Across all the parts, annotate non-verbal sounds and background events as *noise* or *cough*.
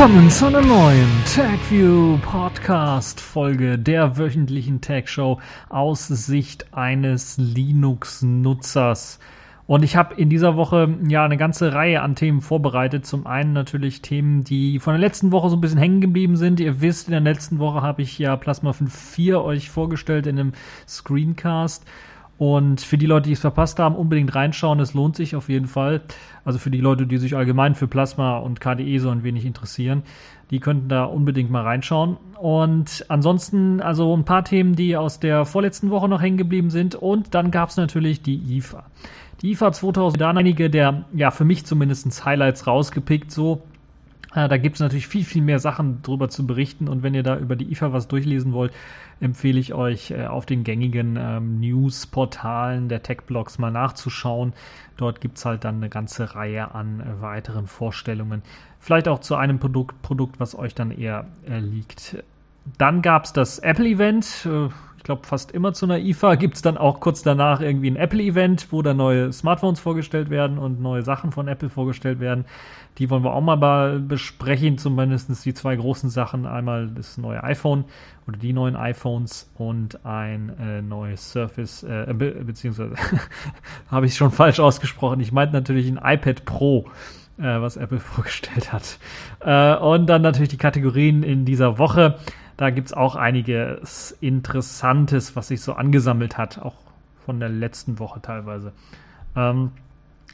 Willkommen zu einer neuen TagView Podcast Folge der wöchentlichen Tag Show aus Sicht eines Linux Nutzers. Und ich habe in dieser Woche ja eine ganze Reihe an Themen vorbereitet. Zum einen natürlich Themen, die von der letzten Woche so ein bisschen hängen geblieben sind. Ihr wisst, in der letzten Woche habe ich ja Plasma 5.4 euch vorgestellt in einem Screencast. Und für die Leute, die es verpasst haben, unbedingt reinschauen. Es lohnt sich auf jeden Fall. Also für die Leute, die sich allgemein für Plasma und KDE so ein wenig interessieren, die könnten da unbedingt mal reinschauen. Und ansonsten also ein paar Themen, die aus der vorletzten Woche noch hängen geblieben sind. Und dann gab es natürlich die IFA. Die IFA 2000, da einige der, ja, für mich zumindest Highlights rausgepickt, so. Äh, da gibt es natürlich viel, viel mehr Sachen drüber zu berichten. Und wenn ihr da über die IFA was durchlesen wollt, empfehle ich euch äh, auf den gängigen ähm, News-Portalen der Tech-Blogs mal nachzuschauen. Dort gibt es halt dann eine ganze Reihe an äh, weiteren Vorstellungen. Vielleicht auch zu einem Produkt, Produkt was euch dann eher liegt. Dann gab es das Apple-Event. Ich glaube, fast immer zu einer IFA gibt es dann auch kurz danach irgendwie ein Apple-Event, wo da neue Smartphones vorgestellt werden und neue Sachen von Apple vorgestellt werden. Die wollen wir auch mal besprechen, zumindest die zwei großen Sachen. Einmal das neue iPhone oder die neuen iPhones und ein äh, neues Surface, äh, be beziehungsweise *laughs* habe ich schon falsch ausgesprochen. Ich meinte natürlich ein iPad Pro äh, was Apple *laughs* vorgestellt hat. Äh, und dann natürlich die Kategorien in dieser Woche. Da gibt es auch einiges Interessantes, was sich so angesammelt hat, auch von der letzten Woche teilweise.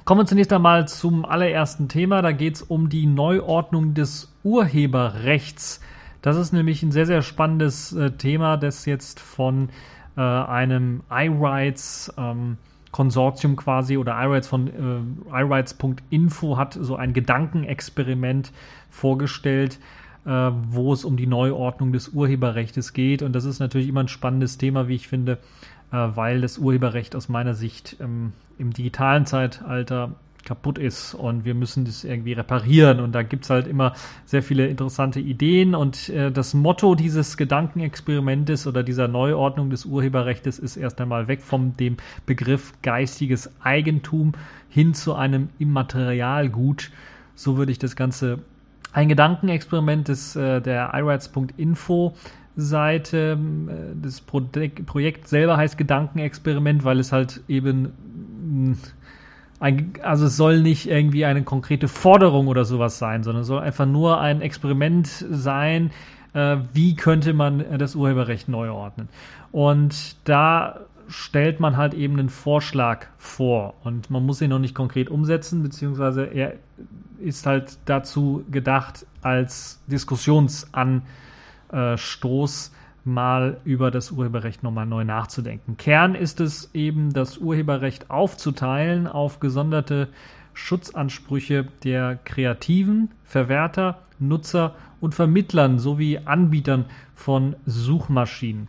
Kommen wir zunächst einmal zum allerersten Thema. Da geht es um die Neuordnung des Urheberrechts. Das ist nämlich ein sehr, sehr spannendes äh, Thema, das jetzt von äh, einem iRights ähm, Konsortium quasi oder iRights von äh, iRights.info hat so ein Gedankenexperiment vorgestellt, äh, wo es um die Neuordnung des Urheberrechts geht. Und das ist natürlich immer ein spannendes Thema, wie ich finde, weil das Urheberrecht aus meiner Sicht ähm, im digitalen Zeitalter kaputt ist und wir müssen das irgendwie reparieren. Und da gibt es halt immer sehr viele interessante Ideen. Und äh, das Motto dieses Gedankenexperimentes oder dieser Neuordnung des Urheberrechts ist erst einmal weg von dem Begriff geistiges Eigentum hin zu einem Immaterialgut. So würde ich das Ganze ein Gedankenexperiment des, äh, der iRights.info Seite. Äh, das Projekt selber heißt Gedankenexperiment, weil es halt eben mm, ein, also es soll nicht irgendwie eine konkrete Forderung oder sowas sein, sondern es soll einfach nur ein Experiment sein, äh, wie könnte man das Urheberrecht neu ordnen. Und da stellt man halt eben einen Vorschlag vor und man muss ihn noch nicht konkret umsetzen, beziehungsweise er ist halt dazu gedacht, als Diskussionsanstoß mal über das Urheberrecht nochmal neu nachzudenken. Kern ist es eben, das Urheberrecht aufzuteilen auf gesonderte Schutzansprüche der Kreativen, Verwerter, Nutzer und Vermittlern sowie Anbietern von Suchmaschinen.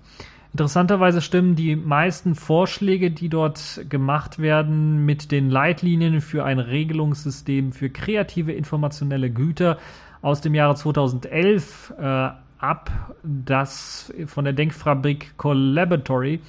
Interessanterweise stimmen die meisten Vorschläge, die dort gemacht werden, mit den Leitlinien für ein Regelungssystem für kreative informationelle Güter aus dem Jahre 2011 äh, ab, das von der Denkfabrik Collaboratory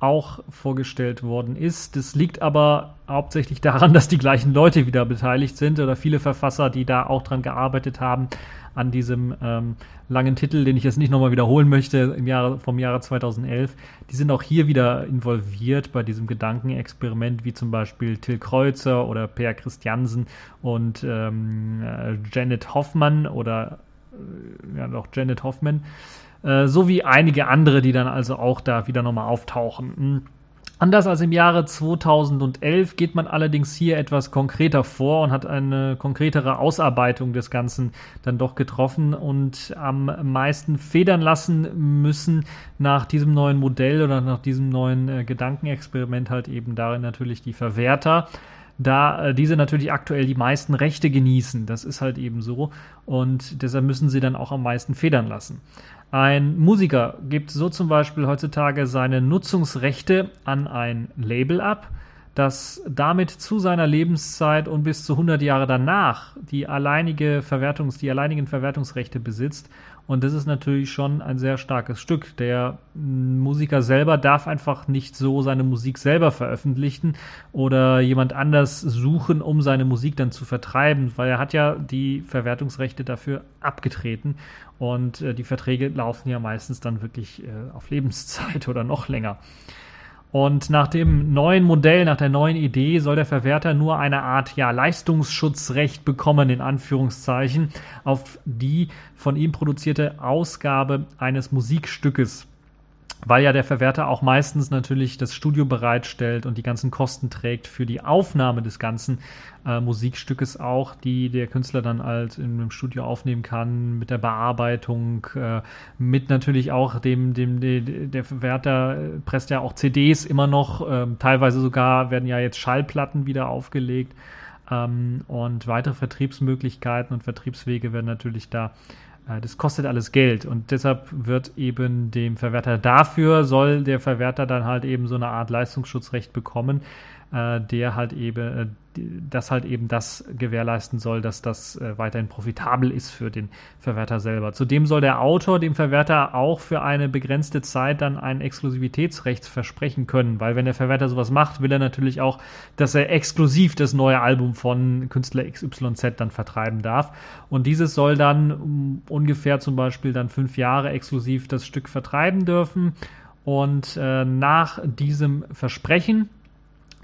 auch vorgestellt worden ist. Das liegt aber hauptsächlich daran, *laughs* dass die gleichen Leute wieder beteiligt sind oder viele Verfasser, die da auch dran gearbeitet haben, an diesem ähm, langen Titel, den ich jetzt nicht nochmal wiederholen möchte, im Jahre, vom Jahre 2011. Die sind auch hier wieder involviert bei diesem Gedankenexperiment, wie zum Beispiel Till Kreuzer oder Per Christiansen und ähm, äh, Janet Hoffmann oder ja doch Janet Hoffman. Äh, sowie einige andere, die dann also auch da wieder nochmal auftauchen. Hm. Anders als im Jahre 2011 geht man allerdings hier etwas konkreter vor und hat eine konkretere Ausarbeitung des Ganzen dann doch getroffen und am meisten federn lassen müssen nach diesem neuen Modell oder nach diesem neuen äh, Gedankenexperiment halt eben darin natürlich die Verwerter da äh, diese natürlich aktuell die meisten Rechte genießen. Das ist halt eben so. Und deshalb müssen sie dann auch am meisten federn lassen. Ein Musiker gibt so zum Beispiel heutzutage seine Nutzungsrechte an ein Label ab, dass damit zu seiner Lebenszeit und bis zu 100 Jahre danach die alleinige Verwertungs, die alleinigen Verwertungsrechte besitzt. Und das ist natürlich schon ein sehr starkes Stück. Der Musiker selber darf einfach nicht so seine Musik selber veröffentlichen oder jemand anders suchen, um seine Musik dann zu vertreiben, weil er hat ja die Verwertungsrechte dafür abgetreten und äh, die Verträge laufen ja meistens dann wirklich äh, auf Lebenszeit *laughs* oder noch länger. Und nach dem neuen Modell, nach der neuen Idee soll der Verwerter nur eine Art ja, Leistungsschutzrecht bekommen, in Anführungszeichen, auf die von ihm produzierte Ausgabe eines Musikstückes weil ja der Verwerter auch meistens natürlich das Studio bereitstellt und die ganzen Kosten trägt für die Aufnahme des ganzen äh, Musikstückes auch, die der Künstler dann halt in einem Studio aufnehmen kann, mit der Bearbeitung, äh, mit natürlich auch dem, dem, dem, der Verwerter presst ja auch CDs immer noch, äh, teilweise sogar werden ja jetzt Schallplatten wieder aufgelegt ähm, und weitere Vertriebsmöglichkeiten und Vertriebswege werden natürlich da äh, das kostet alles Geld und deshalb wird eben dem Verwerter dafür soll der Verwerter dann halt eben so eine Art Leistungsschutzrecht bekommen, äh, der halt eben, äh, das halt eben das gewährleisten soll, dass das äh, weiterhin profitabel ist für den Verwerter selber. Zudem soll der Autor dem Verwerter auch für eine begrenzte Zeit dann ein Exklusivitätsrecht versprechen können, weil wenn der Verwerter sowas macht, will er natürlich auch, dass er exklusiv das neue Album von Künstler XYZ dann vertreiben darf. Und dieses soll dann um, ungefähr zum Beispiel dann fünf Jahre exklusiv das Stück vertreiben dürfen. Und äh, nach diesem Versprechen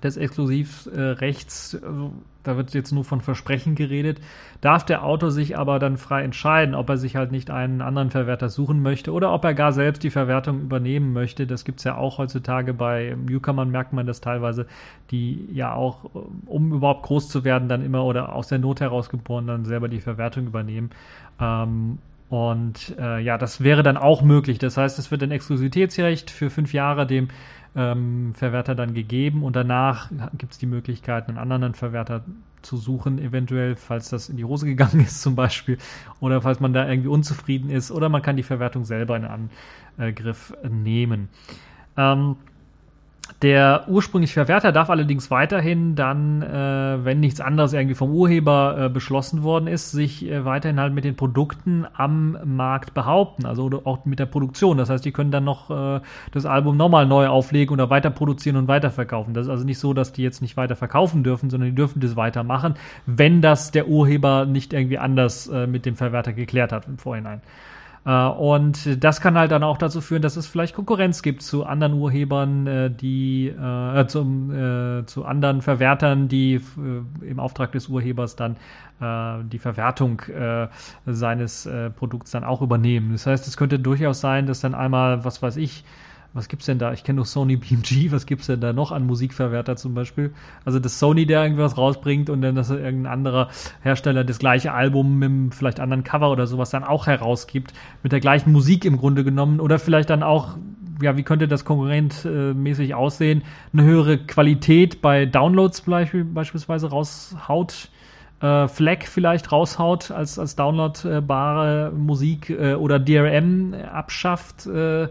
des Exklusivrechts, also da wird jetzt nur von Versprechen geredet, darf der Autor sich aber dann frei entscheiden, ob er sich halt nicht einen anderen Verwerter suchen möchte oder ob er gar selbst die Verwertung übernehmen möchte. Das gibt es ja auch heutzutage bei Newcomern, merkt man das teilweise, die ja auch, um überhaupt groß zu werden, dann immer oder aus der Not herausgeboren dann selber die Verwertung übernehmen. Ähm, und äh, ja, das wäre dann auch möglich. Das heißt, es wird ein Exklusivitätsrecht für fünf Jahre dem ähm, Verwerter dann gegeben und danach gibt es die Möglichkeit, einen anderen Verwerter zu suchen, eventuell, falls das in die Hose gegangen ist zum Beispiel oder falls man da irgendwie unzufrieden ist oder man kann die Verwertung selber in Angriff nehmen. Ähm, der ursprüngliche Verwerter darf allerdings weiterhin dann, äh, wenn nichts anderes irgendwie vom Urheber äh, beschlossen worden ist, sich äh, weiterhin halt mit den Produkten am Markt behaupten, also auch mit der Produktion. Das heißt, die können dann noch äh, das Album nochmal neu auflegen oder weiter produzieren und weiterverkaufen. Das ist also nicht so, dass die jetzt nicht weiter verkaufen dürfen, sondern die dürfen das weitermachen, wenn das der Urheber nicht irgendwie anders äh, mit dem Verwerter geklärt hat im Vorhinein. Äh, und das kann halt dann auch dazu führen, dass es vielleicht Konkurrenz gibt zu anderen Urhebern, äh, die äh, zum, äh, zu anderen Verwertern, die äh, im Auftrag des Urhebers dann äh, die Verwertung äh, seines äh, Produkts dann auch übernehmen. Das heißt, es könnte durchaus sein, dass dann einmal, was weiß ich, was gibt's denn da? Ich kenne nur Sony BMG, *laughs* was gibt's denn da noch an Musikverwerter zum Beispiel? Also das Sony, der irgendwas rausbringt und dann, dass irgendein anderer Hersteller das gleiche Album mit einem vielleicht anderen Cover oder sowas dann auch herausgibt, mit der gleichen Musik im Grunde genommen oder vielleicht dann auch ja, wie könnte das konkurrentmäßig aussehen? Eine höhere Qualität bei Downloads beispielsweise raushaut äh, Flag vielleicht raushaut als, als downloadbare Musik äh, oder DRM abschafft äh, äh,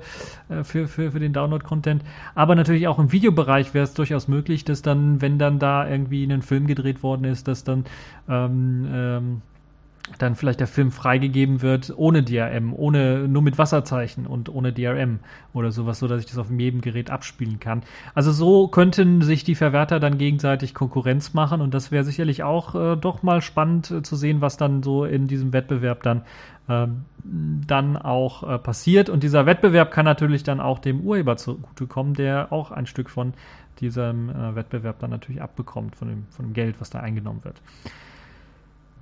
für, für, für den Download-Content. Aber natürlich auch im Videobereich wäre es durchaus möglich, dass dann, wenn dann da irgendwie ein Film gedreht worden ist, dass dann ähm, ähm, dann vielleicht der Film freigegeben wird ohne DRM, ohne nur mit Wasserzeichen und ohne DRM oder sowas, so dass ich das auf jedem Gerät abspielen kann. Also so könnten sich die Verwerter dann gegenseitig Konkurrenz machen und das wäre sicherlich auch äh, doch mal spannend äh, zu sehen, was dann so in diesem Wettbewerb dann äh, dann auch äh, passiert und dieser Wettbewerb kann natürlich dann auch dem Urheber zugutekommen, der auch ein Stück von diesem äh, Wettbewerb dann natürlich abbekommt von dem, von dem Geld, was da eingenommen wird.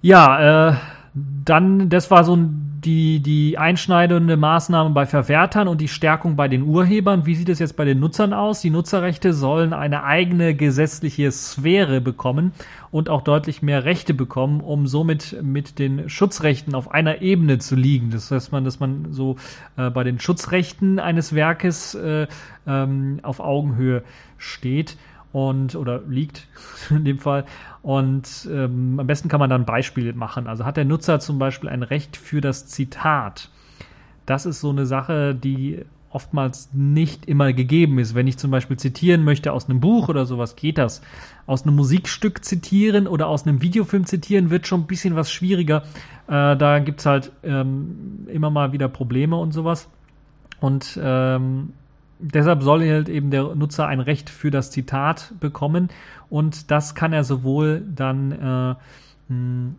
Ja, äh, dann, das war so die, die einschneidende Maßnahme bei Verwertern und die Stärkung bei den Urhebern. Wie sieht es jetzt bei den Nutzern aus? Die Nutzerrechte sollen eine eigene gesetzliche Sphäre bekommen und auch deutlich mehr Rechte bekommen, um somit mit den Schutzrechten auf einer Ebene zu liegen. Das heißt, man, dass man so äh, bei den Schutzrechten eines Werkes äh, ähm, auf Augenhöhe steht und oder liegt *laughs* in dem Fall. Und ähm, am besten kann man dann Beispiele machen. Also hat der Nutzer zum Beispiel ein Recht für das Zitat. Das ist so eine Sache, die oftmals nicht immer gegeben ist. Wenn ich zum Beispiel zitieren möchte aus einem Buch oder sowas, geht das. Aus einem Musikstück zitieren oder aus einem Videofilm zitieren wird schon ein bisschen was schwieriger. Äh, da gibt's halt ähm, immer mal wieder Probleme und sowas. Und ähm, deshalb soll halt eben der Nutzer ein Recht für das Zitat bekommen. Und das kann er sowohl dann, äh, mh,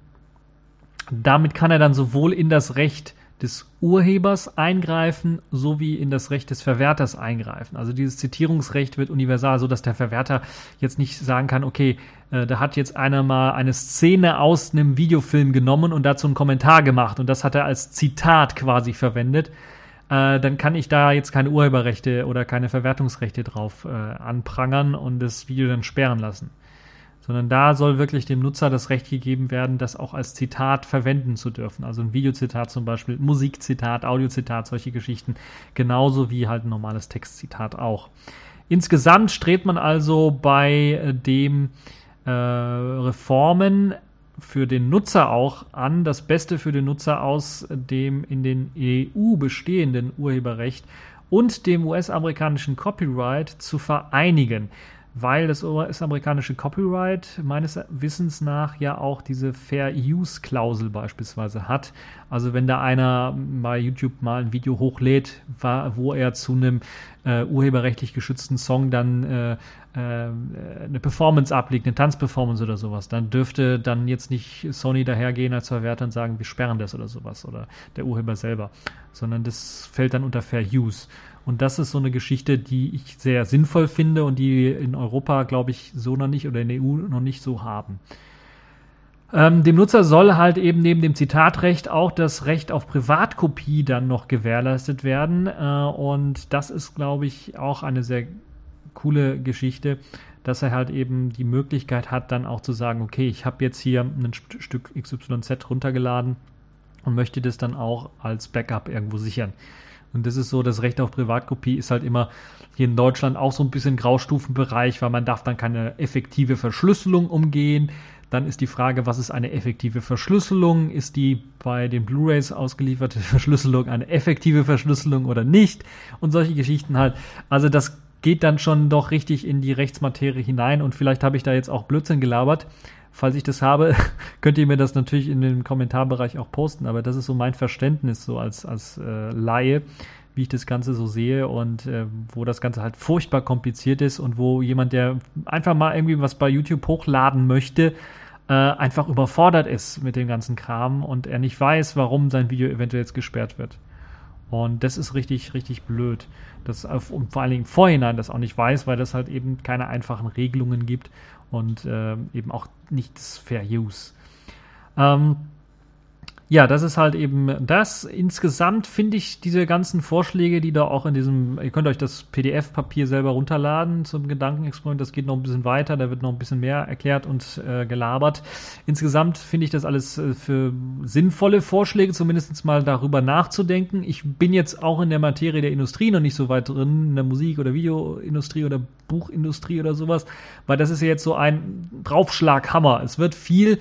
damit kann er dann sowohl in das Recht des Urhebers eingreifen, sowie in das Recht des Verwerters eingreifen. Also dieses Zitierungsrecht wird universal, so dass der Verwerter jetzt nicht sagen kann, okay, äh, da hat jetzt einer mal eine Szene aus einem Videofilm genommen und dazu einen Kommentar gemacht und das hat er als Zitat quasi verwendet. Äh, dann kann ich da jetzt keine Urheberrechte oder keine Verwertungsrechte drauf äh, anprangern und das Video dann sperren lassen sondern da soll wirklich dem Nutzer das Recht gegeben werden, das auch als Zitat verwenden zu dürfen. Also ein Videozitat zum Beispiel, Musikzitat, Audiozitat, solche Geschichten, genauso wie halt ein normales Textzitat auch. Insgesamt strebt man also bei äh, dem äh, Reformen für den Nutzer auch an, das Beste für den Nutzer aus dem in den EU bestehenden Urheberrecht und dem US-amerikanischen Copyright zu vereinigen weil das US-amerikanische Copyright meines Wissens nach ja auch diese Fair Use Klausel beispielsweise hat. Also wenn da einer bei YouTube mal ein Video hochlädt, wo er zu einem äh, urheberrechtlich geschützten Song dann äh, äh, eine Performance ablegt, eine Tanzperformance oder sowas, dann dürfte dann jetzt nicht Sony dahergehen als Verwerter und sagen, wir sperren das oder sowas oder der Urheber selber, sondern das fällt dann unter Fair Use. Und das ist so eine Geschichte, die ich sehr sinnvoll finde und die in Europa, glaube ich, so noch nicht oder in der EU noch nicht so haben. Ähm, dem Nutzer soll halt eben neben dem Zitatrecht auch das Recht auf Privatkopie dann noch gewährleistet werden. Äh, und das ist, glaube ich, auch eine sehr coole Geschichte, dass er halt eben die Möglichkeit hat, dann auch zu sagen, okay, ich habe jetzt hier ein Stück XYZ runtergeladen und möchte das dann auch als Backup irgendwo sichern. Und das ist so, das Recht auf Privatkopie ist halt immer hier in Deutschland auch so ein bisschen Graustufenbereich, weil man darf dann keine effektive Verschlüsselung umgehen. Dann ist die Frage, was ist eine effektive Verschlüsselung? Ist die bei den Blu-rays ausgelieferte *laughs* Verschlüsselung eine effektive Verschlüsselung oder nicht? Und solche Geschichten halt. Also das geht dann schon doch richtig in die Rechtsmaterie hinein und vielleicht habe ich da jetzt auch Blödsinn gelabert. Falls ich das habe, *laughs* könnt ihr mir das natürlich in den Kommentarbereich auch posten, aber das ist so mein Verständnis so als, als äh, Laie, wie ich das Ganze so sehe und äh, wo das Ganze halt furchtbar kompliziert ist und wo jemand, der einfach mal irgendwie was bei YouTube hochladen möchte, äh, einfach überfordert ist mit dem ganzen Kram und er nicht weiß, warum sein Video eventuell jetzt gesperrt wird. Und das ist richtig, richtig blöd. Das, und vor allen Dingen im Vorhinein das auch nicht weiß, weil das halt eben keine einfachen Regelungen gibt und äh, eben auch nicht das Fair Use. Ähm, ja, das ist halt eben das. Insgesamt finde ich diese ganzen Vorschläge, die da auch in diesem, ihr könnt euch das PDF-Papier selber runterladen zum Gedankenexperiment, das geht noch ein bisschen weiter, da wird noch ein bisschen mehr erklärt und äh, gelabert. Insgesamt finde ich das alles äh, für sinnvolle Vorschläge, zumindest mal darüber nachzudenken. Ich bin jetzt auch in der Materie der Industrie noch nicht so weit drin, in der Musik- oder Videoindustrie oder Buchindustrie oder sowas, weil das ist ja jetzt so ein Draufschlaghammer. Es wird viel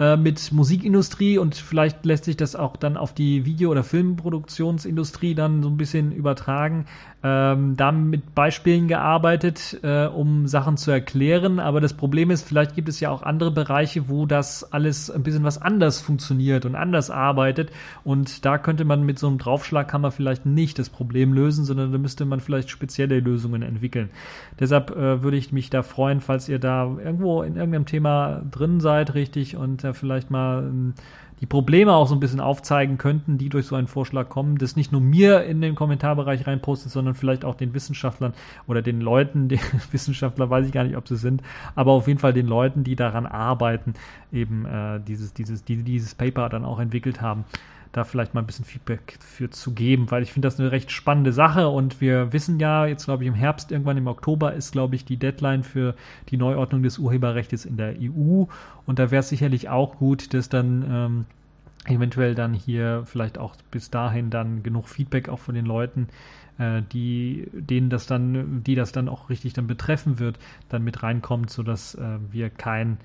äh, mit Musikindustrie und vielleicht lässt sich das auch dann auf die Video- oder Filmproduktionsindustrie dann so ein bisschen übertragen. Ähm, da mit Beispielen gearbeitet, äh, um Sachen zu erklären. Aber das Problem ist, vielleicht gibt es ja auch andere Bereiche, wo das alles ein bisschen was anders funktioniert und anders arbeitet. Und da könnte man mit so einem Draufschlaghammer vielleicht nicht das Problem lösen, sondern da müsste man vielleicht spezielle Lösungen entwickeln. Deshalb äh, würde ich mich da freuen, falls ihr da irgendwo in irgendeinem Thema drin seid, richtig, und äh, vielleicht mal ähm, die Probleme auch so ein bisschen aufzeigen könnten, die durch so einen Vorschlag kommen, das nicht nur mir in den Kommentarbereich reinpostet, sondern vielleicht auch den Wissenschaftlern oder den Leuten, die *laughs* Wissenschaftler weiß ich gar nicht, ob sie sind, aber auf jeden Fall den Leuten, die daran arbeiten, eben äh, dieses, dieses, die dieses Paper dann auch entwickelt haben da vielleicht mal ein bisschen Feedback für zu geben, weil ich finde das eine recht spannende Sache und wir wissen ja, jetzt glaube ich im Herbst, irgendwann im Oktober ist glaube ich die Deadline für die Neuordnung des Urheberrechts in der EU und da wäre es sicherlich auch gut, dass dann ähm, eventuell dann hier vielleicht auch bis dahin dann genug Feedback auch von den Leuten, äh, die denen das dann, die das dann auch richtig dann betreffen wird, dann mit reinkommt, sodass äh, wir kein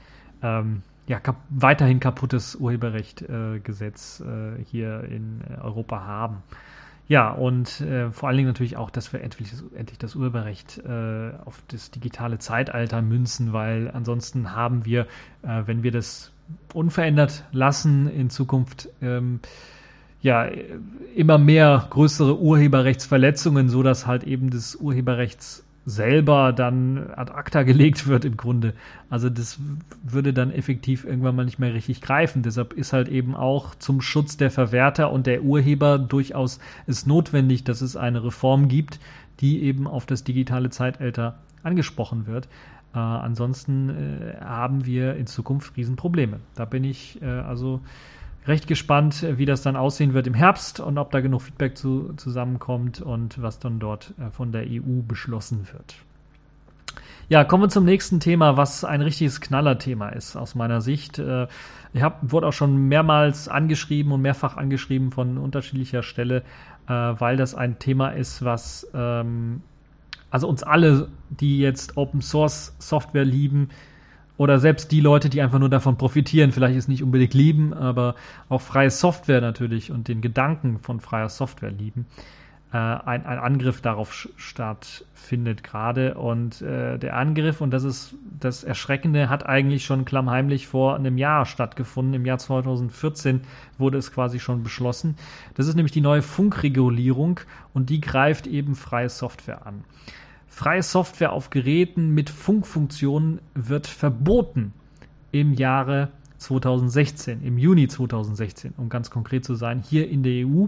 ähm, ja, kap weiterhin kaputtes Urheberrechtgesetz äh, äh, hier in Europa haben. Ja, und äh, vor allen Dingen natürlich auch, dass wir endlich, endlich das Urheberrecht äh, auf das digitale Zeitalter münzen, weil ansonsten haben wir, äh, wenn wir das unverändert lassen, in Zukunft ähm, ja immer mehr größere Urheberrechtsverletzungen, so dass halt eben das Urheberrechts selber dann ad acta gelegt wird im Grunde. Also das würde dann effektiv irgendwann mal nicht mehr richtig greifen. Deshalb ist halt eben auch zum Schutz der Verwerter und der Urheber durchaus es notwendig, dass es eine Reform gibt, die eben auf das digitale Zeitalter angesprochen wird. Äh, ansonsten äh, haben wir in Zukunft Riesenprobleme. Da bin ich äh, also recht gespannt, äh, wie das dann aussehen wird im Herbst und ob da genug Feedback zu, zusammenkommt und was dann dort äh, von der EU beschlossen wird. Ja, kommen wir zum nächsten Thema, was ein richtiges Knallerthema ist aus meiner Sicht. Äh, ich hab, wurde auch schon mehrmals angeschrieben und mehrfach angeschrieben von unterschiedlicher Stelle, weil das ein Thema ist, was ähm, also uns alle, die jetzt Open Source Software lieben, oder selbst die Leute, die einfach nur davon profitieren, vielleicht ist nicht unbedingt lieben, aber auch freie Software natürlich und den Gedanken von freier Software lieben, äh, ein, ein Angriff darauf stattfindet gerade. Und äh, der Angriff, und das ist das Erschreckende, hat eigentlich schon klammheimlich vor einem Jahr stattgefunden. Im Jahr 2014 wurde es quasi schon beschlossen. Das ist nämlich die neue Funkregulierung und die greift eben freie Software an. Freie Software auf Geräten mit Funkfunktionen wird verboten im Jahre 2016, im Juni 2016, um ganz konkret zu sein, hier in der EU.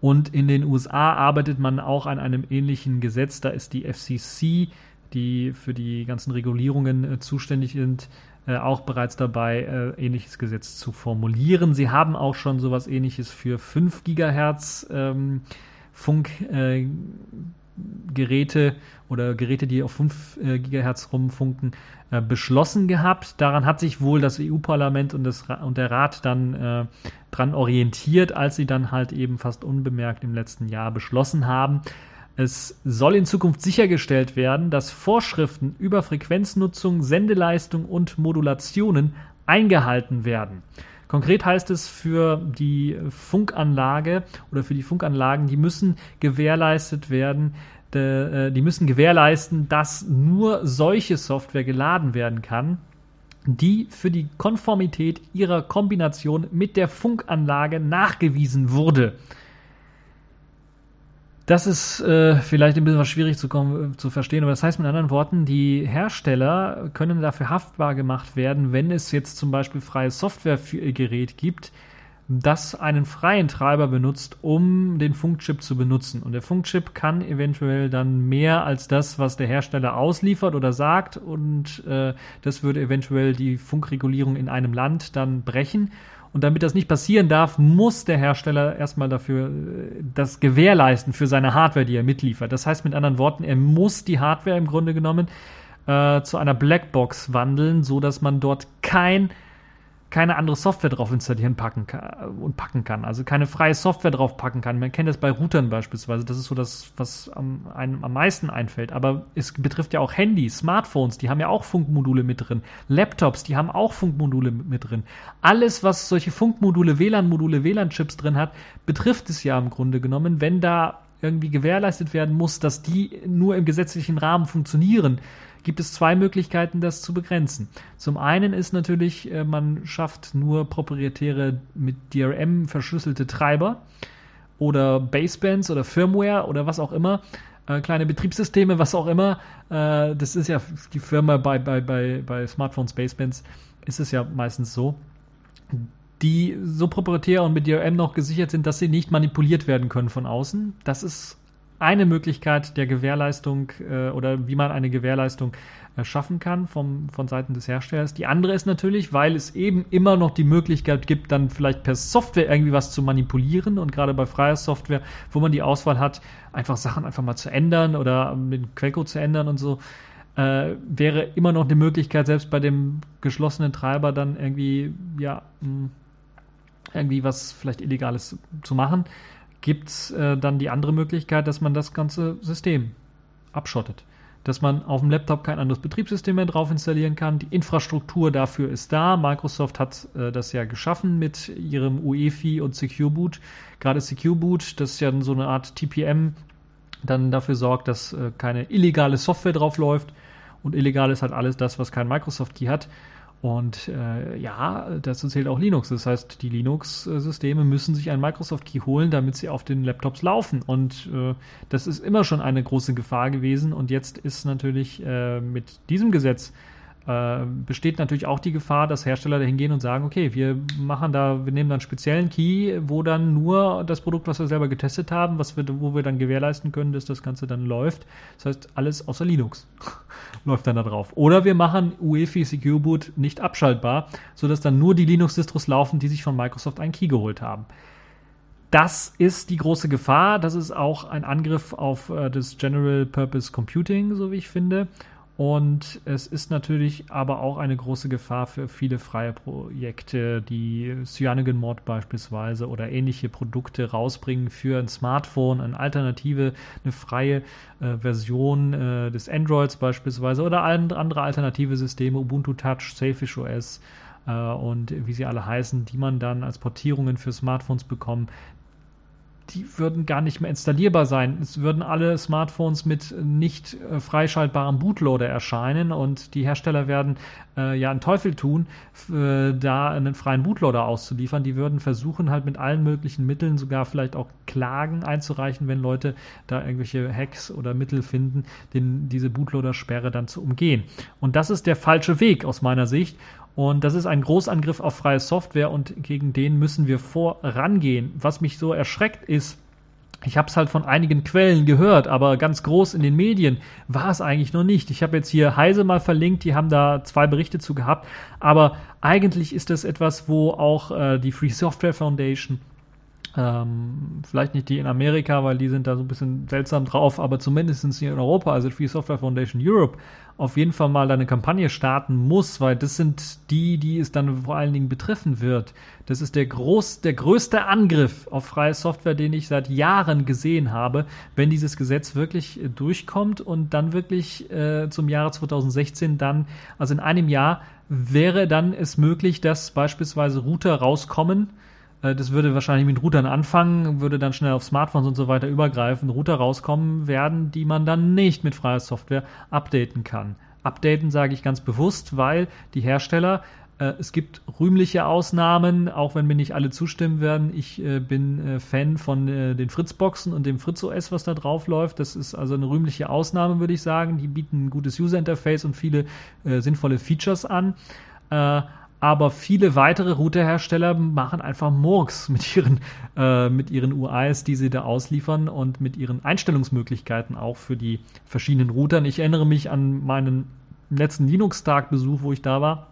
Und in den USA arbeitet man auch an einem ähnlichen Gesetz. Da ist die FCC, die für die ganzen Regulierungen äh, zuständig sind, äh, auch bereits dabei, äh, ähnliches Gesetz zu formulieren. Sie haben auch schon sowas ähnliches für 5 Gigahertz ähm, Funk äh, Geräte oder Geräte, die auf 5 äh, GHz rumfunken, äh, beschlossen gehabt. Daran hat sich wohl das EU-Parlament und, und der Rat dann äh, dran orientiert, als sie dann halt eben fast unbemerkt im letzten Jahr beschlossen haben. Es soll in Zukunft sichergestellt werden, dass Vorschriften über Frequenznutzung, Sendeleistung und Modulationen eingehalten werden. Konkret heißt es für die Funkanlage oder für die Funkanlagen, die müssen gewährleistet werden, äh, die müssen gewährleisten, dass nur solche Software geladen werden kann, die für die Konformität ihrer Kombination mit der Funkanlage nachgewiesen wurde. Das ist äh, vielleicht ein bisschen was schwierig zu, zu verstehen, aber das heißt mit anderen Worten, die Hersteller können dafür haftbar gemacht werden, wenn es jetzt zum Beispiel freie Software für ihr Gerät gibt, das einen freien Treiber benutzt, um den Funkchip zu benutzen. Und der Funkchip kann eventuell dann mehr als das, was der Hersteller ausliefert oder sagt. Und äh, das würde eventuell die Funkregulierung in einem Land dann brechen. Und damit das nicht passieren darf, muss der Hersteller erstmal dafür äh, das gewährleisten für seine Hardware, die er mitliefert. Das heißt mit anderen Worten, er muss die Hardware im Grunde genommen äh, zu einer Blackbox wandeln, so dass man dort kein keine andere Software drauf installieren packen kann, und packen kann. Also keine freie Software drauf packen kann. Man kennt das bei Routern beispielsweise. Das ist so das, was am, einem am meisten einfällt. Aber es betrifft ja auch Handys, Smartphones, die haben ja auch Funkmodule mit drin. Laptops, die haben auch Funkmodule mit drin. Alles, was solche Funkmodule, WLAN-Module, WLAN-Chips drin hat, betrifft es ja im Grunde genommen. Wenn da irgendwie gewährleistet werden muss, dass die nur im gesetzlichen Rahmen funktionieren, gibt es zwei Möglichkeiten, das zu begrenzen. Zum einen ist natürlich, äh, man schafft nur proprietäre mit DRM verschlüsselte Treiber oder Basebands oder Firmware oder was auch immer, äh, kleine Betriebssysteme, was auch immer. Äh, das ist ja die Firma bei, bei, bei, bei Smartphones, Basebands, ist es ja meistens so die so proprietär und mit DRM noch gesichert sind, dass sie nicht manipuliert werden können von außen. Das ist eine Möglichkeit der Gewährleistung äh, oder wie man eine Gewährleistung äh, schaffen kann vom, von Seiten des Herstellers. Die andere ist natürlich, weil es eben immer noch die Möglichkeit gibt, dann vielleicht per Software irgendwie was zu manipulieren und gerade bei freier Software, wo man die Auswahl hat, einfach Sachen einfach mal zu ändern oder den Quellcode zu ändern und so, äh, wäre immer noch eine Möglichkeit, selbst bei dem geschlossenen Treiber dann irgendwie, ja, mh, hm, irgendwie was vielleicht Illegales zu machen gibt es äh, dann die andere Möglichkeit, dass man das ganze System abschottet. dass man auf dem Laptop kein anderes Betriebssystem mehr drauf installieren kann. Die Infrastruktur dafür ist da. Microsoft hat äh, das ja geschaffen mit ihrem UEFI und Secure Boot. Gerade Secure Boot, das ist ja so eine Art TPM, dann dafür sorgt, dass äh, keine illegale Software drauf läuft. Und illegal ist halt alles das, was kein Microsoft Key hat. Und äh, ja, dazu zählt auch Linux. Das heißt, die Linux-Systeme müssen sich einen Microsoft-Key holen, damit sie auf den Laptops laufen. Und äh, das ist immer schon eine große Gefahr gewesen. Und jetzt ist natürlich äh, mit diesem Gesetz äh, besteht natürlich auch die Gefahr, dass Hersteller dahin gehen und sagen, okay, wir machen da, wir nehmen dann einen speziellen Key, wo dann nur das Produkt, was wir selber getestet haben, was wir, wo wir dann gewährleisten können, dass das Ganze dann läuft. Das heißt, alles außer Linux *laughs* läuft dann da drauf. Oder wir machen UEFI Secure Boot nicht abschaltbar, sodass dann nur die Linux-Distros laufen, die sich von Microsoft einen Key geholt haben. Das ist die große Gefahr. Das ist auch ein Angriff auf äh, das General Purpose Computing, so wie ich finde. Und es ist natürlich aber auch eine große Gefahr für viele freie Projekte, die CyanogenMod beispielsweise oder ähnliche Produkte rausbringen für ein Smartphone, eine Alternative, eine freie äh, Version äh, des Androids beispielsweise oder andere alternative Systeme, Ubuntu Touch, Safish OS äh, und wie sie alle heißen, die man dann als Portierungen für Smartphones bekommt die würden gar nicht mehr installierbar sein. Es würden alle Smartphones mit nicht äh, freischaltbarem Bootloader erscheinen und die Hersteller werden äh, ja einen Teufel tun, äh, da einen freien Bootloader auszuliefern. Die würden versuchen, halt mit allen möglichen Mitteln, sogar vielleicht auch Klagen einzureichen, wenn Leute da irgendwelche Hacks oder Mittel finden, den, diese Bootloader-Sperre dann zu umgehen. Und das ist der falsche Weg aus meiner Sicht. Und das ist ein Großangriff auf freie Software und gegen den müssen wir vorangehen. Was mich so erschreckt ist, ich habe es halt von einigen Quellen gehört, aber ganz groß in den Medien war es eigentlich noch nicht. Ich habe jetzt hier Heise mal verlinkt, die haben da zwei Berichte zu gehabt, aber eigentlich ist das etwas, wo auch äh, die Free Software Foundation ähm, vielleicht nicht die in Amerika, weil die sind da so ein bisschen seltsam drauf, aber zumindest in Europa, also Free Software Foundation Europe, auf jeden Fall mal eine Kampagne starten muss, weil das sind die, die es dann vor allen Dingen betreffen wird. Das ist der groß, der größte Angriff auf freie Software, den ich seit Jahren gesehen habe, wenn dieses Gesetz wirklich äh, durchkommt und dann wirklich äh, zum Jahre 2016 dann, also in einem Jahr wäre dann es möglich, dass beispielsweise Router rauskommen, das würde wahrscheinlich mit Routern anfangen, würde dann schnell auf Smartphones und so weiter übergreifen, Router rauskommen werden, die man dann nicht mit freier Software updaten kann. Updaten sage ich ganz bewusst, weil die Hersteller äh, es gibt rühmliche Ausnahmen, auch wenn mir nicht alle zustimmen werden. Ich äh, bin äh, Fan von äh, den Fritzboxen und dem Fritz OS, was da drauf läuft. Das ist also eine rühmliche Ausnahme, würde ich sagen. Die bieten ein gutes User Interface und viele äh, sinnvolle Features an. Aber viele weitere Routerhersteller machen einfach Murks mit ihren, äh, mit ihren UIs, die sie da ausliefern und mit ihren Einstellungsmöglichkeiten auch für die verschiedenen Routern. Ich erinnere mich an meinen letzten Linux-Tag-Besuch, wo ich da war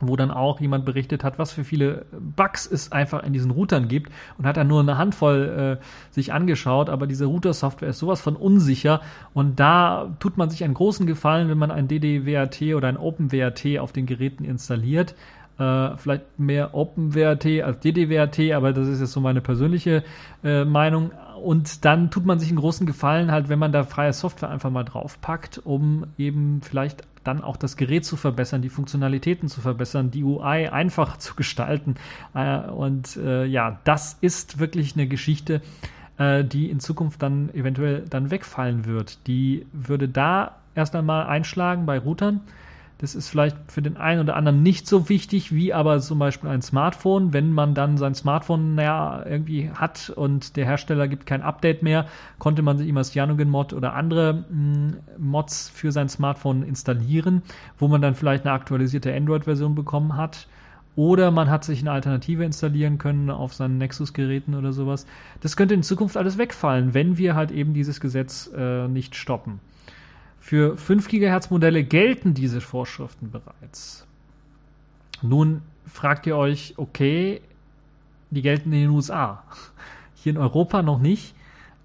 wo dann auch jemand berichtet hat, was für viele Bugs es einfach in diesen Routern gibt und hat dann nur eine Handvoll äh, sich angeschaut, aber diese Router-Software ist sowas von unsicher und da tut man sich einen großen Gefallen, wenn man ein DDWRT oder ein OpenWRT auf den Geräten installiert. Äh, vielleicht mehr OpenWRT als DDWRT, aber das ist jetzt so meine persönliche äh, Meinung. Und dann tut man sich einen großen Gefallen, halt, wenn man da freie Software einfach mal draufpackt, um eben vielleicht dann auch das Gerät zu verbessern, die Funktionalitäten zu verbessern, die UI einfach zu gestalten. Äh, und äh, ja, das ist wirklich eine Geschichte, äh, die in Zukunft dann eventuell dann wegfallen wird. Die würde da erst einmal einschlagen bei Routern das ist vielleicht für den einen oder anderen nicht so wichtig wie aber zum Beispiel ein Smartphone. Wenn man dann sein Smartphone naja, irgendwie hat und der Hersteller gibt kein Update mehr, konnte man sich immer Cyanogen-Mod oder andere mh, hm, Mods für sein Smartphone installieren, wo man dann vielleicht eine aktualisierte Android-Version bekommen hat. Oder man hat sich eine Alternative installieren können auf seinen Nexus-Geräten oder sowas. Das könnte in Zukunft alles wegfallen, wenn wir halt eben dieses Gesetz äh, nicht stoppen. Für 5 GHz Modelle gelten diese Vorschriften bereits. Nun fragt ihr euch, okay, die gelten in den USA. Hier in Europa noch nicht.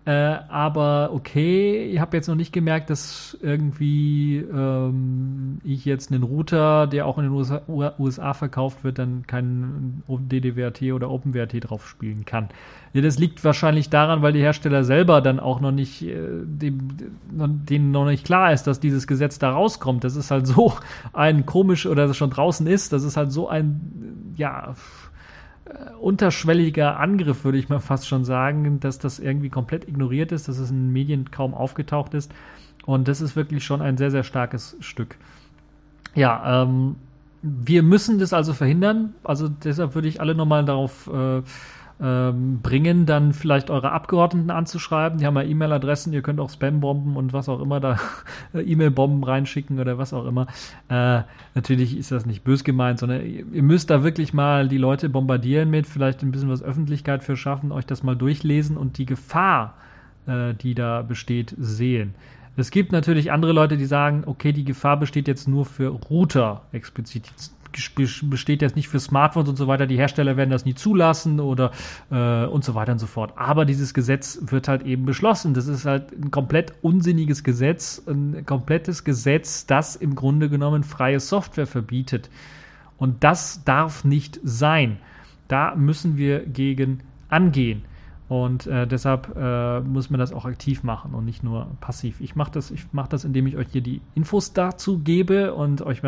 Äh, aber okay, ich habe jetzt noch nicht gemerkt, dass irgendwie ähm, ich jetzt einen Router, der auch in den USA, USA, verkauft wird, dann keinen DDWRT oder OpenWRT drauf spielen kann. Ja, das liegt wahrscheinlich daran, weil die Hersteller selber dann auch noch nicht, äh, dem, denen noch nicht klar ist, dass dieses Gesetz da rauskommt. Das ist halt so *laughs* ein komisch oder das schon draußen ist, das ist halt so ein, ja, unterschwelliger Angriff, würde ich mal fast schon sagen, dass das irgendwie komplett ignoriert ist, dass es in den Medien kaum aufgetaucht ist. Und das ist wirklich schon ein sehr, sehr starkes Stück. Ja, ähm, wir müssen das also verhindern. Also deshalb würde ich alle nochmal darauf äh, ähm, bringen, dann vielleicht eure Abgeordneten anzuschreiben. Die haben ja E-Mail-Adressen, ihr könnt auch Spam-Bomben und was auch immer da *laughs* E-Mail-Bomben reinschicken oder was auch immer. Äh, natürlich ist das nicht bös gemeint, sondern ihr müsst da wirklich mal die Leute bombardieren mit, vielleicht ein bisschen was Öffentlichkeit für schaffen, euch das mal durchlesen und die Gefahr, äh, die da besteht, sehen. Es gibt natürlich andere Leute, die sagen, okay, die Gefahr besteht jetzt nur für Router explizit besteht jetzt nicht für Smartphones und so weiter. Die Hersteller werden das nie zulassen oder äh, und so weiter und so fort. Aber dieses Gesetz wird halt eben beschlossen. Das ist halt ein komplett unsinniges Gesetz, ein komplettes Gesetz, das im Grunde genommen freie Software verbietet. Und das darf nicht sein. Da müssen wir gegen angehen. Und äh, deshalb äh, muss man das auch aktiv machen und nicht nur passiv. Ich mache das, ich mache das, indem ich euch hier die Infos dazu gebe und euch,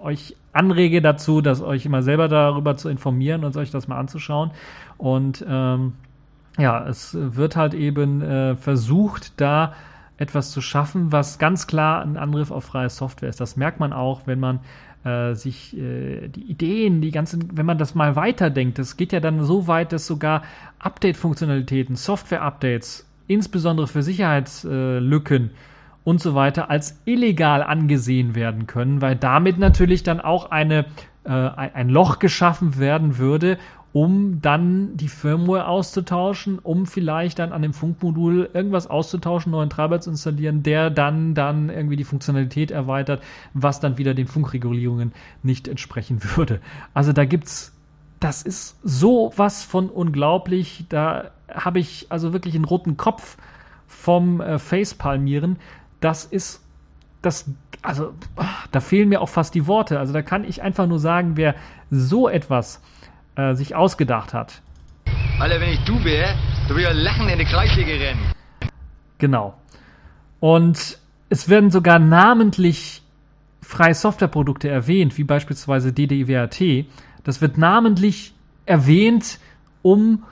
euch anrege dazu, dass euch immer selber darüber zu informieren und euch das mal anzuschauen. Und ähm, ja, es wird halt eben äh, versucht, da etwas zu schaffen, was ganz klar ein Angriff auf freie Software ist. Das merkt man auch, wenn man äh, sich äh, die Ideen, die ganzen, wenn man das mal weiterdenkt, das geht ja dann so weit, dass sogar Update-Funktionalitäten, Software-Updates, insbesondere für Sicherheitslücken und so weiter, als illegal angesehen werden können, weil damit natürlich dann auch eine, äh, ein Loch geschaffen werden würde, um dann die Firmware auszutauschen, um vielleicht dann an dem Funkmodul irgendwas auszutauschen, neuen Treiber zu installieren, der dann dann irgendwie die Funktionalität erweitert, was dann wieder den Funkregulierungen nicht entsprechen *laughs* würde. Also da gibt's das ist so was von unglaublich, da habe ich also wirklich einen roten Kopf vom äh, Facepalmieren. Das ist das also da fehlen mir auch fast die Worte. Also da kann ich einfach nur sagen, wer so etwas äh, sich ausgedacht hat. Alter, wenn ich du wäre, du würdest ja lachen in die Kreissäge rennen. Genau. Und es werden sogar namentlich freie Softwareprodukte erwähnt, wie beispielsweise DDWRT. Das wird namentlich erwähnt, um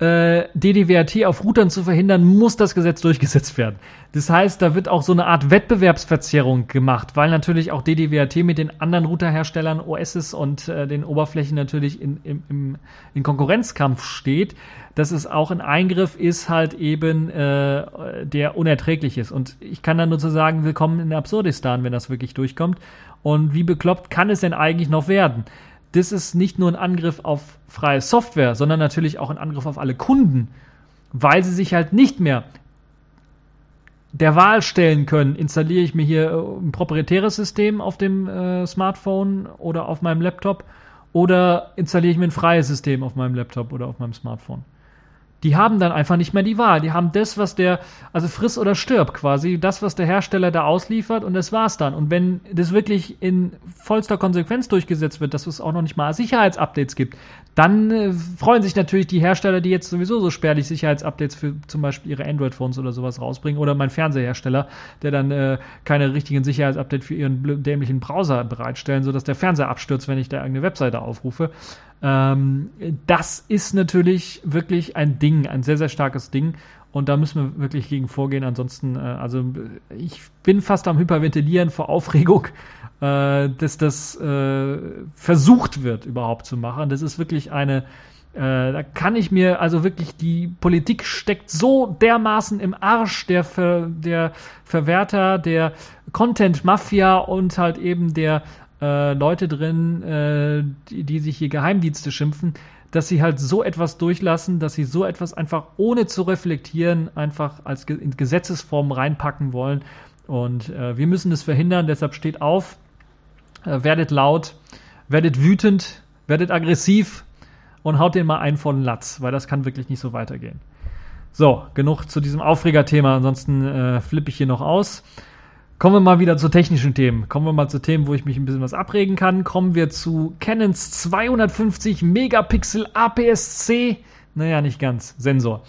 äh, DDWRT auf Routern zu verhindern, muss das Gesetz durchgesetzt werden. Das heißt, da wird auch so eine Art Wettbewerbsverzerrung gemacht, weil natürlich auch DDWRT mit den anderen Routerherstellern, OSs und äh, den Oberflächen natürlich in, im, im, in Konkurrenzkampf steht, dass es auch ein Eingriff ist, halt eben, äh, der unerträglich ist. Und ich kann dann nur zu sagen, willkommen in Absurdistan, wenn das wirklich durchkommt. Und wie bekloppt kann es denn eigentlich noch werden? Das ist nicht nur ein Angriff auf freie Software, sondern natürlich auch ein Angriff auf alle Kunden, weil sie sich halt nicht mehr der Wahl stellen können, installiere ich mir hier äh, ein proprietäres System auf dem äh, Smartphone oder auf meinem Laptop oder installiere ich mir ein freies System auf meinem Laptop oder auf meinem Smartphone die haben dann einfach nicht mehr die Wahl. Die haben das, was der, also friss oder stirb quasi, das, was der Hersteller da ausliefert und das war's dann. Und wenn das wirklich in vollster Konsequenz durchgesetzt wird, dass es auch noch nicht mal Sicherheitsupdates gibt, dann äh, freuen sich natürlich die Hersteller, die jetzt sowieso so spärlich Sicherheitsupdates für zum Beispiel ihre Android-Phones oder sowas rausbringen oder mein Fernsehersteller, der dann äh, keine richtigen Sicherheitsupdates für ihren dämlichen Browser bereitstellen, sodass der Fernseher abstürzt, wenn ich da irgendeine Webseite aufrufe. Ähm, das ist natürlich wirklich ein Ding, ein sehr, sehr starkes Ding. Und da müssen wir wirklich gegen vorgehen. Ansonsten, äh, also ich bin fast am Hyperventilieren vor Aufregung, äh, dass das äh, versucht wird überhaupt zu machen. Das ist wirklich eine, äh, da kann ich mir, also wirklich, die Politik steckt so dermaßen im Arsch der, Ver, der Verwerter, der Content-Mafia und halt eben der äh, Leute drin, äh, die, die sich hier Geheimdienste schimpfen, dass sie halt so etwas durchlassen, dass sie so etwas einfach ohne zu reflektieren einfach als in Gesetzesform reinpacken wollen. Und äh, wir müssen das verhindern, deshalb steht auf, äh, werdet laut, werdet wütend, werdet aggressiv und haut den mal einen von Latz, weil das kann wirklich nicht so weitergehen. So, genug zu diesem Aufregerthema, ansonsten äh, flippe ich hier noch aus. Kommen wir mal wieder zu technischen Themen. Kommen wir mal zu Themen, wo ich mich ein bisschen was abregen kann. Kommen wir zu Canons 250 Megapixel APS-C. Naja, nicht ganz. Sensor.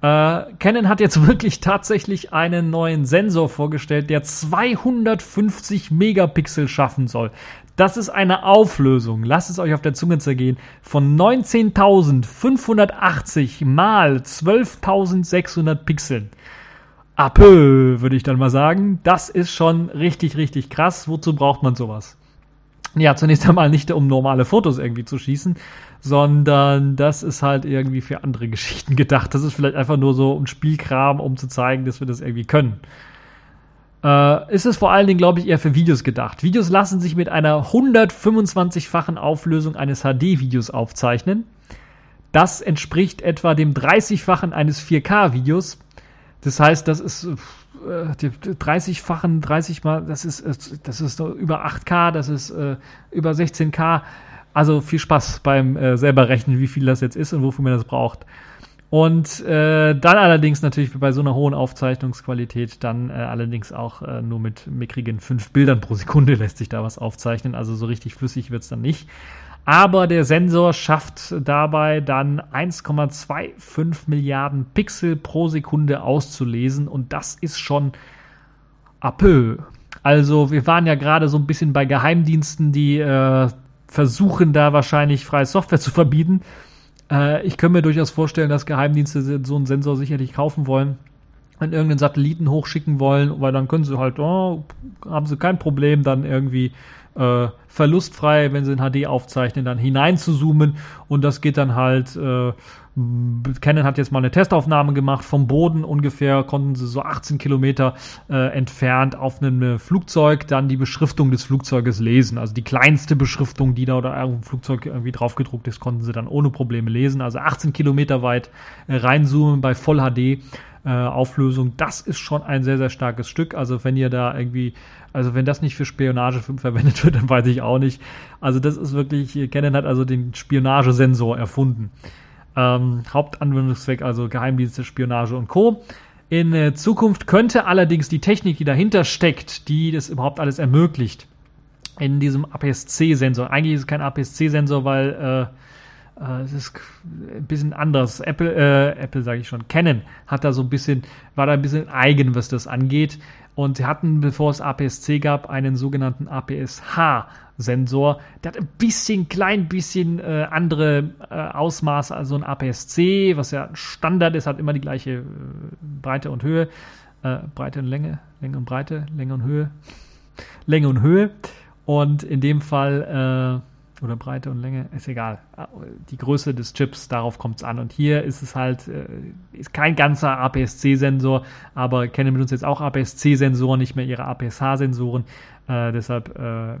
Äh, Canon hat jetzt *laughs* wirklich tatsächlich einen neuen Sensor vorgestellt, der 250 Megapixel schaffen soll. Das ist eine Auflösung, lasst es euch auf der Zunge zergehen, von 19.580 mal 12.600 Pixeln. Apö, würde ich dann mal sagen. Das ist schon richtig, richtig krass. Wozu braucht man sowas? Ja, zunächst einmal nicht, um normale Fotos irgendwie zu schießen, sondern das ist halt irgendwie für andere *laughs* Geschichten gedacht. Das ist vielleicht einfach nur so um Spielkram, um zu zeigen, dass wir das irgendwie können. Äh, ist es vor allen Dingen, glaube ich, eher für Videos gedacht. Videos lassen sich mit einer 125-fachen Auflösung eines HD-Videos aufzeichnen. Das entspricht etwa dem 30-fachen eines 4K-Videos. Das heißt, das ist äh, 30-fachen, 30 mal, das ist, äh, das ist über 8K, das ist äh, über 16K. Also viel Spaß beim äh, selber rechnen, wie viel das jetzt ist und wofür man das braucht. Und äh, dann allerdings natürlich bei so einer hohen Aufzeichnungsqualität dann äh, allerdings auch äh, nur mit mickrigen fünf Bildern pro Sekunde *laughs* lässt sich da was aufzeichnen. Also so richtig flüssig wird's dann nicht. Aber der Sensor schafft dabei dann 1,25 Milliarden Pixel pro Sekunde auszulesen und das ist schon apö. Also wir waren ja gerade so ein bisschen bei Geheimdiensten, die äh, versuchen da wahrscheinlich freie Software zu verbieten. Äh, ich kann mir durchaus vorstellen, dass Geheimdienste so einen Sensor sicherlich kaufen wollen an irgendeinen Satelliten hochschicken wollen, weil dann können sie halt, oh, haben sie kein Problem, dann irgendwie äh, verlustfrei, wenn sie in HD aufzeichnen, dann hinein zu zoomen und das geht dann halt, äh, Canon hat jetzt mal eine Testaufnahme gemacht vom Boden ungefähr, konnten sie so 18 Kilometer äh, entfernt auf einem äh, Flugzeug dann die Beschriftung des Flugzeuges lesen. Also die kleinste Beschriftung, die da oder irgendein Flugzeug irgendwie draufgedruckt ist, konnten sie dann ohne Probleme lesen. Also 18 Kilometer weit äh, reinzoomen bei Voll HD äh, Auflösung. Das ist schon ein sehr, sehr starkes Stück. Also wenn ihr da irgendwie, also wenn das nicht für Spionage *laughs* verwendet wird, dann weiß ich auch nicht. Also das ist wirklich, Canon hat also den Spionagesensor erfunden. Ähm, Hauptanwendungszweck also Geheimdienste, Spionage und Co. In äh, Zukunft könnte allerdings die Technik, die dahinter steckt, die das überhaupt alles ermöglicht, in diesem APS-C-Sensor. Eigentlich ist es kein APS-C-Sensor, weil äh, es ist ein bisschen anders. Apple, äh, Apple sage ich schon, Canon hat da so ein bisschen, war da ein bisschen eigen, was das angeht. Und sie hatten, bevor es APS-C gab, einen sogenannten APS-H-Sensor. Der hat ein bisschen, klein bisschen äh, andere äh, Ausmaße als so ein APS-C, was ja Standard ist, hat immer die gleiche äh, Breite und Höhe. Äh, Breite und Länge, Länge und Breite, Länge und Höhe. Länge und Höhe. Und in dem Fall äh, oder Breite und Länge, ist egal. Die Größe des Chips, darauf kommt es an. Und hier ist es halt, äh, ist kein ganzer APS-C-Sensor, aber Canon benutzt jetzt auch APS-C-Sensoren, nicht mehr ihre APS-H-Sensoren. Äh, deshalb, äh,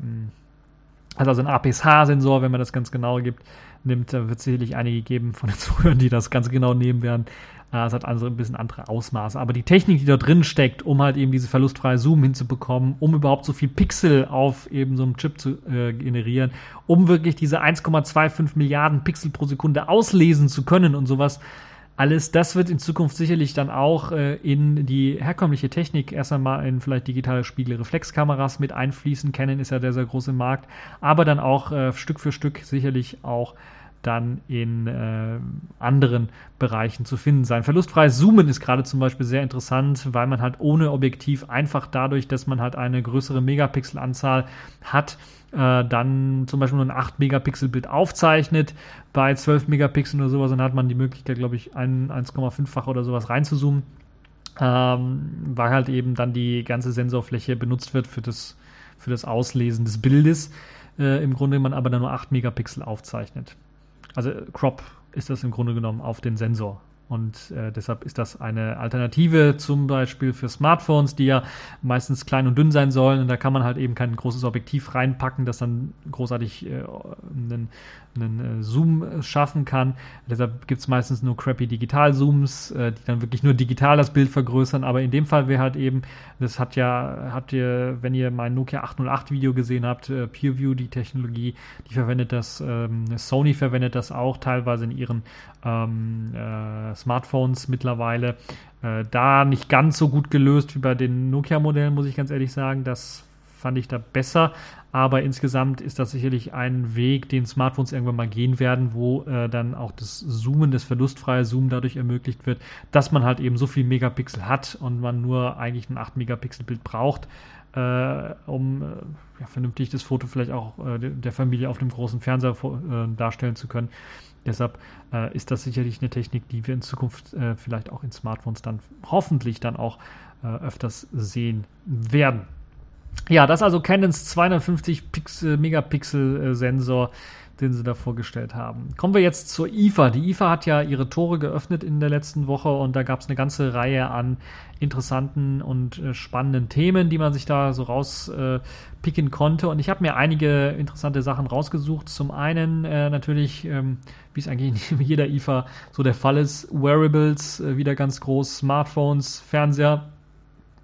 also, also ein APS-H-Sensor, wenn man das ganz genau gibt, nimmt, wird es sicherlich einige geben von den *laughs* Zuhörern, die das ganz genau nehmen werden. Es hat also ein bisschen andere Ausmaße. Aber die Technik, die da drin steckt, um halt eben diese verlustfreie Zoom hinzubekommen, um überhaupt so viel Pixel auf eben so einem Chip zu äh, generieren, um wirklich diese 1,25 Milliarden Pixel pro Sekunde auslesen zu können und sowas, alles das wird in Zukunft sicherlich dann auch äh, in die herkömmliche Technik erst einmal in vielleicht digitale Spiegelreflexkameras mit einfließen. Canon ist ja der sehr große Markt, aber dann auch äh, Stück für Stück sicherlich auch dann in äh, anderen Bereichen zu finden sein. Verlustfreies Zoomen ist gerade zum Beispiel sehr interessant, weil man halt ohne Objektiv einfach dadurch, dass man halt eine größere Megapixelanzahl hat, äh, dann zum Beispiel nur ein 8 Megapixel Bild aufzeichnet bei 12 Megapixeln oder sowas, dann hat man die Möglichkeit, glaube ich, 1,5-fach oder sowas reinzuzoomen, ähm, weil halt eben dann die ganze Sensorfläche benutzt wird für das, für das Auslesen des Bildes. Äh, Im Grunde man aber dann nur 8 Megapixel aufzeichnet. Also Crop ist das im Grunde genommen auf den Sensor. Und äh, deshalb ist das eine Alternative zum Beispiel für Smartphones, die ja meistens klein und dünn sein sollen. Und da kann man halt eben kein großes Objektiv reinpacken, das dann großartig äh, einen, einen äh, Zoom schaffen kann. Deshalb gibt es meistens nur crappy Digital-Zooms, äh, die dann wirklich nur digital das Bild vergrößern. Aber in dem Fall wäre halt eben, das hat ja, habt ihr, wenn ihr mein Nokia 808 Video gesehen habt, äh, PureView, die Technologie, die verwendet das, ähm, Sony verwendet das auch teilweise in ihren ähm, äh, äh, Smartphones mittlerweile. Äh, da nicht ganz so gut gelöst wie bei den Nokia-Modellen, muss ich ganz ehrlich sagen. Das fand ich da besser. Aber insgesamt ist das sicherlich ein Weg, den Smartphones irgendwann mal gehen werden, wo äh, dann auch das Zoomen, das verlustfreie Zoomen dadurch ermöglicht wird, dass man halt eben so viel Megapixel hat und man nur eigentlich ein 8 Megapixel Bild braucht, äh, um äh, ja, vernünftig das Foto vielleicht auch äh, der Familie auf dem großen Fernseher äh, darstellen zu können. Deshalb äh, ist das sicherlich eine Technik, die wir in Zukunft vielleicht auch in Smartphones dann hoffentlich dann auch öfters sehen werden. Ja, das ist also Canons 250 Pixel, Megapixel äh, Sensor, den sie da vorgestellt haben. Kommen wir jetzt zur IFA. Die IFA hat ja ihre Tore geöffnet in der letzten Woche und da gab es eine ganze Reihe an interessanten und äh, spannenden Themen, die man sich da so rauspicken äh, konnte. Und ich habe mir einige interessante Sachen rausgesucht. Zum einen äh, natürlich, ähm, wie es eigentlich *laughs* in jeder IFA so der Fall ist, Wearables, äh, wieder ganz groß, Smartphones, Fernseher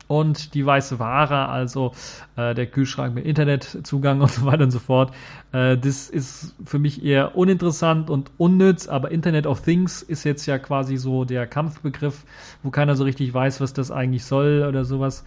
und die weiße Ware, also äh, der Kühlschrank mit Internetzugang *laughs* und so weiter und so fort. Äh, das ist für mich eher uninteressant und unnütz, aber Internet of Things ist jetzt ja quasi so der Kampfbegriff, wo keiner so richtig weiß, was das eigentlich soll oder sowas.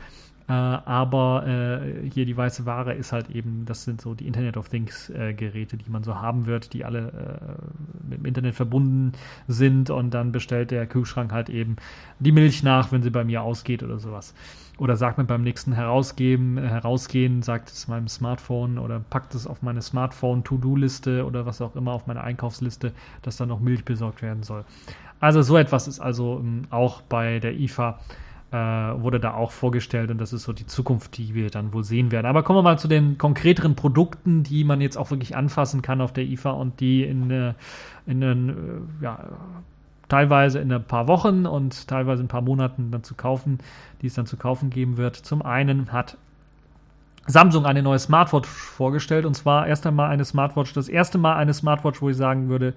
Äh, aber äh, hier die weiße Ware ist halt eben, das sind so die Internet of Things äh, Geräte, die man so haben wird, die alle äh, mit dem Internet verbunden sind und dann bestellt der Kühlschrank halt eben die Milch nach, wenn sie bei mir ausgeht oder sowas. Oder sagt mir beim nächsten Herausgeben, herausgehen, sagt es meinem Smartphone oder packt es auf meine Smartphone-To-Do-Liste oder was auch immer auf meine Einkaufsliste, dass da noch Milch besorgt werden soll. Also so etwas ist also ähm, auch bei der IFA äh, wurde da auch vorgestellt und das ist so die Zukunft, die wir dann wohl sehen werden. Aber kommen wir mal zu den konkreteren Produkten, die man jetzt auch wirklich anfassen kann auf der IFA und die in, äh, in, in äh, ja, teilweise in ein paar Wochen und teilweise in ein paar Monaten dann zu kaufen, die es dann zu kaufen geben wird. Zum einen hat Samsung eine neue Smartwatch vorgestellt und zwar erst einmal eine Smartwatch, das erste Mal eine Smartwatch, wo ich sagen würde,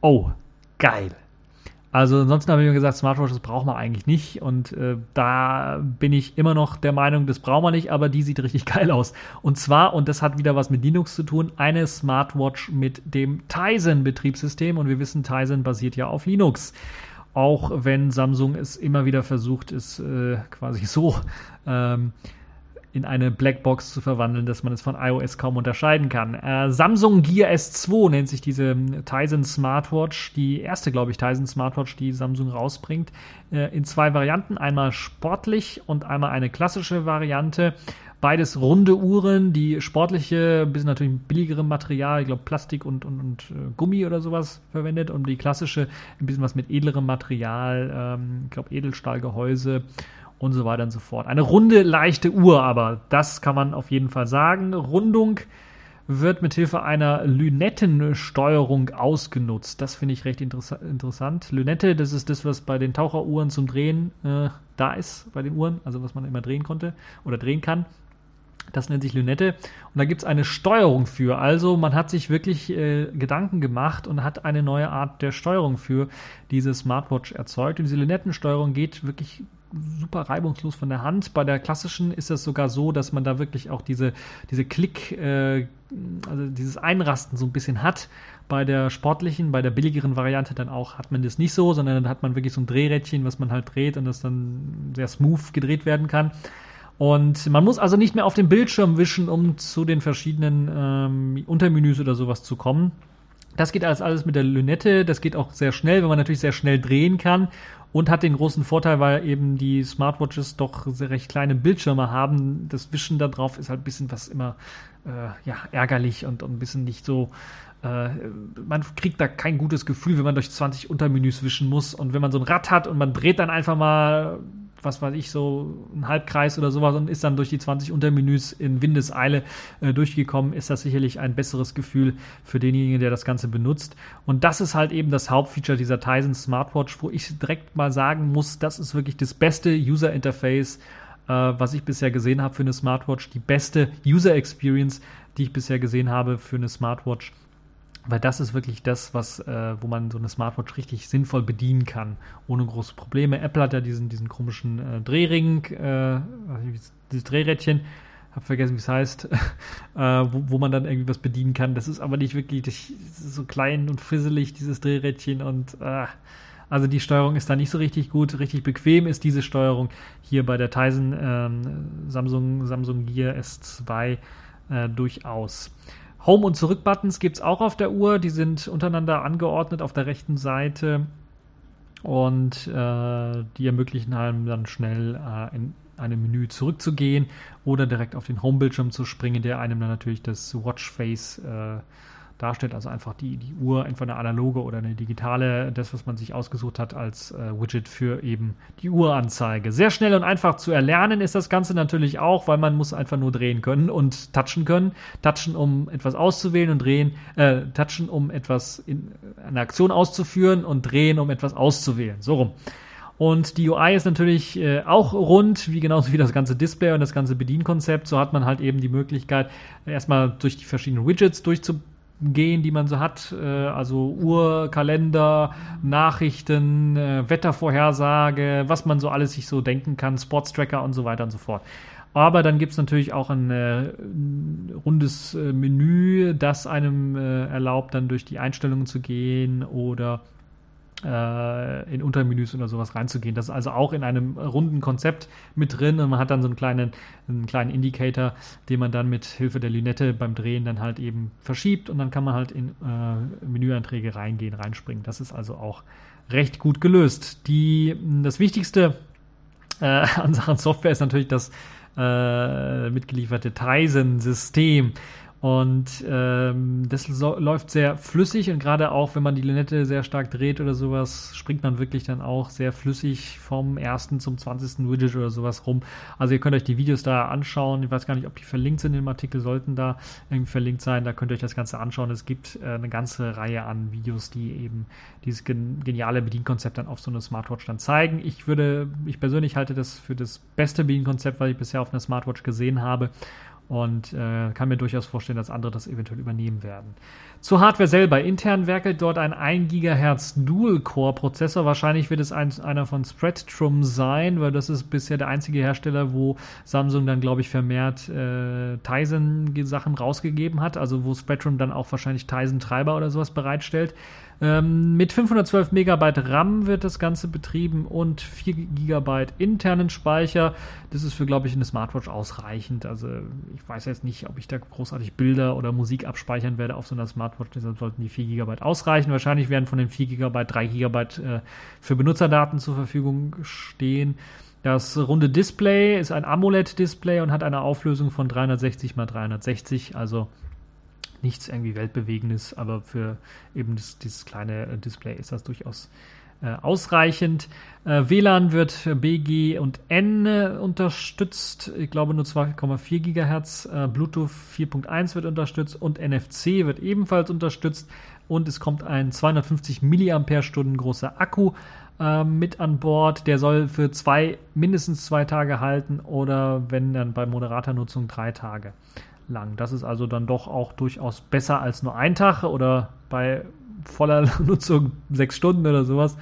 oh, geil. Also ansonsten habe ich mir gesagt, Smartwatches braucht man eigentlich nicht. Und äh, da bin ich immer noch der Meinung, das braucht man nicht, aber die sieht richtig *laughs* geil aus. Und zwar, und das hat wieder was mit Linux zu tun, eine Smartwatch mit dem Tizen-Betriebssystem. Und wir wissen, Tizen basiert ja auf Linux. Auch wenn Samsung es immer wieder versucht, es äh, quasi *laughs* so ähm, in eine Blackbox zu verwandeln, dass man es von iOS kaum unterscheiden kann. Äh, Samsung Gear S2 nennt sich diese ähm, Tizen Smartwatch, die erste, glaube ich, Tizen Smartwatch, die Samsung rausbringt, äh, in zwei Varianten, einmal sportlich und einmal eine klassische Variante. Beides runde Uhren, die sportliche, ein bisschen natürlich billigere Material, ich glaube Plastik und, und, und äh, Gummi oder sowas verwendet. Und die klassische ein bisschen was mit edlerem Material, ähm, ich glaube Edelstahlgehäuse und so weiter und so fort. Eine runde, leichte Uhr, aber das kann man auf jeden Fall sagen. Rundung wird mit Hilfe einer Lünettensteuerung ausgenutzt. Das finde ich recht interess interessant. Lünette, das ist das, was bei den Taucheruhren zum Drehen äh, da ist, bei den Uhren, also was man immer drehen konnte oder drehen kann. Das nennt sich Lünette. Und da gibt es eine Steuerung für. Also man hat sich wirklich äh, Gedanken gemacht und hat eine neue Art der Steuerung für diese Smartwatch erzeugt. Und diese Lünettensteuerung geht wirklich super reibungslos von der Hand. Bei der klassischen ist es sogar so, dass man da wirklich auch diese, diese Klick, äh, also dieses Einrasten so ein bisschen hat. Bei der sportlichen, bei der billigeren Variante dann auch hat man das nicht so, sondern dann hat man wirklich so ein Drehrädchen, was man halt dreht und das dann sehr smooth gedreht werden kann. Und man muss also nicht mehr auf den Bildschirm wischen, um zu den verschiedenen ähm, Untermenüs oder sowas zu kommen. Das geht alles, alles mit der Lünette. Das geht auch sehr schnell, wenn man natürlich sehr schnell drehen kann und hat den großen Vorteil, weil eben die Smartwatches doch sehr recht kleine Bildschirme haben. Das Wischen da drauf ist halt ein bisschen was immer äh, ja, ärgerlich und, und ein bisschen nicht so. Äh, man kriegt da kein gutes Gefühl, wenn man durch 20 Untermenüs wischen muss. Und wenn man so ein Rad hat und man dreht dann einfach mal was weiß ich, so ein Halbkreis oder sowas und ist dann durch die 20 Untermenüs in Windeseile äh, durchgekommen, ist das sicherlich ein besseres Gefühl für denjenigen, der das Ganze benutzt. Und das ist halt eben das Hauptfeature dieser Tizen Smartwatch, wo ich direkt mal sagen muss, das ist wirklich das beste User Interface, äh, was ich bisher gesehen habe für eine Smartwatch, die beste User Experience, die ich bisher gesehen habe für eine Smartwatch. Weil das ist wirklich das, was, äh, wo man so eine Smartwatch richtig sinnvoll bedienen kann, ohne große Probleme. Apple hat ja diesen, diesen komischen äh, Drehring, äh, dieses Drehrädchen, hab vergessen, wie es heißt, *laughs* äh, wo, wo, man dann irgendwie was bedienen kann. Das ist aber nicht wirklich das ist so klein und fisselig, dieses Drehrädchen und äh, Also die Steuerung ist da nicht so richtig gut. Richtig bequem ist diese Steuerung hier bei der Tizen ähm, Samsung, Samsung Gear S2 äh, durchaus. Home- und Zurück-Buttons gibt es auch auf der Uhr. Die sind untereinander angeordnet auf der rechten Seite und äh, die ermöglichen einem dann schnell äh, in einem Menü zurückzugehen oder direkt auf den Home-Bildschirm zu springen, der einem dann natürlich das Watchface äh, darstellt. Also einfach die, die Uhr, entweder eine analoge oder eine digitale, das, was man sich ausgesucht hat als äh, Widget für eben die Uhranzeige. Sehr schnell und einfach zu erlernen ist das Ganze natürlich auch, weil man muss einfach nur drehen können und touchen können. Touchen, um etwas auszuwählen und drehen, äh, touchen, um etwas in eine Aktion auszuführen und drehen, um etwas auszuwählen. So rum. Und die UI ist natürlich äh, auch rund, wie genauso wie das ganze Display und das ganze Bedienkonzept. So hat man halt eben die Möglichkeit, erstmal durch die verschiedenen Widgets durchzu gehen, die man so hat, äh, also Uhr, Kalender, Nachrichten, äh, Wettervorhersage, was man so alles sich so denken kann, Sportstracker und so weiter und so fort. Aber dann gibt es natürlich auch ein äh, rundes äh, Menü, das einem äh, erlaubt, dann durch die Einstellungen zu gehen oder äh, in Untermenüs oder sowas reinzugehen. Das ist also auch in einem runden Konzept mit drin und man hat dann so einen kleinen, einen kleinen Indicator, den man dann mit Hilfe der Lünette beim Drehen dann halt eben verschiebt und dann kann man halt in äh, Menüeinträge reingehen, reinspringen. Das ist also auch recht gut gelöst. Die, das Wichtigste äh, *laughs* an Sachen Software ist natürlich das äh, mitgelieferte Tizen-System. Und ähm, das so, läuft sehr flüssig und gerade auch, wenn man die Lünette sehr stark dreht oder sowas, springt man wirklich dann auch sehr flüssig vom ersten zum 20. Widget oder sowas rum. Also ihr könnt euch die Videos da anschauen. Ich weiß gar nicht, ob die verlinkt sind im Artikel, sollten da irgendwie verlinkt sein. Da könnt ihr euch das Ganze anschauen. Es gibt äh, eine ganze Reihe an Videos, die eben dieses gen geniale Bedienkonzept dann auf so eine Smartwatch dann zeigen. Ich würde, ich persönlich halte das für das beste Bedienkonzept, was ich bisher auf einer Smartwatch gesehen habe und äh, kann mir durchaus vorstellen, dass andere das eventuell übernehmen werden. Zur Hardware selber. Intern werkelt dort ein 1 GHz Dual-Core-Prozessor. Wahrscheinlich wird es ein, einer von Spreadtrum sein, weil das ist bisher der einzige Hersteller, wo Samsung dann, glaube ich, vermehrt äh, Tizen-Sachen rausgegeben hat. Also wo Spreadtrum dann auch wahrscheinlich Tizen-Treiber oder sowas bereitstellt. Ähm, mit 512 Megabyte RAM wird das Ganze betrieben und 4 Gigabyte internen Speicher. Das ist für, glaube ich, eine Smartwatch ausreichend. Also ich weiß jetzt nicht, ob ich da großartig Bilder oder Musik abspeichern werde auf so einer Smartwatch. Deshalb sollten die 4 Gigabyte ausreichen. Wahrscheinlich werden von den 4 Gigabyte 3 Gigabyte äh, für Benutzerdaten zur Verfügung stehen. Das runde Display ist ein AMOLED-Display und hat eine Auflösung von 360 x 360, also nichts irgendwie Weltbewegendes, aber für eben das, dieses kleine äh, Display ist das durchaus äh, ausreichend. Äh, WLAN wird BG und N unterstützt, ich glaube nur 2,4 GHz. Bluetooth 4.1 wird unterstützt und NFC wird ebenfalls unterstützt. Und es kommt ein 250 mAh großer Akku mit an Bord. Der soll für zwei, mindestens zwei Tage halten oder wenn dann bei moderater Nutzung drei Tage lang. Das ist also dann doch auch durchaus besser als nur ein Tag oder bei voller *laughs* Nutzung sechs Stunden oder sowas.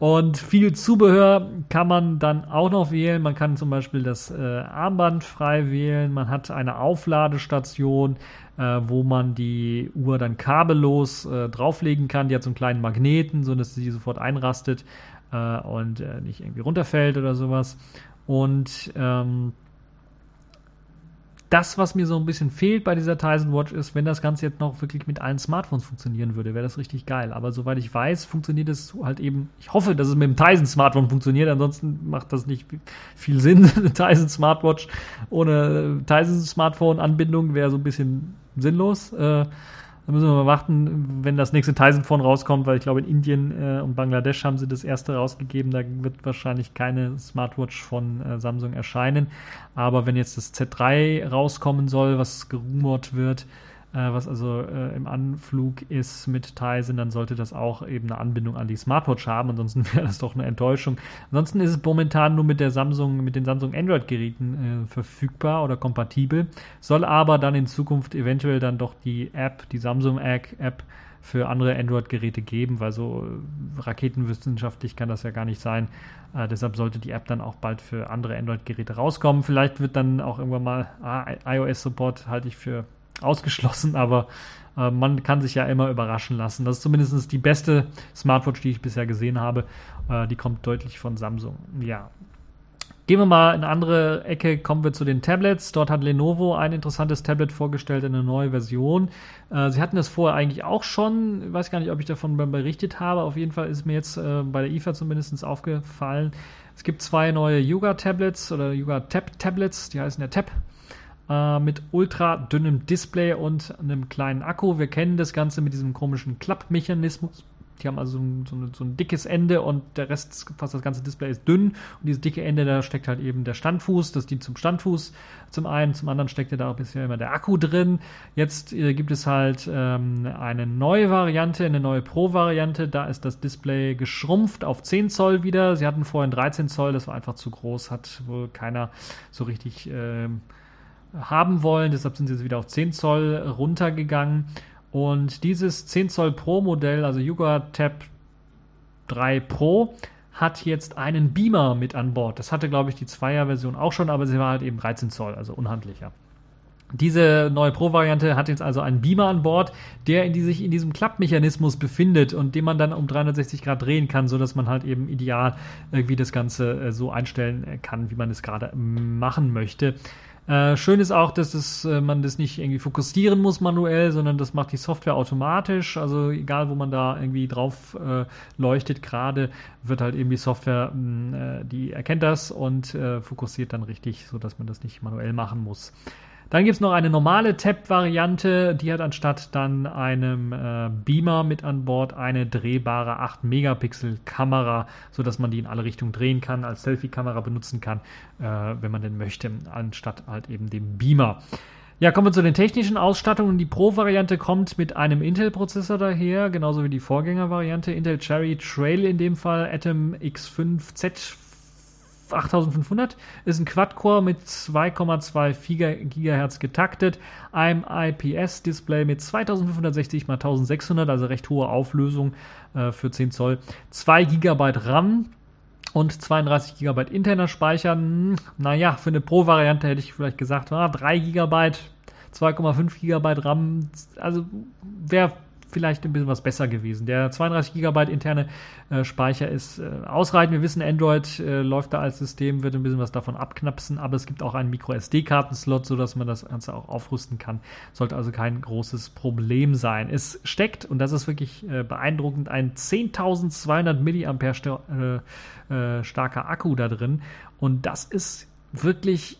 Und viel Zubehör kann man dann auch noch wählen. Man kann zum Beispiel das äh, Armband frei wählen. Man hat eine Aufladestation, äh, wo man die Uhr dann kabellos äh, drauflegen kann. Die hat so einen kleinen Magneten, so dass sie sofort einrastet äh, und äh, nicht irgendwie runterfällt oder sowas. Und ähm, das, was mir so ein bisschen fehlt bei dieser Tizen Watch, ist, wenn das Ganze jetzt noch wirklich mit allen Smartphones funktionieren würde, wäre das richtig geil. Aber soweit ich weiß, funktioniert es halt eben. Ich hoffe, dass es mit dem Tizen Smartphone funktioniert. Ansonsten macht das nicht viel Sinn. *laughs* Eine Tizen Smartwatch ohne Tizen Smartphone Anbindung wäre so ein bisschen sinnlos. Äh, da müssen wir mal warten, wenn das nächste Tizen-Phone rauskommt, weil ich glaube, in Indien äh, und Bangladesch haben sie das erste rausgegeben. Da wird wahrscheinlich keine Smartwatch von äh, Samsung erscheinen. Aber wenn jetzt das Z3 rauskommen soll, was gerumort wird, was also äh, im Anflug ist mit Tizen, dann sollte das auch eben eine Anbindung an die Smartwatch haben. Ansonsten *laughs* wäre das doch eine Enttäuschung. Ansonsten ist es momentan nur mit der Samsung, mit den Samsung Android-Geräten äh, verfügbar oder kompatibel. Soll aber dann in Zukunft eventuell dann doch die App, die Samsung App für andere Android-Geräte geben, weil so äh, raketenwissenschaftlich kann das ja gar nicht sein. Äh, deshalb sollte die App dann auch bald für andere Android-Geräte rauskommen. Vielleicht wird dann auch irgendwann mal ah, iOS-Support halte ich für ausgeschlossen, aber äh, man kann sich ja immer überraschen lassen. Das ist zumindest die beste Smartwatch, die ich bisher gesehen habe. Äh, die kommt deutlich von Samsung. Ja, Gehen wir mal in eine andere Ecke, kommen wir zu den Tablets. Dort hat Lenovo ein interessantes Tablet vorgestellt, eine neue Version. Äh, sie hatten das vorher eigentlich auch schon. Ich weiß gar nicht, ob ich davon berichtet habe. Auf jeden Fall ist mir jetzt äh, bei der IFA zumindest aufgefallen. Es gibt zwei neue Yuga-Tablets oder Yuga-Tab-Tablets, die heißen ja Tab äh, mit ultra dünnem Display und einem kleinen Akku. Wir kennen das Ganze mit diesem komischen Klappmechanismus. Die haben also so, so, so, ein dickes Ende und der Rest, fast das ganze Display ist dünn. Und dieses dicke Ende, da steckt halt eben der Standfuß. Das dient zum Standfuß zum einen. Zum anderen steckt da auch bisher immer der Akku drin. Jetzt äh, gibt es halt ähm, eine neue Variante, eine neue Pro-Variante. Da ist das Display geschrumpft auf 10 Zoll wieder. Sie hatten vorhin 13 Zoll, das war einfach zu groß, hat wohl keiner so richtig äh, haben wollen. Deshalb sind sie jetzt wieder auf 10 Zoll runtergegangen. Und dieses 10 Zoll Pro Modell, also Yuga Tab 3 Pro, hat jetzt einen Beamer mit an Bord. Das hatte, glaube ich, die Zweier-Version auch schon, aber sie war halt eben 13 Zoll, also unhandlicher. Diese neue Pro-Variante hat jetzt also einen Beamer an Bord, der in die, sich in diesem Klappmechanismus befindet und den man dann um 360 Grad drehen kann, sodass man halt eben ideal irgendwie das Ganze äh, so einstellen kann, wie man es gerade machen möchte. Äh, schön ist auch, dass es, äh, man das nicht irgendwie fokussieren muss manuell, sondern das macht die Software automatisch. Also egal, wo man da irgendwie drauf äh, leuchtet, gerade wird halt eben die Software, mh, mm, äh, die erkennt das und äh, fokussiert dann richtig, sodass man das nicht manuell machen muss. Dann gibt es noch eine normale Tab-Variante, die hat anstatt dann einem äh, Beamer mit an Bord eine drehbare 8-Megapixel-Kamera, sodass man die in alle Richtungen drehen kann, als Selfie-Kamera benutzen kann, äh, wenn man denn möchte, anstatt halt eben dem Beamer. Ja, kommen wir zu den technischen Ausstattungen. Die Pro-Variante kommt mit einem Intel-Prozessor daher, genauso wie die Vorgängervariante. Intel Cherry Trail in dem Fall, Atom X5Z 8500 ist ein Quad-Core mit 2,2 GHz getaktet, einem IPS-Display mit 2560 x 1600, also recht hohe Auflösung äh, für 10 Zoll, 2 GB RAM und 32 GB interner Speicher. Hm, naja, für eine Pro-Variante hätte ich vielleicht gesagt, ah, 3 GB, 2,5 GB RAM, also wäre vielleicht ein bisschen was besser gewesen. Der 32 GB interne äh, Speicher ist äh, ausreichend. Wir wissen, Android äh, läuft da als System, wird ein bisschen was davon abknapsen, aber es gibt auch einen Micro-SD-Kartenslot, sodass man das Ganze auch aufrüsten kann. Sollte also kein großes Problem sein. Es steckt, und das ist wirklich äh, beeindruckend, ein 10.200 mAh äh, äh, starker Akku da drin. Und das ist wirklich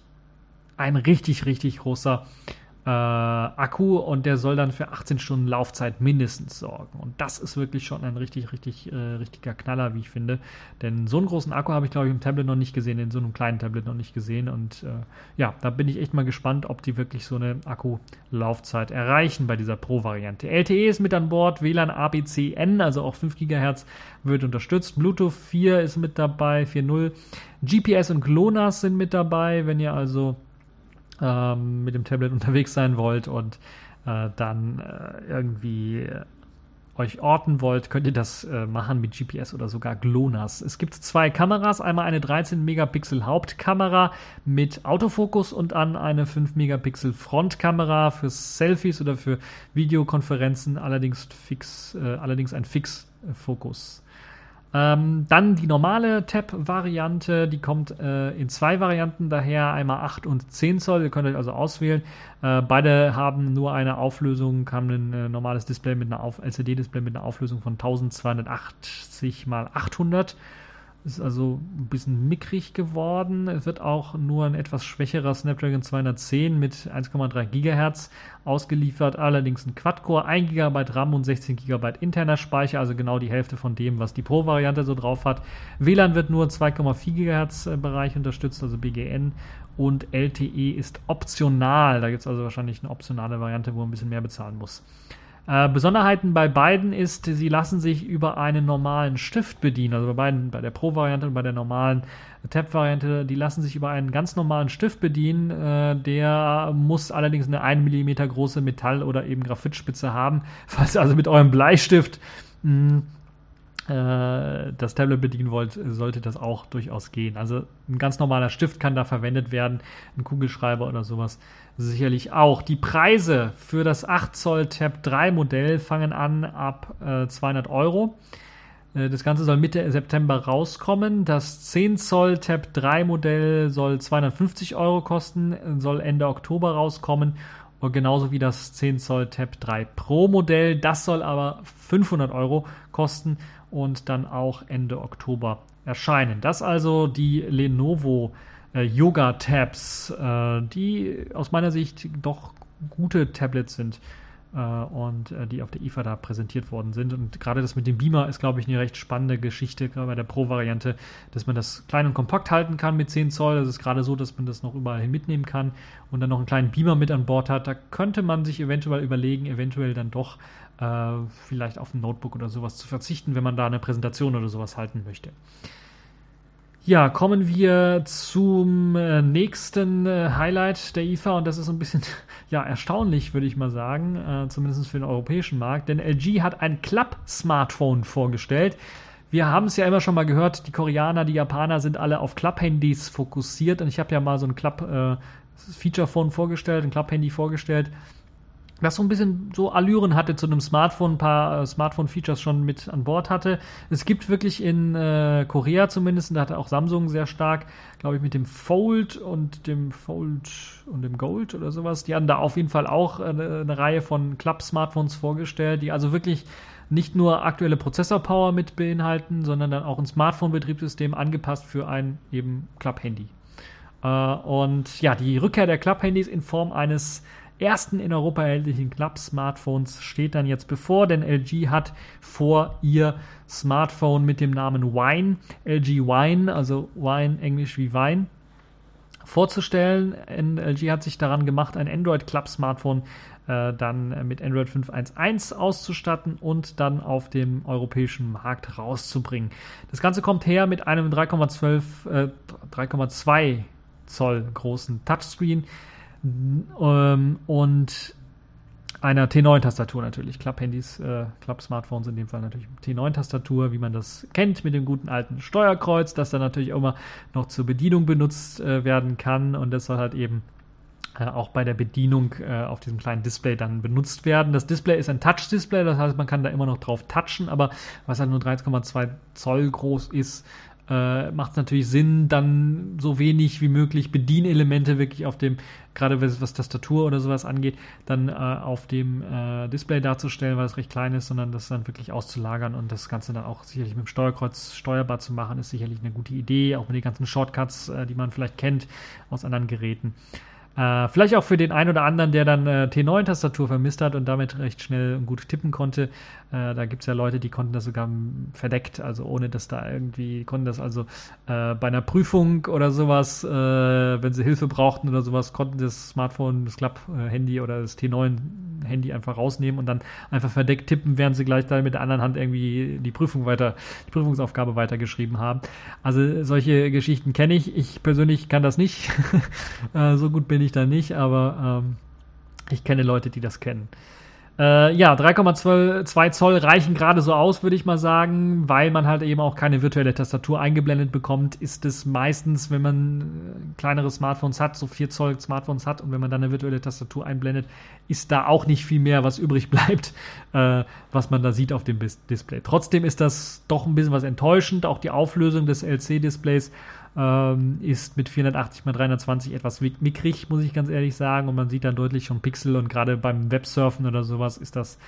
ein richtig, richtig großer äh, Akku und der soll dann für 18 Stunden Laufzeit mindestens sorgen. Und das ist wirklich schon ein richtig, richtig, äh, richtiger Knaller, wie ich finde. Denn so einen großen Akku habe ich, glaube ich, im Tablet noch nicht gesehen, in so einem kleinen Tablet noch nicht gesehen. Und äh, ja, da bin ich echt mal gespannt, ob die wirklich so eine Akkulaufzeit erreichen bei dieser Pro-Variante. LTE ist mit an Bord, WLAN ABCN, also auch 5 GHz wird unterstützt. Bluetooth 4 ist mit dabei, 4.0. GPS und GLONASS sind mit dabei, wenn ihr also ähm, mit dem Tablet unterwegs sein wollt und äh, dann äh, irgendwie äh, euch orten wollt, könnt ihr das äh, machen mit GPS oder sogar GLONASS. Es gibt zwei Kameras, einmal eine 13 Megapixel Hauptkamera mit Autofokus und dann eine 5 Megapixel Frontkamera für Selfies oder für Videokonferenzen, allerdings fix, äh, allerdings ein Fixfokus. Ähm, dann die normale Tab-Variante, die kommt äh, in zwei Varianten daher, einmal 8 und 10 Zoll, ihr könnt euch also auswählen. Äh, beide haben nur eine Auflösung, haben ein äh, normales Display mit einer LCD-Display mit einer Auflösung von 1280 x 800 ist also ein bisschen mickrig geworden. Es wird auch nur ein etwas schwächerer Snapdragon 210 mit 1,3 GHz ausgeliefert, allerdings ein Quad-Core, 1 GB RAM und 16 GB interner Speicher, also genau die Hälfte von dem, was die Pro-Variante so drauf hat. WLAN wird nur 2,4 GHz äh, Bereich unterstützt, also BGN und LTE ist optional. Da gibt es also wahrscheinlich eine optionale Variante, wo man ein bisschen mehr bezahlen muss. Äh, Besonderheiten bei beiden ist, sie lassen sich über einen normalen Stift bedienen. Also bei beiden, bei der Pro-Variante und bei der normalen Tab-Variante, die lassen sich über einen ganz normalen Stift bedienen. Äh, der muss allerdings eine 1 mm große Metall- oder eben Graphitspitze haben. *laughs* Falls ihr also mit eurem Bleistift mh, hm, äh, das Tablet bedienen wollt, sollte das auch durchaus gehen. Also ein ganz normaler Stift kann da verwendet werden, ein Kugelschreiber oder sowas sicherlich auch. Die Preise für das 8 Zoll Tab 3 Modell fangen an ab äh, 200 Euro. Äh, das Ganze soll Mitte September rauskommen. Das 10 Zoll Tab 3 Modell soll 250 Euro kosten, soll Ende Oktober rauskommen. Und genauso wie das 10 Zoll Tab 3 Pro Modell. Das soll aber 500 Euro kosten und dann auch Ende Oktober erscheinen. Das also die Lenovo äh, Yoga Tabs, äh, die aus meiner Sicht doch gute Tablets sind äh, und äh, die auf der IFA da präsentiert worden sind. Und gerade das mit dem Beamer ist, glaube ich, eine recht spannende Geschichte, gerade bei der Pro-Variante, dass man das klein und kompakt halten kann mit 10 Zoll. Das ist gerade so, dass man das noch überall hin mitnehmen kann und dann noch einen kleinen Beamer mit an Bord hat. Da könnte man sich eventuell überlegen, eventuell dann doch äh, vielleicht auf ein Notebook oder sowas zu verzichten, wenn man da eine Präsentation oder sowas halten möchte. Ja, kommen wir zum äh, nächsten äh, Highlight der IFA und das ist ein bisschen *laughs* ja, erstaunlich, würde ich mal sagen, äh, zumindest für den europäischen Markt, denn LG hat ein Club-Smartphone vorgestellt. Wir haben es ja immer schon mal gehört, die Koreaner, die Japaner sind alle auf Club-Handys fokussiert und ich habe ja mal so ein Club-Feature-Phone äh, vorgestellt, ein Club-Handy vorgestellt das so ein bisschen so Allüren hatte zu einem Smartphone, ein paar äh, Smartphone-Features schon mit an Bord hatte. Es gibt wirklich in äh, Korea zumindest, da hatte auch Samsung sehr stark, glaube ich, mit dem Fold und dem Fold und dem Gold oder sowas. Die haben da auf jeden Fall auch äh, eine Reihe von Club-Smartphones vorgestellt, die also wirklich nicht nur aktuelle Prozessor-Power mit beinhalten, sondern dann auch ein Smartphone-Betriebssystem angepasst für ein eben Club-Handy. Äh, und ja, die Rückkehr der Club-Handys in Form eines ersten in Europa erhältlichen Club-Smartphones steht dann jetzt bevor, denn LG hat vor, ihr Smartphone mit dem Namen Wine, LG Wine, also Wine englisch wie Wein, vorzustellen. LG hat sich daran gemacht, ein Android Club Smartphone äh, dann mit Android 5.1.1 auszustatten und dann auf dem europäischen Markt rauszubringen. Das Ganze kommt her mit einem 3,12 äh, 3,2 Zoll großen Touchscreen ähm, und einer T9-Tastatur natürlich. Club-Handys, äh, Club-Smartphones in dem Fall natürlich T9-Tastatur, wie man das kennt mit dem guten alten Steuerkreuz, das dann natürlich auch immer noch zur Bedienung benutzt äh, werden kann und das soll halt eben äh, auch bei der Bedienung äh, auf diesem kleinen Display dann benutzt werden. Das Display ist ein Touch-Display, das heißt, man kann da immer noch drauf touchen, aber was halt nur 3,2 Zoll groß ist, äh, macht es natürlich Sinn, dann so wenig wie möglich Bedienelemente wirklich auf dem, gerade was, was Tastatur oder sowas angeht, dann äh, auf dem äh, Display darzustellen, weil es recht klein ist, sondern das dann wirklich auszulagern und das Ganze dann auch sicherlich mit dem Steuerkreuz steuerbar zu machen, ist sicherlich eine gute Idee, auch mit den ganzen Shortcuts, äh, die man vielleicht kennt aus anderen Geräten. Äh, vielleicht auch für den einen oder anderen, der dann äh, T9-Tastatur vermisst hat und damit recht schnell und gut tippen konnte. Äh, da gibt es ja Leute, die konnten das sogar verdeckt, also ohne dass da irgendwie, konnten das also äh, bei einer Prüfung oder sowas, äh, wenn sie Hilfe brauchten oder sowas, konnten das Smartphone, das Klapp-Handy oder das T9-Handy einfach rausnehmen und dann einfach verdeckt tippen, während sie gleich dann mit der anderen Hand irgendwie die Prüfung weiter, die Prüfungsaufgabe weitergeschrieben haben. Also solche Geschichten kenne ich. Ich persönlich kann das nicht. *laughs* Äh, so gut bin ich da nicht, aber ähm, ich kenne Leute, die das kennen. Äh, ja, 3,2 Zoll reichen gerade so aus, würde ich mal sagen, weil man halt eben auch keine virtuelle Tastatur eingeblendet bekommt, ist es meistens, wenn man äh, kleinere Smartphones hat, so 4 Zoll Smartphones hat und wenn man dann eine virtuelle Tastatur einblendet, ist da auch nicht viel mehr, was *laughs* übrig bleibt, äh, was man da sieht auf dem Display. Trotzdem ist das doch ein bisschen was enttäuschend, auch die Auflösung des LC-Displays ähm, ist mit 480 x 320 etwas mickrig, muss ich ganz ehrlich sagen. Und man sieht dann deutlich schon Pixel und gerade beim Websurfen oder sowas ist das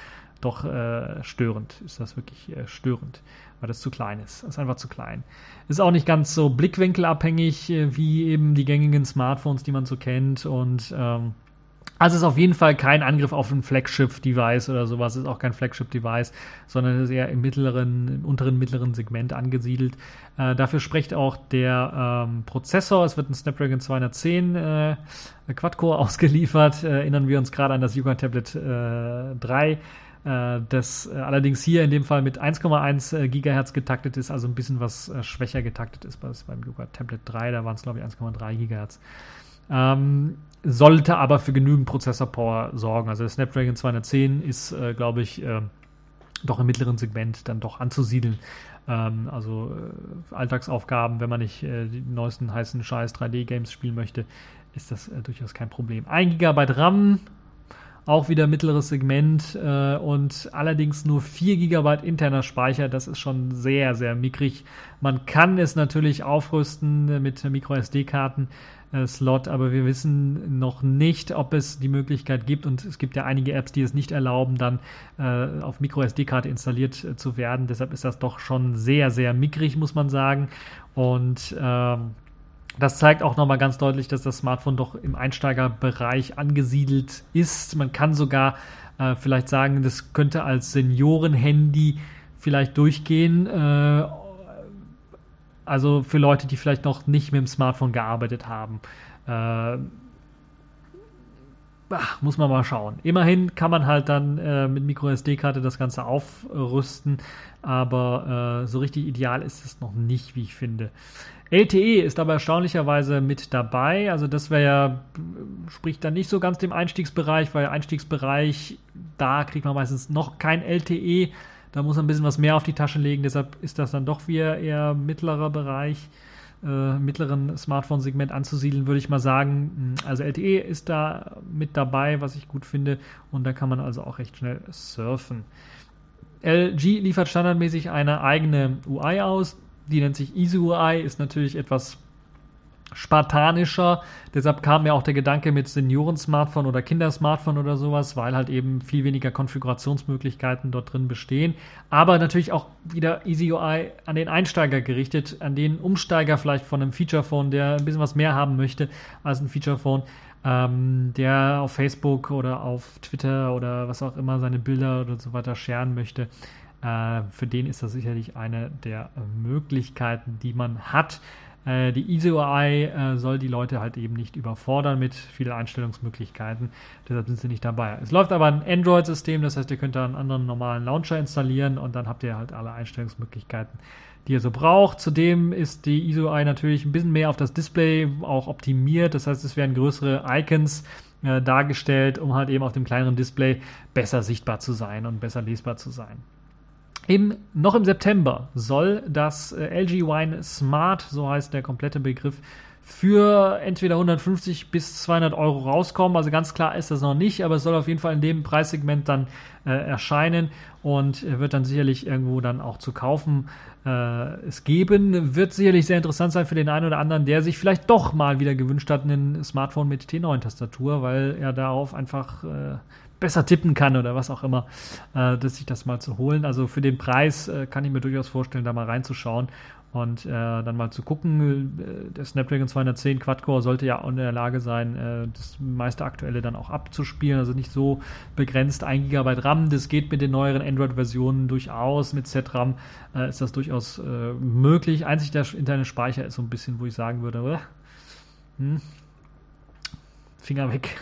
doch äh, störend. Ist das wirklich äh, störend, weil das zu klein ist. Ist einfach zu klein. Ist auch nicht ganz so blickwinkelabhängig äh, wie eben die gängigen Smartphones, die man so kennt. Und ähm, also es ist auf jeden Fall kein Angriff auf ein Flagship-Device oder sowas, ist auch kein Flagship-Device, sondern ist eher im mittleren, im unteren mittleren Segment angesiedelt. Äh, dafür spricht auch der ähm, Prozessor. Es wird ein Snapdragon 210 äh, Quad-Core *laughs* ausgeliefert. Äh, erinnern wir uns gerade an das Yuga Tablet äh, 3 äh, das äh, allerdings hier in dem Fall mit 1,1 äh, Gigahertz getaktet ist, also ein bisschen was schwächer getaktet ist beim Yuga Tablet 3, da waren es glaube ich 1,3 Gigahertz. Ähm, sollte aber für genügend Prozessor-Power sorgen. Also der Snapdragon 210 ist, äh, glaube ich, äh, doch im mittleren Segment dann doch anzusiedeln. Ähm, also äh, Alltagsaufgaben, wenn man nicht äh, die neuesten heißen Scheiß 3D-Games spielen möchte, ist das äh, durchaus kein Problem. 1 GB RAM, auch wieder mittleres Segment äh, und allerdings nur 4 GB interner Speicher. Das ist schon sehr, sehr mickrig. Man kann es natürlich aufrüsten mit MicroSD-Karten. Äh, Slot, aber wir wissen noch nicht, ob es die Möglichkeit gibt und es gibt ja einige Apps, die es nicht erlauben, dann äh, auf MicroSD-Karte installiert äh, zu werden. Deshalb ist das doch schon sehr, sehr mickrig, muss man sagen. Und ähm, das zeigt auch nochmal ganz deutlich, dass das Smartphone doch im Einsteigerbereich angesiedelt ist. Man kann sogar äh, vielleicht sagen, das könnte als Seniorenhandy vielleicht durchgehen. Also für Leute, die vielleicht noch nicht mit dem Smartphone gearbeitet haben. Äh, ach, muss man mal schauen. Immerhin kann man halt dann äh, mit MicroSD-Karte das Ganze aufrüsten, aber äh, so richtig ideal ist es noch nicht, wie ich finde. LTE ist aber erstaunlicherweise mit dabei. Also das wäre ja, spricht dann nicht so ganz dem Einstiegsbereich, weil Einstiegsbereich, da kriegt man meistens noch kein LTE. Da muss man ein bisschen was mehr auf die Tasche legen. Deshalb ist das dann doch wieder eher mittlerer Bereich, äh, mittleren Smartphone-Segment anzusiedeln, würde ich mal sagen. Also LTE ist da mit dabei, was ich gut finde. Und da kann man also auch recht schnell surfen. LG liefert standardmäßig eine eigene UI aus die nennt sich Easy UI, ist natürlich etwas spartanischer. Deshalb kam mir auch der Gedanke mit Senioren-Smartphone oder Kindersmartphone oder sowas, weil halt eben viel weniger Konfigurationsmöglichkeiten dort drin bestehen. Aber natürlich auch wieder Easy UI an den Einsteiger gerichtet, an den Umsteiger vielleicht von einem Feature-Phone, der ein bisschen was mehr haben möchte als ein Feature-Phone, ähm, der auf Facebook oder auf Twitter oder was auch immer seine Bilder oder so weiter scheren möchte. Äh, für den ist das sicherlich eine der Möglichkeiten, die man hat. Äh, die Easy UI äh, soll die Leute halt eben nicht überfordern mit vielen Einstellungsmöglichkeiten. Deshalb sind sie nicht dabei. Es läuft aber ein Android-System, das heißt, ihr könnt da einen anderen normalen Launcher installieren und dann habt ihr halt alle Einstellungsmöglichkeiten, die ihr so braucht. Zudem ist die Easy UI natürlich ein bisschen mehr auf das Display auch optimiert. Das heißt, es werden größere Icons äh, dargestellt, um halt eben auf dem kleineren Display besser sichtbar zu sein und besser lesbar zu sein. Im, noch im September soll das äh, LG Wine Smart, so heißt der komplette Begriff, für entweder 150 bis 200 Euro rauskommen. Also ganz klar ist das noch nicht, aber es soll auf jeden Fall in dem Preissegment dann äh, erscheinen und wird dann sicherlich irgendwo dann auch zu kaufen äh, es geben. Wird sicherlich sehr interessant sein für den einen oder anderen, der sich vielleicht doch mal wieder gewünscht hat, ein Smartphone mit T9-Tastatur, weil er darauf einfach äh, besser tippen kann oder was auch immer, äh, dass sich das mal zu holen. Also für den Preis äh, kann ich mir durchaus vorstellen, da mal reinzuschauen und äh, dann mal zu gucken. Äh, der Snapdragon 210 Quad-Core sollte ja auch in der Lage sein, äh, das meiste Aktuelle dann auch abzuspielen. Also nicht so begrenzt 1 GB RAM. Das geht mit den neueren Android-Versionen durchaus. Mit Z-RAM äh, ist das durchaus möglich. Einzig der interne Speicher ist so ein bisschen, wo ich sagen würde, hm, Finger weg.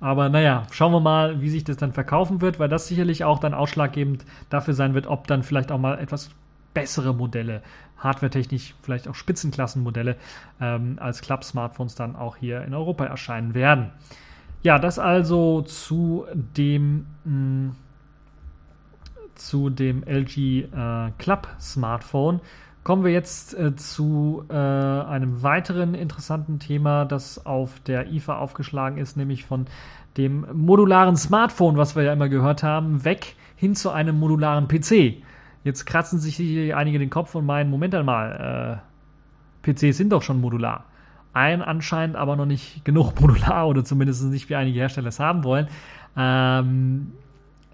Aber naja, schauen wir mal, wie sich das dann verkaufen wird, weil das sicherlich auch dann ausschlaggebend dafür sein wird, ob dann vielleicht auch mal etwas bessere Modelle, hardwaretechnisch vielleicht auch Spitzenklassenmodelle ähm, als Club-Smartphones dann auch hier in Europa erscheinen werden. Ja, das also zu dem mh, mm, zu dem LG äh, Club Smartphone. Kommen wir jetzt äh, zu äh, einem weiteren interessanten Thema, das auf der IFA aufgeschlagen ist, nämlich von dem modularen Smartphone, was wir ja immer gehört haben, weg hin zu einem modularen PC. Jetzt kratzen sich einige den Kopf und meinen, Moment einmal, äh, PCs sind doch schon modular. Ein anscheinend aber noch nicht genug modular oder zumindest nicht wie einige Hersteller es haben wollen. Ähm,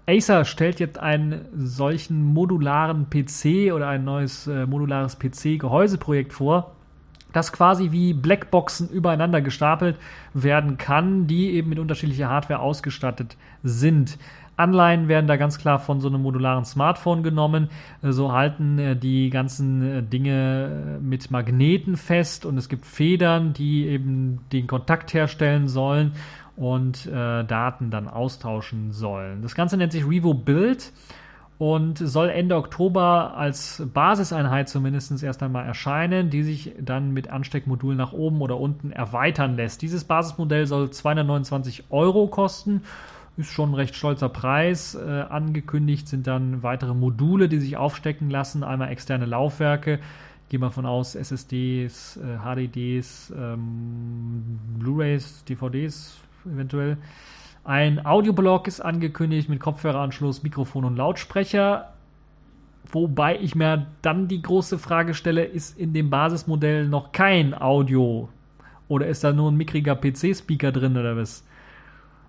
Acer stellt jetzt einen solchen modularen PC oder ein neues äh, modulares PC-Gehäuseprojekt vor, das quasi wie Blackboxen übereinander gestapelt werden kann, die eben mit unterschiedlicher Hardware ausgestattet sind. Anleihen werden da ganz klar von so einem modularen Smartphone genommen. Äh, so halten äh, die ganzen äh, Dinge mit Magneten fest und es gibt Federn, die eben den Kontakt herstellen sollen und äh, Daten dann austauschen sollen. Das Ganze nennt sich Revo Build und soll Ende Oktober als Basiseinheit zumindest erst einmal erscheinen, die sich dann mit Ansteckmodulen nach oben oder unten erweitern lässt. Dieses Basismodell soll 229 Euro kosten. ist schon ein recht stolzer Preis. Äh, angekündigt sind dann weitere Module, die sich aufstecken lassen. Einmal externe Laufwerke. Gehen wir von aus, SSDs, äh, HDDs, ähm, Blu-rays, DVDs eventuell. Ein Audioblock ist angekündigt mit Kopfhöreranschluss, Mikrofon und Lautsprecher. Wobei ich mir dann die große Frage stelle, ist in dem Basismodell noch kein Audio? Oder ist da nur ein mickriger PC-Speaker drin oder was?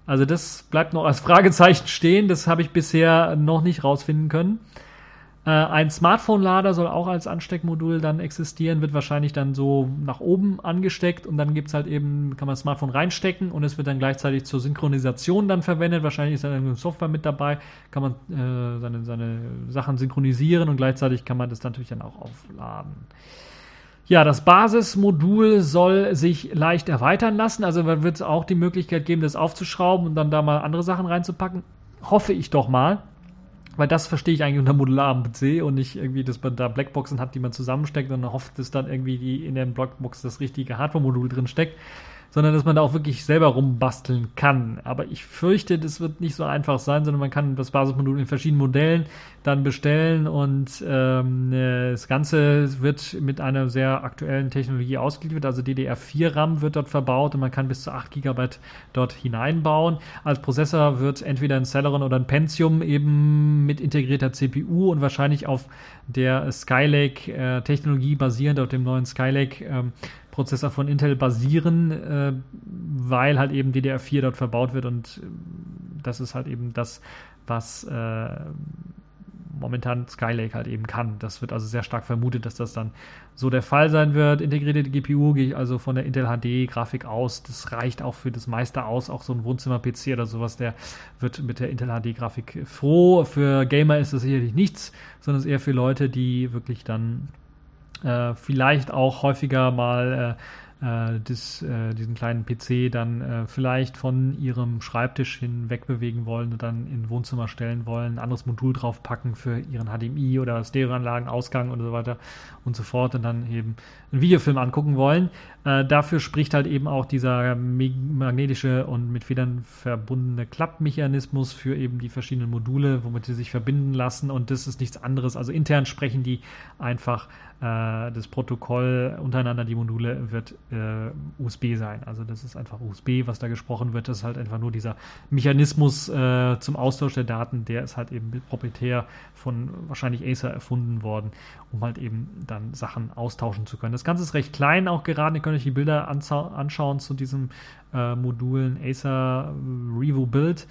Also das bleibt noch als Fragezeichen stehen. Das habe ich bisher noch nicht rausfinden können. Äh, ein Smartphone-Lader soll auch als Ansteckmodul dann existieren, wird wahrscheinlich dann so nach oben angesteckt und dann gibt es halt eben, kann man das Smartphone reinstecken und es wird dann gleichzeitig zur Synchronisation dann verwendet. Wahrscheinlich ist dann eine Software mit dabei, kann man äh, seine, seine Sachen synchronisieren und gleichzeitig kann man das natürlich dann auch aufladen. Ja, das Basismodul soll sich leicht erweitern lassen. Also wird es auch die Möglichkeit geben, das aufzuschrauben und dann da mal andere Sachen reinzupacken. Hoffe ich doch mal. Weil das verstehe ich eigentlich unter modularem PC und nicht irgendwie, dass man da Blackboxen hat, die man zusammensteckt und dann hofft, dass dann irgendwie die in der Blackbox das richtige Hardware-Modul drin steckt sondern dass man da auch wirklich selber rumbasteln kann. Aber ich fürchte, das wird nicht so einfach sein, sondern man kann das Basismodul in verschiedenen Modellen dann bestellen und ähm, das Ganze wird mit einer sehr aktuellen Technologie ausgeliefert. Also DDR4 RAM wird dort verbaut und man kann bis zu 8 GB dort hineinbauen. Als Prozessor wird entweder ein Celeron oder ein Pentium eben mit integrierter CPU und wahrscheinlich auf der Skylake äh, basierend auf dem neuen Skylake ähm, Prozessor von Intel basieren, äh, weil halt eben DDR4 dort verbaut wird und äh, das ist halt eben das, was äh, momentan Skylake halt eben kann. Das wird also sehr stark vermutet, dass das dann so der Fall sein wird. Integrierte GPU gehe ich also von der Intel HD Grafik aus. Das reicht auch für das meiste aus. Auch so ein Wohnzimmer-PC oder sowas, der wird mit der Intel HD Grafik froh. Für Gamer ist das sicherlich nichts, sondern es ist eher für Leute, die wirklich dann äh, vielleicht auch häufiger mal äh, äh, das, äh, diesen kleinen PC dann äh, vielleicht von ihrem Schreibtisch hin wegbewegen wollen und dann in Wohnzimmer stellen wollen, ein anderes Modul draufpacken für ihren HDMI oder Stereoanlagen, Ausgang und so weiter und so fort und dann eben einen Videofilm angucken wollen. Äh, dafür spricht halt eben auch dieser magnetische und mit Federn verbundene Klappmechanismus für eben die verschiedenen Module, womit sie sich verbinden lassen und das ist nichts anderes. Also intern sprechen die einfach das Protokoll untereinander, die Module, wird äh, USB sein. Also das ist einfach USB, was da gesprochen wird. Das ist halt einfach nur dieser Mechanismus äh, zum Austausch der Daten, der ist halt eben proprietär von wahrscheinlich Acer erfunden worden, um halt eben dann Sachen austauschen zu können. Das Ganze ist recht klein auch gerade. Ihr könnt euch die Bilder anschauen zu diesen äh, Modulen Acer Revo Build.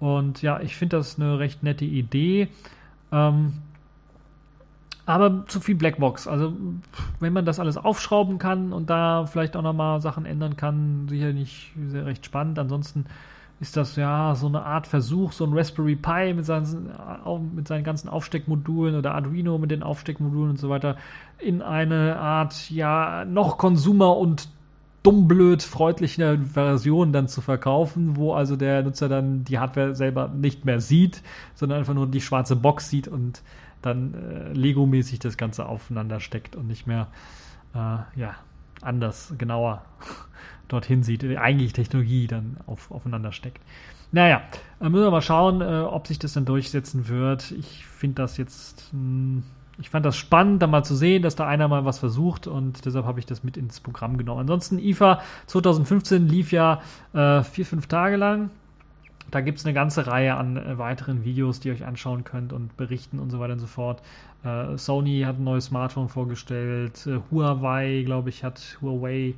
Und ja, ich finde das eine recht nette Idee. Ähm, aber zu viel Blackbox. Also, wenn man das alles aufschrauben kann und da vielleicht auch nochmal Sachen ändern kann, sicherlich sehr recht spannend. Ansonsten ist das ja so eine Art Versuch, so ein Raspberry Pi mit seinen, mit seinen ganzen Aufsteckmodulen oder Arduino mit den Aufsteckmodulen und so weiter in eine Art, ja, noch Konsumer- und dummblöd freundliche Version dann zu verkaufen, wo also der Nutzer dann die Hardware selber nicht mehr sieht, sondern einfach nur die schwarze Box sieht und dann äh, Lego-mäßig das Ganze aufeinander steckt und nicht mehr äh, ja, anders, genauer *laughs* dorthin sieht, eigentlich Technologie dann auf, aufeinander steckt. Naja, äh, müssen wir mal schauen, äh, ob sich das dann durchsetzen wird. Ich finde das jetzt, mh, hm, ich fand das spannend, da mal zu sehen, dass da einer mal was versucht und deshalb habe ich das mit ins Programm genommen. Ansonsten IFA 2015 lief ja äh, vier, fünf Tage lang da gibt es eine ganze Reihe an äh, weiteren Videos, die ihr euch anschauen könnt und berichten und so weiter und so fort. Äh, Sony hat ein neues Smartphone vorgestellt. Äh, Huawei, glaube ich, hat Huawei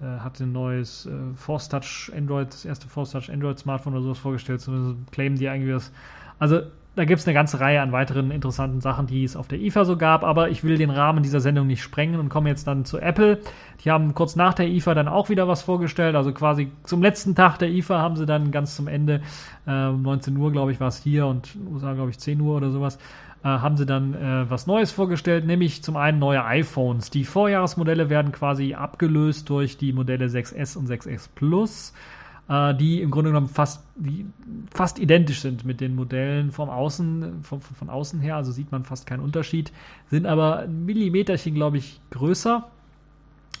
äh, hat ein neues äh, Force Touch Android, das erste Force Touch Android Smartphone oder sowas vorgestellt. Zumindest claimen die eigentlich das. Also da gibt es eine ganze Reihe an weiteren interessanten Sachen, die es auf der IFA so gab, aber ich will den Rahmen dieser Sendung nicht sprengen und komme jetzt dann zu Apple. Die haben kurz nach der IFA dann auch wieder was vorgestellt, also quasi zum letzten Tag der IFA haben sie dann ganz zum Ende, äh, 19 Uhr glaube ich war es hier und USA glaube ich 10 Uhr oder sowas, äh, haben sie dann äh, was Neues vorgestellt, nämlich zum einen neue iPhones. Die Vorjahresmodelle werden quasi abgelöst durch die Modelle 6S und 6S Plus äh, die im Grunde genommen fast, fast identisch sind mit den Modellen vom Außen, von, von außen her, also sieht man fast keinen Unterschied, sind aber ein Millimeterchen, glaube ich, größer.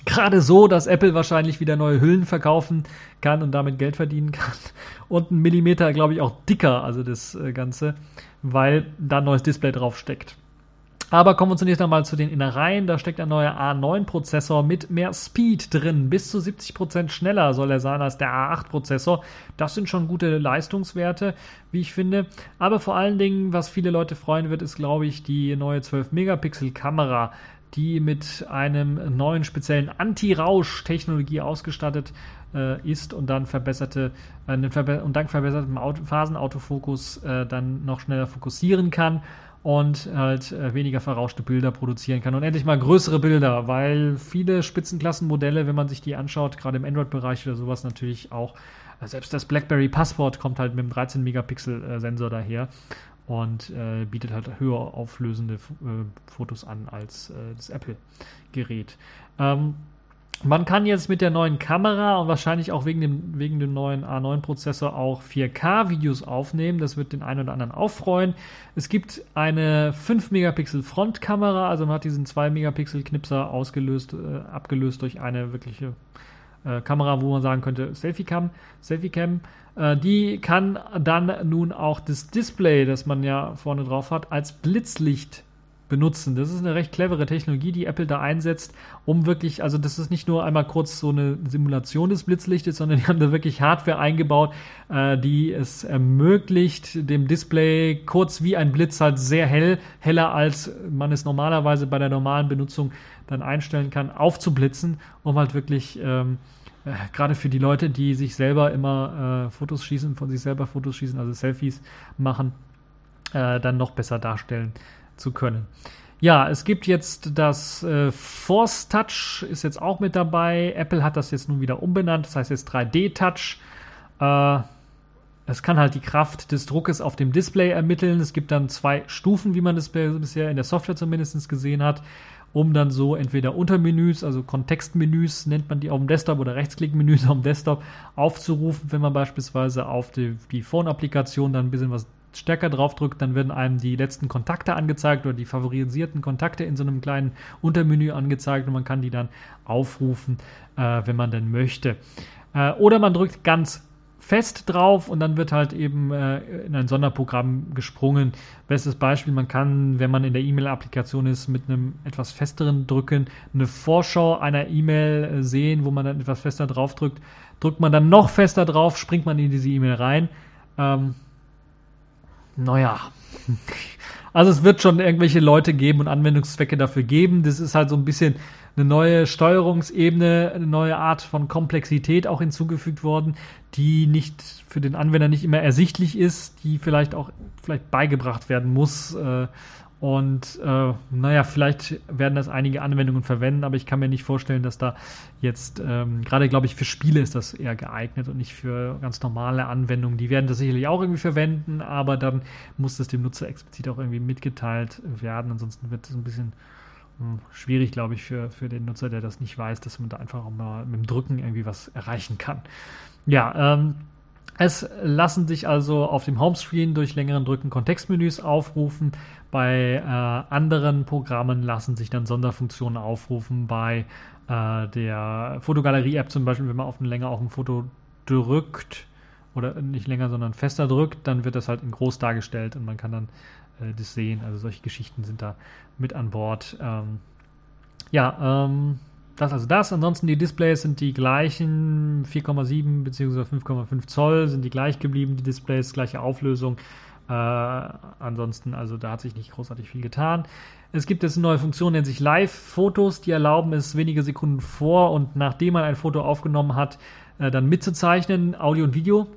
Gerade so, dass Apple wahrscheinlich wieder neue Hüllen verkaufen kann und damit Geld verdienen kann. Und ein Millimeter, glaube ich, auch dicker, also das äh, Ganze, weil da ein neues Display drauf steckt. Aber kommen wir zunächst einmal zu den Innereien. Da steckt ein neuer A9-Prozessor mit mehr Speed drin. Bis zu 70% schneller soll er sein als der A8-Prozessor. Das sind schon gute Leistungswerte, wie ich finde. Aber vor allen Dingen, was viele Leute freuen wird, ist, glaube ich, die neue 12-Megapixel-Kamera die mit einem neuen speziellen Anti-Rausch-Technologie ausgestattet äh, ist und dann verbesserte äh, und dank verbessertem Auto Phasenautofokus äh, dann noch schneller fokussieren kann und halt äh, weniger verrauschte Bilder produzieren kann und endlich mal größere Bilder, weil viele Spitzenklassenmodelle, wenn man sich die anschaut, gerade im Android-Bereich oder sowas natürlich auch, äh, selbst das BlackBerry Passport kommt halt mit einem 13 Megapixel Sensor daher und äh, bietet halt höher auflösende äh, Fotos an als äh, das Apple-Gerät. Ähm, man kann jetzt mit der neuen Kamera und wahrscheinlich auch wegen dem, wegen dem neuen A9-Prozessor auch 4K-Videos aufnehmen. Das wird den einen oder anderen auffreuen. Es gibt eine 5-Megapixel Frontkamera, also man hat diesen 2-Megapixel-Knipser ausgelöst, äh, abgelöst durch eine wirkliche äh, Kamera, wo man sagen könnte Selfie-Cam. Selfie-Cam. Äh, die kann dann nun auch das Display, das man ja vorne drauf hat, als Blitzlicht benutzen. Das ist eine recht clevere Technologie, die Apple da einsetzt, um wirklich, also das ist nicht nur einmal kurz so eine Simulation des Blitzlichtes, sondern die *laughs* haben da wirklich Hardware eingebaut, äh, die es ermöglicht, dem Display kurz wie ein Blitz halt sehr hell, heller als man es normalerweise bei der normalen Benutzung dann einstellen kann, aufzublitzen, um halt wirklich ähm, äh, gerade für die Leute, die sich selber immer äh, Fotos schießen, von sich selber Fotos schießen, also Selfies machen, äh, dann noch besser darstellen zu können. Ja, es gibt jetzt das äh, Force Touch, ist jetzt auch mit dabei. Apple hat das jetzt nun wieder umbenannt, das heißt jetzt 3D Touch. Äh, es kann halt die Kraft des Druckes auf dem Display ermitteln. Es gibt dann zwei Stufen, wie man das bisher in der Software zumindest gesehen hat, um dann so entweder Untermenüs, also Kontextmenüs nennt man die auf dem Desktop oder Rechtsklickmenüs *laughs* auf dem Desktop aufzurufen, wenn man beispielsweise auf die, die Phone-Applikation dann ein bisschen was stärker drauf drückt, dann werden einem die letzten Kontakte angezeigt oder die favorisierten Kontakte in so einem kleinen Untermenü angezeigt und man kann die dann aufrufen, äh, wenn man denn möchte. Äh, oder man drückt ganz fest drauf und dann wird halt eben äh, in ein Sonderprogramm gesprungen. Bestes Beispiel, man kann, wenn man in der E-Mail-Applikation ist, mit einem etwas festeren Drücken eine Vorschau einer E-Mail äh, sehen, wo man dann etwas fester drauf drückt. Drückt man dann noch fester drauf, springt man in diese E-Mail rein. Ähm, naja. Also es wird schon irgendwelche Leute geben und Anwendungszwecke dafür geben. Das ist halt so ein bisschen eine neue Steuerungsebene, eine neue Art von Komplexität auch hinzugefügt worden, die nicht für den Anwender nicht immer ersichtlich ist, die vielleicht auch vielleicht beigebracht werden muss. Äh, und äh, naja, vielleicht werden das einige Anwendungen verwenden, aber ich kann mir nicht vorstellen, dass da jetzt, ähm, gerade glaube ich, für Spiele ist das eher geeignet und nicht für ganz normale Anwendungen. Die werden das sicherlich auch irgendwie verwenden, aber dann muss das dem Nutzer explizit auch irgendwie mitgeteilt werden. Ansonsten wird es ein bisschen mh, hm, schwierig, glaube ich, für, für den Nutzer, der das nicht weiß, dass man da einfach auch mal mit dem Drücken irgendwie was erreichen kann. Ja, ähm, es lassen sich also auf dem Homescreen durch längeren Drücken Kontextmenüs aufrufen. Bei äh, anderen Programmen lassen sich dann Sonderfunktionen aufrufen. Bei äh, der Fotogalerie-App zum Beispiel, wenn man auf ein länger auf ein Foto drückt, oder nicht länger, sondern fester drückt, dann wird das halt in groß dargestellt und man kann dann äh, das sehen. Also solche Geschichten sind da mit an Bord. Ähm, ja, ähm, das also das. Ansonsten die Displays sind die gleichen, 4,7 bzw. 5,5 Zoll sind die gleich geblieben, die Displays, gleiche Auflösung. Äh, ansonsten, also da hat sich nicht großartig viel getan. Es gibt jetzt eine neue Funktion, nennt sich Live-Fotos, die erlauben es wenige Sekunden vor und nachdem man ein Foto aufgenommen hat, äh, dann mitzuzeichnen, Audio und Video,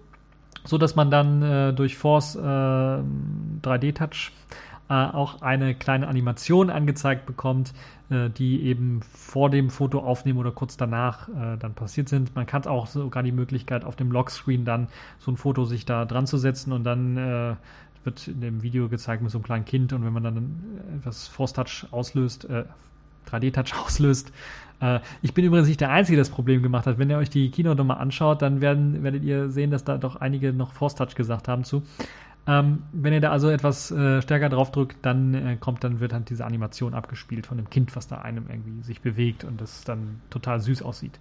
so dass man dann äh, durch Force 3D-Touch äh, äh, auch eine kleine Animation angezeigt bekommt, äh, die eben vor dem Foto aufnehmen oder kurz danach dann passiert sind. Man hat auch sogar die Möglichkeit, auf dem Lockscreen dann so ein Foto sich da dran zu setzen und dann wird in dem Video gezeigt mit so einem kleinen Kind und wenn man dann etwas Force Touch auslöst, 3D-Touch *laughs* auslöst. ich bin übrigens nicht der Einzige, der das Problem gemacht hat. Wenn ihr euch die Keynote nochmal anschaut, dann werden, werdet ihr sehen, dass da doch einige noch Force Touch gesagt haben zu. Ähm, wenn ihr da also etwas äh, stärker drauf drückt, dann äh, kommt, dann wird halt diese Animation abgespielt von dem Kind, was da einem irgendwie sich bewegt und das dann total süß aussieht.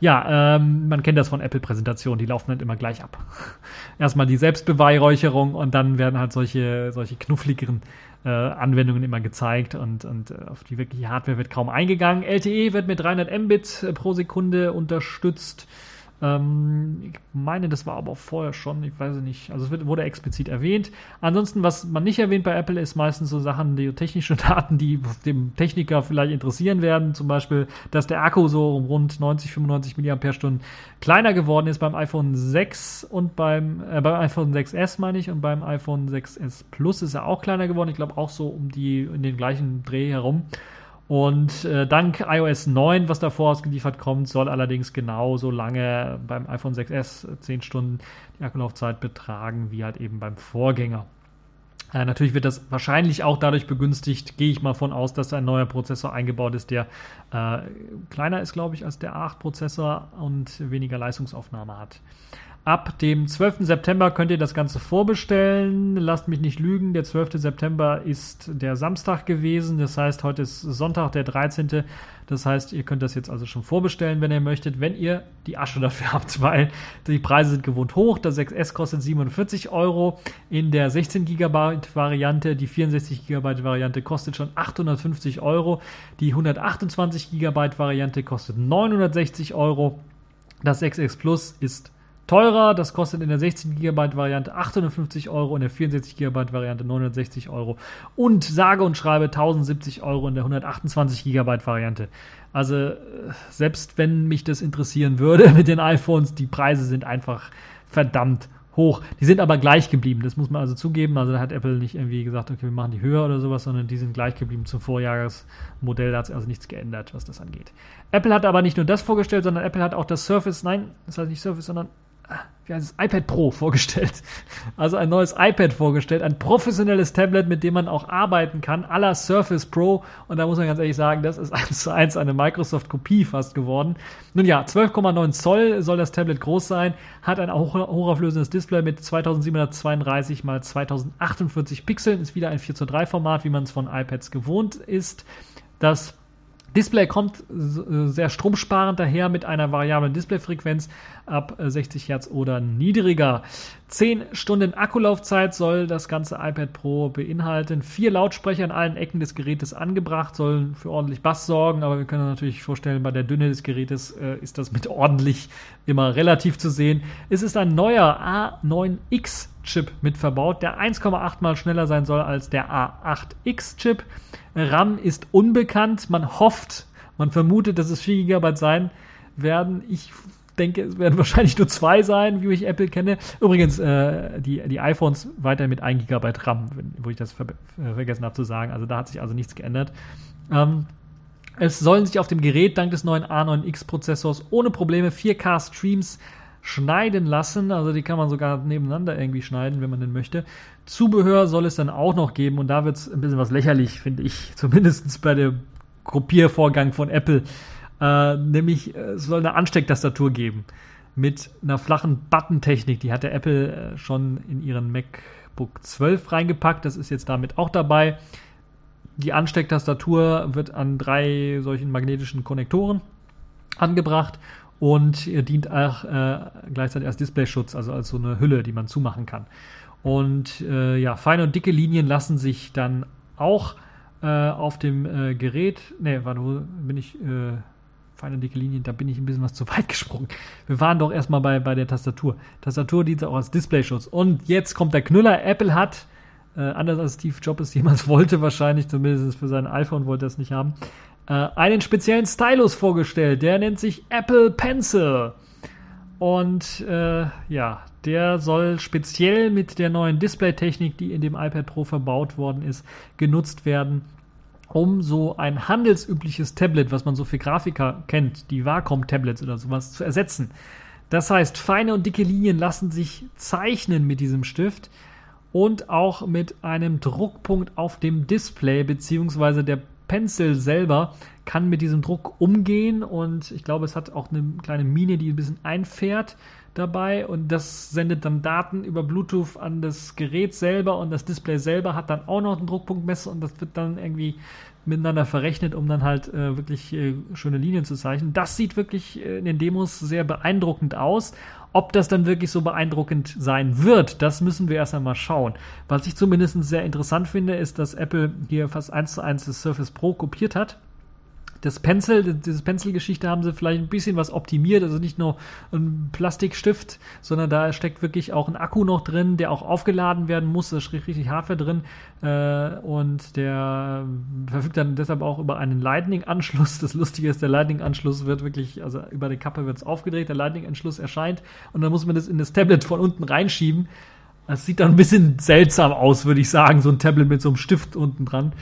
Ja, ähm, man kennt das von Apple-Präsentationen, die laufen dann immer gleich ab. *laughs* Erstmal die Selbstbeweihräucherung und dann werden halt solche, solche knuffligeren äh, Anwendungen immer gezeigt und, und äh, auf die wirkliche Hardware wird kaum eingegangen. LTE wird mit 300 Mbit pro Sekunde unterstützt. Ähm, ich meine, das war aber auch vorher schon, ich weiß nicht. Also es wird, wurde explizit erwähnt. Ansonsten, was man nicht erwähnt bei Apple, ist meistens so Sachen, die technische *laughs* Daten, die dem Techniker vielleicht interessieren werden. Zum Beispiel, dass der Akku so um rund 90, 95 mAh kleiner geworden ist beim iPhone 6 und beim, äh, beim iPhone 6S meine ich und beim iPhone 6S Plus ist er auch kleiner geworden. Ich glaube auch so um die in den gleichen Dreh herum. Und äh, dank iOS 9, was davor ausgeliefert kommt, soll allerdings genauso lange beim iPhone 6S 10 Stunden die Akkulaufzeit betragen, wie halt eben beim Vorgänger. Äh, natürlich wird das wahrscheinlich auch dadurch begünstigt, gehe ich mal von aus, dass ein neuer Prozessor eingebaut ist, der äh, kleiner ist, glaube ich, als der 8-Prozessor und weniger Leistungsaufnahme hat. Ab dem 12. September könnt ihr das Ganze vorbestellen. Lasst mich nicht lügen, der 12. September ist der Samstag gewesen. Das heißt, heute ist Sonntag, der 13. Das heißt, ihr könnt das jetzt also schon vorbestellen, wenn ihr möchtet, wenn ihr die Asche dafür *laughs* habt, weil die Preise sind gewohnt hoch. Das 6S kostet 47 Euro in der 16 GB Variante. Die 64 GB Variante kostet schon 850 Euro. Die 128 GB Variante kostet 960 Euro. Das 6X Plus ist teurer. Das kostet in der 16 GB Variante 850 Euro, in der 64 GB Variante 960 Euro und sage und schreibe 1070 Euro in der 128 GB Variante. Also äh, selbst wenn mich das interessieren würde *laughs* mit den iPhones, die Preise sind einfach verdammt hoch. Die sind aber gleich geblieben, das muss man also zugeben. Also da hat Apple nicht irgendwie gesagt, okay, wir machen die höher oder sowas, sondern die sind gleich geblieben zum Vorjahresmodell. Da hat sich also nichts geändert, was das angeht. Apple hat aber nicht nur das vorgestellt, sondern Apple hat auch das Surface, nein, das heißt nicht Surface, sondern wie heißt es, iPad Pro vorgestellt. Also ein neues iPad vorgestellt, ein professionelles Tablet, mit dem man auch arbeiten kann, à la Surface Pro. Und da muss man ganz ehrlich sagen, das ist *laughs* eins zu eins eine Microsoft-Kopie fast geworden. Nun ja, 12,9 Zoll soll das Tablet groß sein, hat ein hoch, hochauflösendes Display mit 2732 x 2048 Pixeln, ist wieder ein 4 zu 3 Format, wie man es von iPads gewohnt ist. Das Display kommt äh, sehr stromsparend daher mit einer variablen Displayfrequenz ab 60 äh, Hertz oder niedriger. 10 Stunden Akkulaufzeit soll das ganze iPad Pro beinhalten. Vier Lautsprecher an allen Ecken des Gerätes angebracht, sollen für ordentlich Bass sorgen, aber wir können natürlich vorstellen, bei der Dünne des Gerätes äh, ist das mit ordentlich immer relativ zu sehen. Es ist ein neuer A9X Chip mit verbaut, der 1,8 mal schneller sein soll als der A8X Chip. RAM ist unbekannt. Man hofft, man vermutet, dass es 4 GB sein werden. Ich denke, es werden *laughs* wahrscheinlich nur zwei sein, wie ich Apple kenne. Übrigens, äh, die, die iPhones weiter mit 1 GB RAM, wo ich das ver äh, vergessen habe zu sagen. Also da hat sich also nichts geändert. Ähm, es sollen sich auf dem Gerät dank des neuen A9X-Prozessors ohne Probleme 4K-Streams schneiden lassen. Also die kann man sogar nebeneinander irgendwie schneiden, wenn man denn möchte. Zubehör soll es dann auch noch geben und da wird es ein bisschen was lächerlich, finde ich, *laughs* zumindest bei dem Kopiervorgang von Apple. Äh, nämlich, es soll eine Anstecktastatur geben mit einer flachen Button-Technik. Die hatte Apple äh, schon in ihren MacBook 12 reingepackt. Das ist jetzt damit auch dabei. Die Anstecktastatur wird an drei solchen magnetischen Konnektoren angebracht und dient auch äh, gleichzeitig als Displayschutz, also als so eine Hülle, die man zumachen kann. Und äh, ja, feine und dicke Linien lassen sich dann auch äh, auf dem äh, Gerät, ne, warte, wo bin ich, äh, feine dicke Linien, da bin ich ein bisschen was *laughs* zu weit gesprungen. Wir waren doch erstmal bei, bei der Tastatur. Tastatur dient auch als Displayschutz. Und jetzt kommt der Knüller. Apple hat, äh, anders als Steve Jobs es jemals *laughs* wollte, wahrscheinlich, zumindest für sein iPhone wollte er es nicht haben, äh, einen speziellen Stylus vorgestellt. Der nennt sich Apple Pencil. Und äh, ja, der soll speziell mit der neuen Display-Technik, die in dem iPad Pro verbaut worden ist, genutzt werden, um so ein handelsübliches Tablet, was man so für Grafiker kennt, die Wacom-Tablets oder sowas, zu ersetzen. Das heißt, feine und dicke Linien lassen sich zeichnen mit diesem Stift und auch mit einem Druckpunkt auf dem Display beziehungsweise der Pencil selber kann mit diesem Druck umgehen und ich glaube, es hat auch eine kleine Mine, die ein bisschen einfährt dabei und das sendet dann Daten über Bluetooth an das Gerät selber und das Display selber hat dann auch noch einen Druckpunktmesser und das wird dann irgendwie miteinander verrechnet, um dann halt äh, wirklich äh, schöne Linien zu zeichnen. Das sieht wirklich äh, in den Demos sehr beeindruckend aus. Ob das dann wirklich so beeindruckend sein wird, das müssen wir erst einmal schauen. Was ich zumindest sehr interessant finde, ist, dass Apple hier fast eins zu eins das Surface Pro kopiert hat das Pencil, diese Pencil-Geschichte haben sie vielleicht ein bisschen was optimiert, also nicht nur ein Plastikstift, sondern da steckt wirklich auch ein Akku noch drin, der auch aufgeladen werden muss, da steht richtig Hardware drin äh, und der verfügt dann deshalb auch über einen Lightning-Anschluss. Das Lustige ist, der Lightning-Anschluss wird wirklich, also über die Kappe wird es aufgedreht, der Lightning-Anschluss erscheint und dann muss man das in das Tablet von unten reinschieben. Das sieht dann ein bisschen seltsam aus, würde ich sagen, so ein Tablet mit so einem Stift unten dran.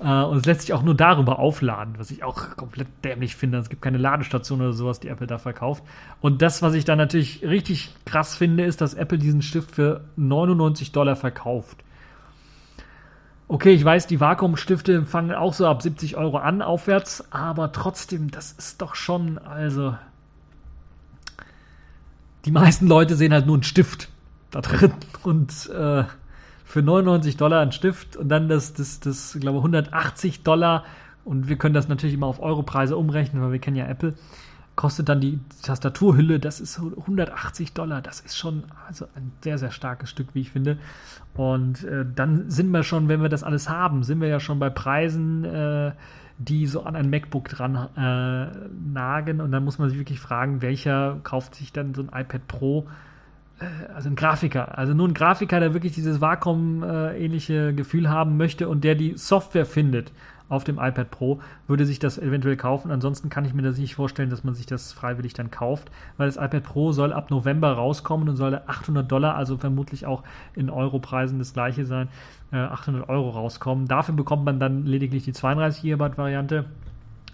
Äh, und es lässt sich auch nur darüber aufladen, was ich auch komplett dämlich finde. Es gibt keine Ladestation oder sowas, die Apple da verkauft. Und das, was ich da natürlich richtig krass finde, ist, dass Apple diesen Stift für 99 Dollar verkauft. Okay, ich weiß, die Vakuumstifte fangen auch so ab 70 Euro an aufwärts, aber trotzdem, das ist doch schon, also. Die meisten Leute sehen halt nur einen Stift da drin *laughs* und äh, für 99 Dollar ein Stift und dann das, das, das, glaube 180 Dollar und wir können das natürlich immer auf Europreise umrechnen, weil wir kennen ja Apple. Kostet dann die Tastaturhülle, das ist 180 Dollar. Das ist schon also ein sehr, sehr starkes Stück, wie ich finde. Und äh, dann sind wir schon, wenn wir das alles haben, sind wir ja schon bei Preisen, äh, die so an ein MacBook dran äh, nagen. Und dann muss man sich wirklich fragen, welcher kauft sich dann so ein iPad Pro also ein Grafiker, also nur ein Grafiker, der wirklich dieses Vakuum-ähnliche Gefühl haben möchte und der die Software findet auf dem iPad Pro, würde sich das eventuell kaufen. Ansonsten kann ich mir das nicht vorstellen, dass man sich das freiwillig dann kauft, weil das iPad Pro soll ab November rauskommen und soll 800 Dollar, also vermutlich auch in Europreisen das gleiche sein, 800 äh, Euro rauskommen. Dafür bekommt man dann lediglich die 32 GB Variante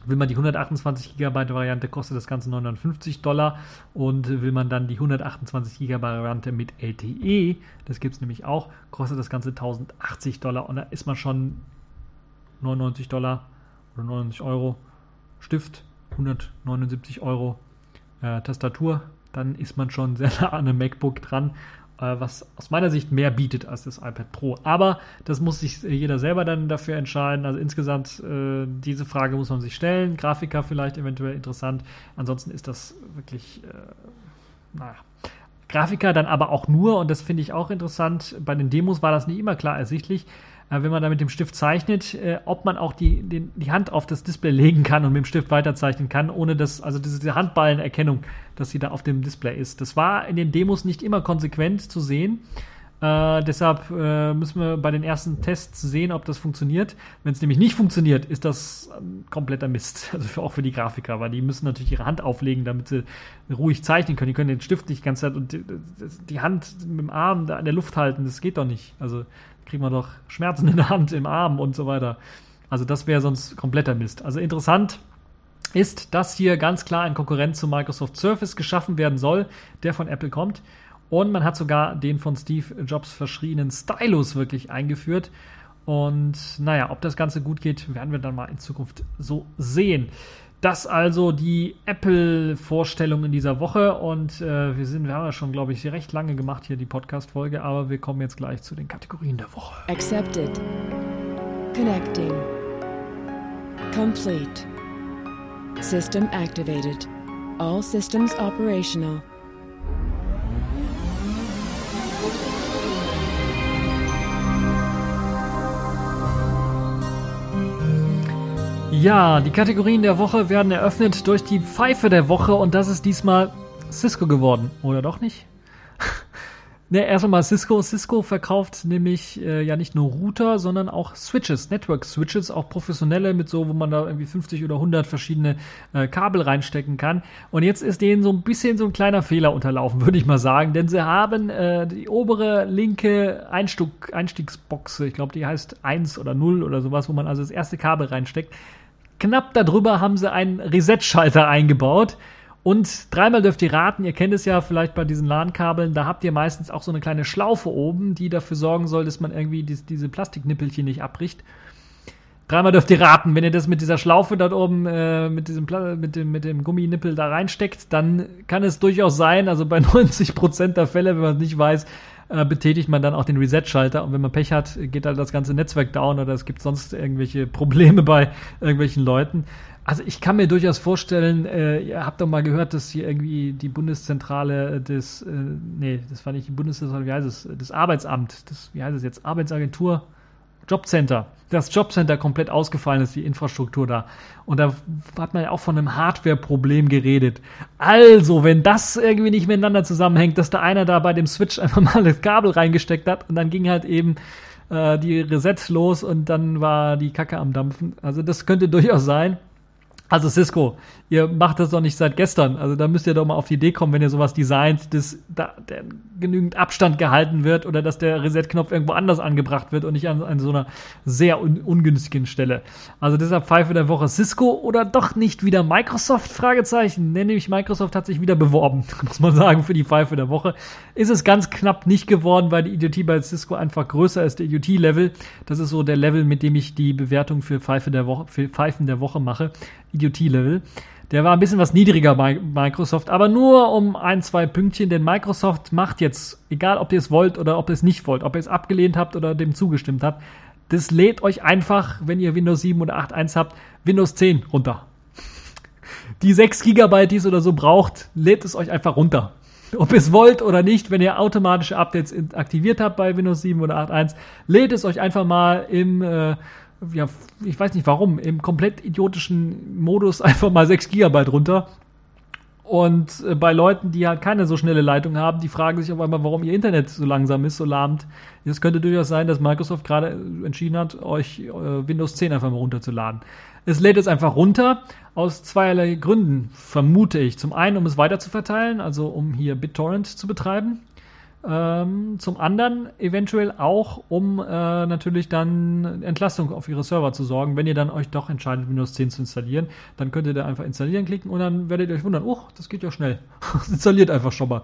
Will man die 128 GB Variante, kostet das Ganze 950 Dollar. Und will man dann die 128 GB Variante mit LTE, das gibt es nämlich auch, kostet das Ganze 1080 Dollar. Und da ist man schon 99 Dollar oder 99 Euro Stift, 179 Euro äh, Tastatur. Dann ist man schon sehr *laughs* nah an einem MacBook dran was aus meiner Sicht mehr bietet als das iPad Pro. Aber das muss sich jeder selber dann dafür entscheiden. Also insgesamt, äh, diese Frage muss man sich stellen. Grafiker vielleicht eventuell interessant. Ansonsten ist das wirklich, äh, naja. Grafiker dann aber auch nur, und das finde ich auch interessant, bei den Demos war das nicht immer klar ersichtlich, äh, wenn man da mit dem Stift zeichnet, äh, ob man auch die, den, die Hand auf das Display legen kann und mit dem Stift weiterzeichnen kann, ohne dass, also diese Handballenerkennung, dass sie da auf dem Display ist. Das war in den Demos nicht immer konsequent zu sehen. Äh, deshalb äh, müssen wir bei den ersten Tests sehen, ob das funktioniert. Wenn es nämlich nicht funktioniert, ist das kompletter Mist. *laughs* Also für, auch für die Grafiker, weil die müssen natürlich ihre Hand auflegen, damit sie ruhig zeichnen können. Die können den Stift nicht die ganze Zeit und die, die Hand mit dem Arm da an der Luft halten. Das geht doch nicht. Also kriegt man doch Schmerzen in der Hand, im Arm und so weiter. Also das wäre sonst kompletter Mist. Also interessant ist, dass hier ganz klar ein Konkurrent zu Microsoft Surface geschaffen werden soll, der von Apple kommt. Und man hat sogar den von Steve Jobs verschriebenen Stylus wirklich eingeführt. Und naja, ob das Ganze gut geht, werden wir dann mal in Zukunft so sehen. Das also die Apple-Vorstellung in dieser Woche und äh, wir sind, wir haben ja schon, glaube ich, recht lange gemacht hier die Podcast-Folge, aber wir kommen jetzt gleich zu den Kategorien der Woche. Accepted. Connecting. Complete. System activated. All systems operational. Ja, die Kategorien der Woche werden eröffnet durch die Pfeife der Woche und das ist diesmal Cisco geworden. Oder doch nicht? *laughs* ne, erst einmal Cisco. Cisco verkauft nämlich äh, ja nicht nur Router, sondern auch Switches, Network Switches, auch professionelle mit so, wo man da irgendwie 50 oder 100 verschiedene äh, Kabel reinstecken kann. Und jetzt ist denen so ein bisschen so ein kleiner Fehler unterlaufen, *laughs* würde ich mal sagen, denn sie haben äh, die obere linke Einstieg, Einstiegsbox, ich glaube, die heißt 1 oder 0 oder sowas, wo man also das erste Kabel reinsteckt Knapp darüber haben sie einen Reset-Schalter eingebaut. Und dreimal dürft ihr raten, ihr kennt es ja vielleicht bei diesen LAN-Kabeln, da habt ihr meistens auch so eine kleine Schlaufe oben, die dafür sorgen soll, dass man irgendwie dies, diese Plastiknippelchen nicht abbricht. Dreimal dürft ihr raten, wenn ihr das mit dieser Schlaufe dort oben, äh, mit, diesem mit, dem, mit dem Gumminippel da reinsteckt, dann kann es durchaus sein, also bei *laughs* 90% der Fälle, wenn man es nicht weiß, äh, betätigt man dann auch den Reset-Schalter und wenn man Pech hat, geht halt das ganze Netzwerk down oder es gibt sonst irgendwelche *laughs* Probleme bei irgendwelchen Leuten. Also ich kann mir durchaus vorstellen, äh, ihr habt doch mal gehört, dass hier irgendwie die Bundeszentrale des, äh, nee, das war nicht die Bundeszentrale, wie heißt es, das Arbeitsamt, das, wie heißt es jetzt, Arbeitsagentur, Jobcenter, das Jobcenter komplett ausgefallen ist, die Infrastruktur da. Und da hat man ja auch von einem Hardware-Problem geredet. Also, wenn das irgendwie nicht miteinander zusammenhängt, dass da einer da bei dem Switch *laughs* einfach mal das Kabel reingesteckt hat und dann ging halt eben äh, die Reset los und dann war die Kacke am Dampfen. Also, das könnte durchaus sein. Also Cisco, ihr macht das doch nicht seit gestern. Also da müsst ihr doch mal auf die Idee kommen, wenn ihr sowas designt, dass da der genügend Abstand gehalten wird oder dass der Reset-Knopf irgendwo anders angebracht wird und nicht an, an so einer sehr un ungünstigen Stelle. Also deshalb Pfeife der Woche Cisco oder doch nicht wieder Microsoft? Fragezeichen. Nenne ich Microsoft hat sich wieder beworben, *laughs* muss man sagen, für die Pfeife der Woche. Ist es ganz knapp nicht geworden, weil die Idiotie bei Cisco einfach größer ist, der Idiotie-Level. Das ist so der Level, mit dem ich die Bewertung für Pfeife der Woche, für Pfeifen der Woche mache. Idiotie-Level. Der war ein bisschen was niedriger bei Microsoft, aber nur um ein, zwei Pünktchen, denn Microsoft macht jetzt, egal ob ihr es wollt oder ob ihr es nicht wollt, ob ihr es abgelehnt habt oder dem zugestimmt habt, das lädt euch einfach, wenn ihr Windows 7 oder 8.1 habt, Windows 10 runter. Die 6 GB, die es oder so braucht, lädt es euch einfach runter. Ob ihr es wollt oder nicht, wenn ihr automatische Updates aktiviert habt bei Windows 7 oder 8.1, lädt es euch einfach mal im äh, ja, ich weiß nicht warum, im komplett idiotischen Modus *laughs* einfach mal 6 GB runter. Und äh, bei Leuten, die halt keine so schnelle Leitung haben, die fragen sich auf einmal, warum ihr Internet so langsam ist, so lahmt. Es könnte durchaus sein, dass Microsoft gerade entschieden hat, euch äh, Windows 10 einfach mal runterzuladen. Es lädt es einfach runter, aus zweierlei Gründen, vermute ich. Zum einen, um es weiter zu verteilen, also um hier BitTorrent zu betreiben. Ähm, zum anderen eventuell auch, um äh, natürlich dann Entlastung auf ihre Server zu sorgen. Wenn ihr dann euch doch entscheidet, Windows 10 zu installieren, dann könnt ihr da einfach installieren klicken und dann werdet ihr euch wundern, oh, das geht ja schnell. *laughs* installiert einfach schon mal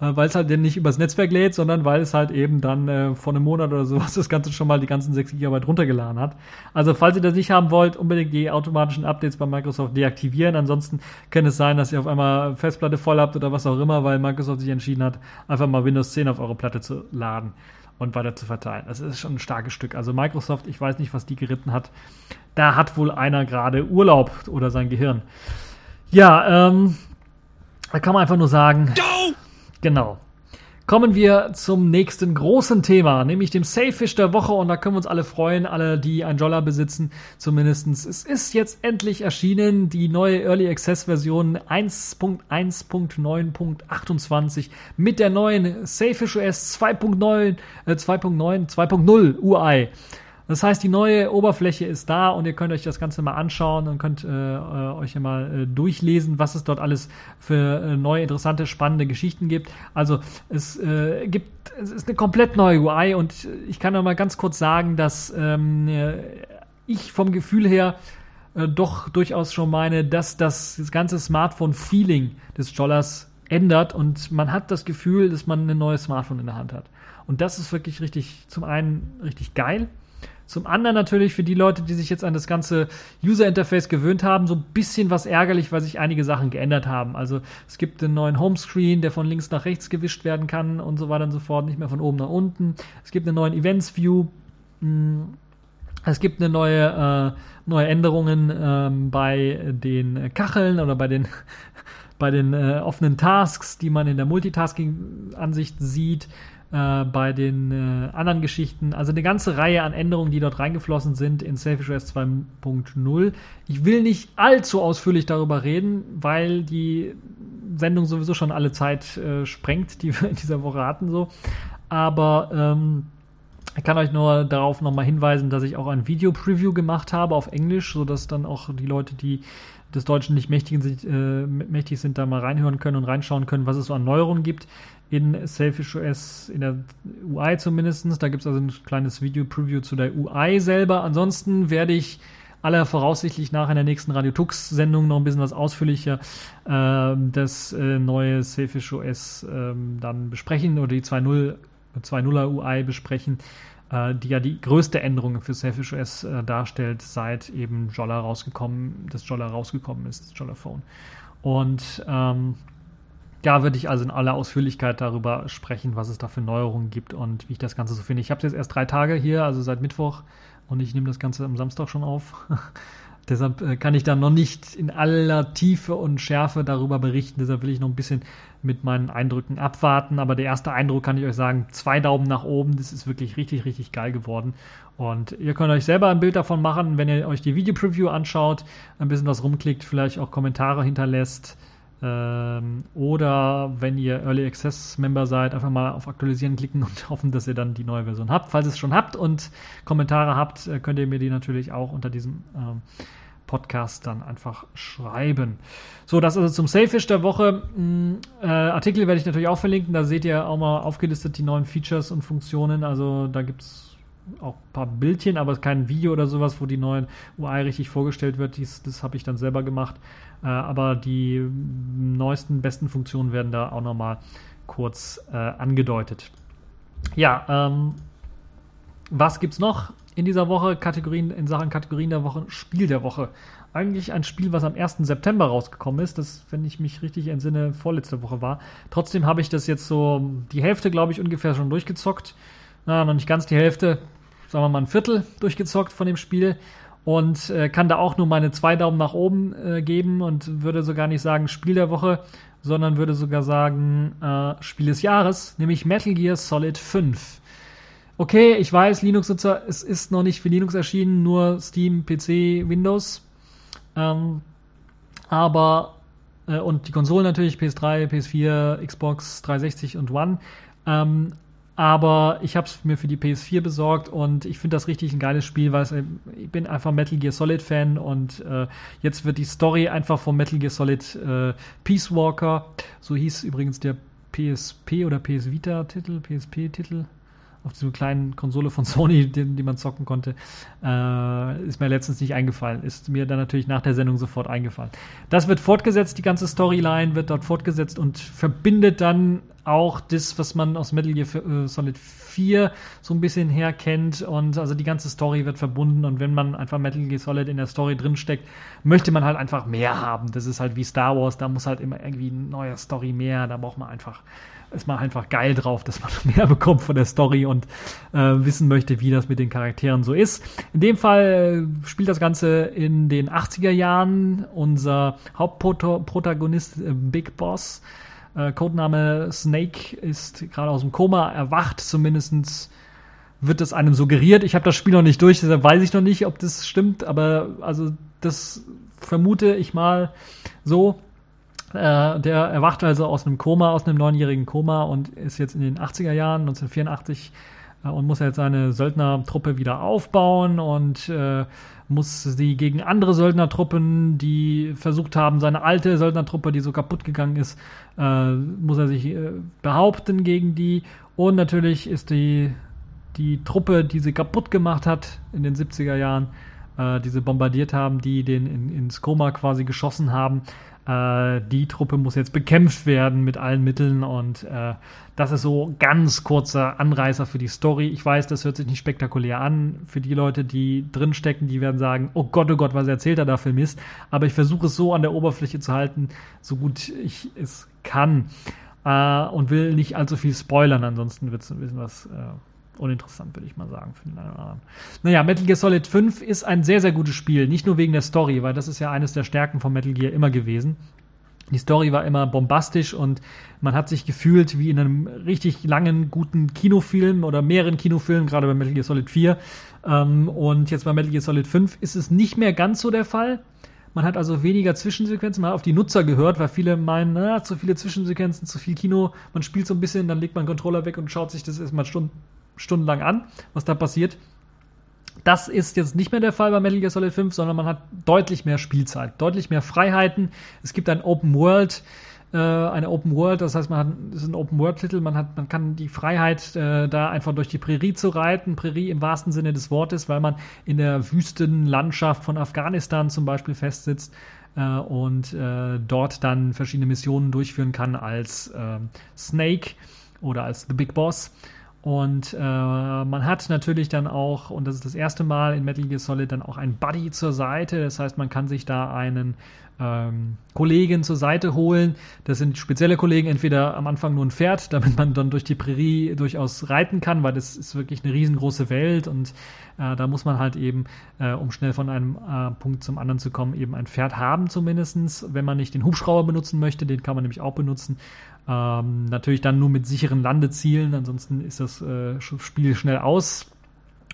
weil es halt nicht übers Netzwerk lädt, sondern weil es halt eben dann äh, vor einem Monat oder sowas *laughs* das Ganze schon mal die ganzen 6 GB runtergeladen hat. Also falls ihr das nicht haben wollt, unbedingt die automatischen Updates bei Microsoft deaktivieren. Ansonsten kann es sein, dass ihr auf einmal Festplatte voll habt oder was auch immer, weil Microsoft sich entschieden hat, einfach mal Windows 10 auf eure Platte zu laden und weiter zu verteilen. Das ist schon ein starkes Stück. Also Microsoft, ich weiß nicht, was die geritten hat. Da hat wohl einer gerade Urlaub oder sein Gehirn. Ja, ähm, da kann man einfach nur sagen. Go! Genau. Kommen wir zum nächsten großen Thema, nämlich dem Sailfish der Woche. Und da können wir uns alle freuen, alle, die ein Jolla besitzen, zumindestens. Es ist jetzt endlich erschienen, die neue Early Access Version 1.1.9.28 mit der neuen Sailfish OS 2.9, äh, 2.9, 2.0 UI. Das heißt, die neue Oberfläche ist da und ihr könnt euch das Ganze mal anschauen und könnt äh, äh, euch ja mal äh, durchlesen, was es dort alles für äh, neue, interessante, spannende Geschichten gibt. Also es äh, gibt, es ist eine komplett neue UI und ich kann noch mal ganz kurz sagen, dass ähm, äh, ich vom Gefühl her äh, doch durchaus schon meine, dass das, das ganze Smartphone-Feeling des Jollers ändert und man hat das Gefühl, dass man ein neues Smartphone in der Hand hat. Und das ist wirklich richtig, zum einen richtig geil, zum anderen natürlich für die Leute, die sich jetzt an das ganze User Interface gewöhnt haben, so ein bisschen was ärgerlich, weil sich einige Sachen geändert haben. Also es gibt einen neuen Homescreen, der von links nach rechts gewischt werden kann und so weiter und so fort, nicht mehr von oben nach unten. Es gibt einen neuen Events View. Hm, es gibt eine neue, äh, neue Änderungen ähm, bei den Kacheln oder bei den *laughs* bei den äh, offenen Tasks, die man in der Multitasking-Ansicht sieht äh, bei den äh, anderen Geschichten. Also eine ganze Reihe an Änderungen, die dort reingeflossen sind in Selfish OS 2.0. Ich will nicht allzu ausführlich darüber reden, weil die Sendung sowieso schon alle Zeit äh, sprengt, die wir in dieser Woche hatten so. Aber ähm, ich kann euch nur darauf nochmal hinweisen, dass ich auch ein Video-Preview gemacht habe auf Englisch, sodass dann auch die Leute, die des Deutschen nicht mächtig sind, äh, mächtig sind, da mal reinhören können und reinschauen können, was es so an Neuerungen gibt in Selfish OS, in der UI zumindest. Da gibt es also ein kleines Video-Preview zu der UI selber. Ansonsten werde ich aller voraussichtlich nach in der nächsten Radio Tux Sendung noch ein bisschen was ausführlicher äh, das äh, neue Selfish OS äh, dann besprechen oder die 2.0 2.0er UI besprechen. äh, die ja die größte Änderung für Selfish OS äh, darstellt, seit eben Jolla rausgekommen, das Jolla rausgekommen ist, das Jolla Phone. Und ähm, da würde ich also in aller Ausführlichkeit darüber sprechen, was es da für Neuerungen gibt und wie ich das Ganze so finde. Ich habe jetzt erst drei Tage hier, also seit Mittwoch, und ich nehme das Ganze am Samstag schon auf. *laughs* Deshalb äh, kann ich da noch nicht in aller Tiefe und Schärfe darüber berichten. Deshalb will ich noch ein bisschen mit meinen Eindrücken abwarten. Aber der erste Eindruck kann ich euch sagen, zwei Daumen nach oben. Das ist wirklich richtig, richtig geil geworden. Und ihr könnt euch selber ein Bild davon machen, wenn ihr euch die Video-Preview anschaut, ein bisschen was rumklickt, vielleicht auch Kommentare hinterlässt. Ähm, oder wenn ihr Early Access Member seid, einfach mal auf Aktualisieren klicken und *laughs* hoffen, dass ihr dann die neue Version habt. Falls ihr es schon habt und Kommentare habt, äh, könnt ihr mir die natürlich auch unter diesem ähm, Podcast dann einfach schreiben. So, das also zum Sailfish der Woche. Mm, äh, Artikel werde ich natürlich auch verlinken. Da seht ihr auch mal aufgelistet die neuen Features und Funktionen. Also da gibt es auch ein paar Bildchen, aber kein Video oder sowas, wo die neuen UI richtig vorgestellt wird. Dies, das habe ich dann selber gemacht. Äh, aber die neuesten, besten Funktionen werden da auch nochmal kurz äh, angedeutet. Ja, ähm, was gibt's noch in dieser Woche? Kategorien, in Sachen Kategorien der Woche, Spiel der Woche. Eigentlich ein Spiel, was am 1. September rausgekommen ist, das, wenn ich mich richtig entsinne, vorletzte Woche war. Trotzdem habe ich das jetzt so die Hälfte, glaube ich, ungefähr schon durchgezockt. Na, noch nicht ganz die Hälfte, sagen wir mal ein Viertel durchgezockt von dem Spiel und äh, kann da auch nur meine zwei Daumen nach oben äh, geben und würde sogar nicht sagen Spiel der Woche, sondern würde sogar sagen äh, Spiel des Jahres, nämlich Metal Gear Solid 5. Okay, ich weiß, Linux-Nutzer, es ist noch nicht für Linux erschienen, nur Steam, PC, Windows. Ähm, aber, äh, und die Konsolen natürlich, PS3, PS4, Xbox 360 und One. Ähm, aber ich habe es mir für die PS4 besorgt und ich finde das richtig ein geiles Spiel, weil es, äh, ich bin einfach Metal Gear Solid Fan und äh, jetzt wird die Story einfach von Metal Gear Solid äh, Peace Walker, so hieß übrigens der PSP oder PS Vita Titel, PSP Titel, auf dieser kleinen Konsole von *laughs* Sony, die, die man zocken konnte, äh, ist mir letztens nicht eingefallen. Ist mir dann natürlich nach der Sendung sofort eingefallen. Das wird fortgesetzt, die ganze Storyline wird dort fortgesetzt und verbindet dann auch das, was man aus Metal Gear äh, Solid 4 so ein bisschen herkennt. Und also die ganze Story wird verbunden. Und wenn man einfach Metal Gear Solid in der Story drinsteckt, möchte man halt einfach mehr haben. Das ist halt wie Star Wars, da muss halt immer irgendwie eine neue Story mehr. Da braucht man einfach ist man einfach geil drauf, dass man *laughs* mehr bekommt von der Story und äh, wissen möchte, wie das mit den Charakteren so ist. In dem Fall äh, spielt das Ganze in den 80er Jahren. Unser Hauptprotagonist äh, Big Boss, äh, Codename Snake, ist gerade aus dem Koma erwacht, zumindestens wird es einem suggeriert. Ich habe das Spiel noch nicht durch, deshalb weiß ich noch nicht, ob das stimmt, aber also das vermute ich mal so. Äh, der erwacht also aus einem Koma, aus einem neunjährigen Koma und ist jetzt in den 80er Jahren, 1984, äh, und muss jetzt seine Söldnertruppe wieder aufbauen und äh, muss sie gegen andere Söldnertruppen, die versucht haben, seine alte Söldnertruppe, die so kaputt gegangen ist, äh, muss er sich äh, behaupten gegen die. Und natürlich ist die, die Truppe, die sie kaputt gemacht hat in den 70er Jahren, äh, die sie bombardiert haben, die den in, ins Koma quasi geschossen haben, äh, die Truppe muss jetzt bekämpft werden mit allen Mitteln und äh, das ist so ganz kurzer Anreißer für die Story. Ich weiß, das hört sich nicht spektakulär an. Für die Leute, die drinstecken, die werden sagen, oh Gott, oh Gott, was erzählt er da für Mist. Aber ich versuche es so an der Oberfläche zu halten, so gut ich es kann. Äh, und will nicht allzu viel spoilern, ansonsten wird es ein bisschen was äh, uninteressant, würde ich mal sagen, für den einen oder anderen. Naja, Metal Gear Solid 5 ist ein sehr, sehr gutes Spiel. Nicht nur wegen der Story, weil das ist ja eines der Stärken von Metal Gear immer gewesen. Die Story war immer bombastisch und man hat sich gefühlt wie in einem richtig langen, guten Kinofilm oder mehreren Kinofilmen, gerade bei Metal Gear Solid 4. Ähm, und jetzt bei Metal Gear Solid 5 ist es nicht mehr ganz so der Fall. Man hat also weniger Zwischensequenzen, man hat auf die Nutzer gehört, weil viele meinen, na, zu viele Zwischensequenzen, zu viel Kino. Man spielt so ein bisschen, dann legt man den Controller weg und schaut sich das erstmal Stunden, stundenlang an, was da passiert. Das ist jetzt nicht mehr der Fall bei Metal Gear Solid 5, sondern man hat deutlich mehr Spielzeit, deutlich mehr Freiheiten. Es gibt ein Open World, äh, eine Open World, das heißt, man hat, ist ein Open World Titel, man hat, man kann die Freiheit, äh, da einfach durch die Prärie zu reiten, Prärie im wahrsten Sinne des Wortes, weil man in der Wüstenlandschaft von Afghanistan zum Beispiel festsitzt äh, und äh, dort dann verschiedene Missionen durchführen kann als äh, Snake oder als The Big Boss Und äh, man hat natürlich dann auch, und das ist das erste Mal in Metal Gear Solid, dann auch ein Buddy zur Seite. Das heißt, man kann sich da einen ähm, Kollegen zur Seite holen. Das sind spezielle Kollegen, entweder am Anfang nur ein Pferd, *laughs* damit man dann durch die Prärie durchaus reiten kann, weil das ist wirklich eine riesengroße Welt und äh, da muss man halt eben, äh, um schnell von einem äh, Punkt zum anderen zu kommen, eben ein Pferd haben zumindestens. Wenn man nicht den Hubschrauber benutzen möchte, den kann man nämlich auch benutzen. Ähm, natürlich dann nur mit sicheren Landezielen, ansonsten ist das äh, Spiel schnell aus.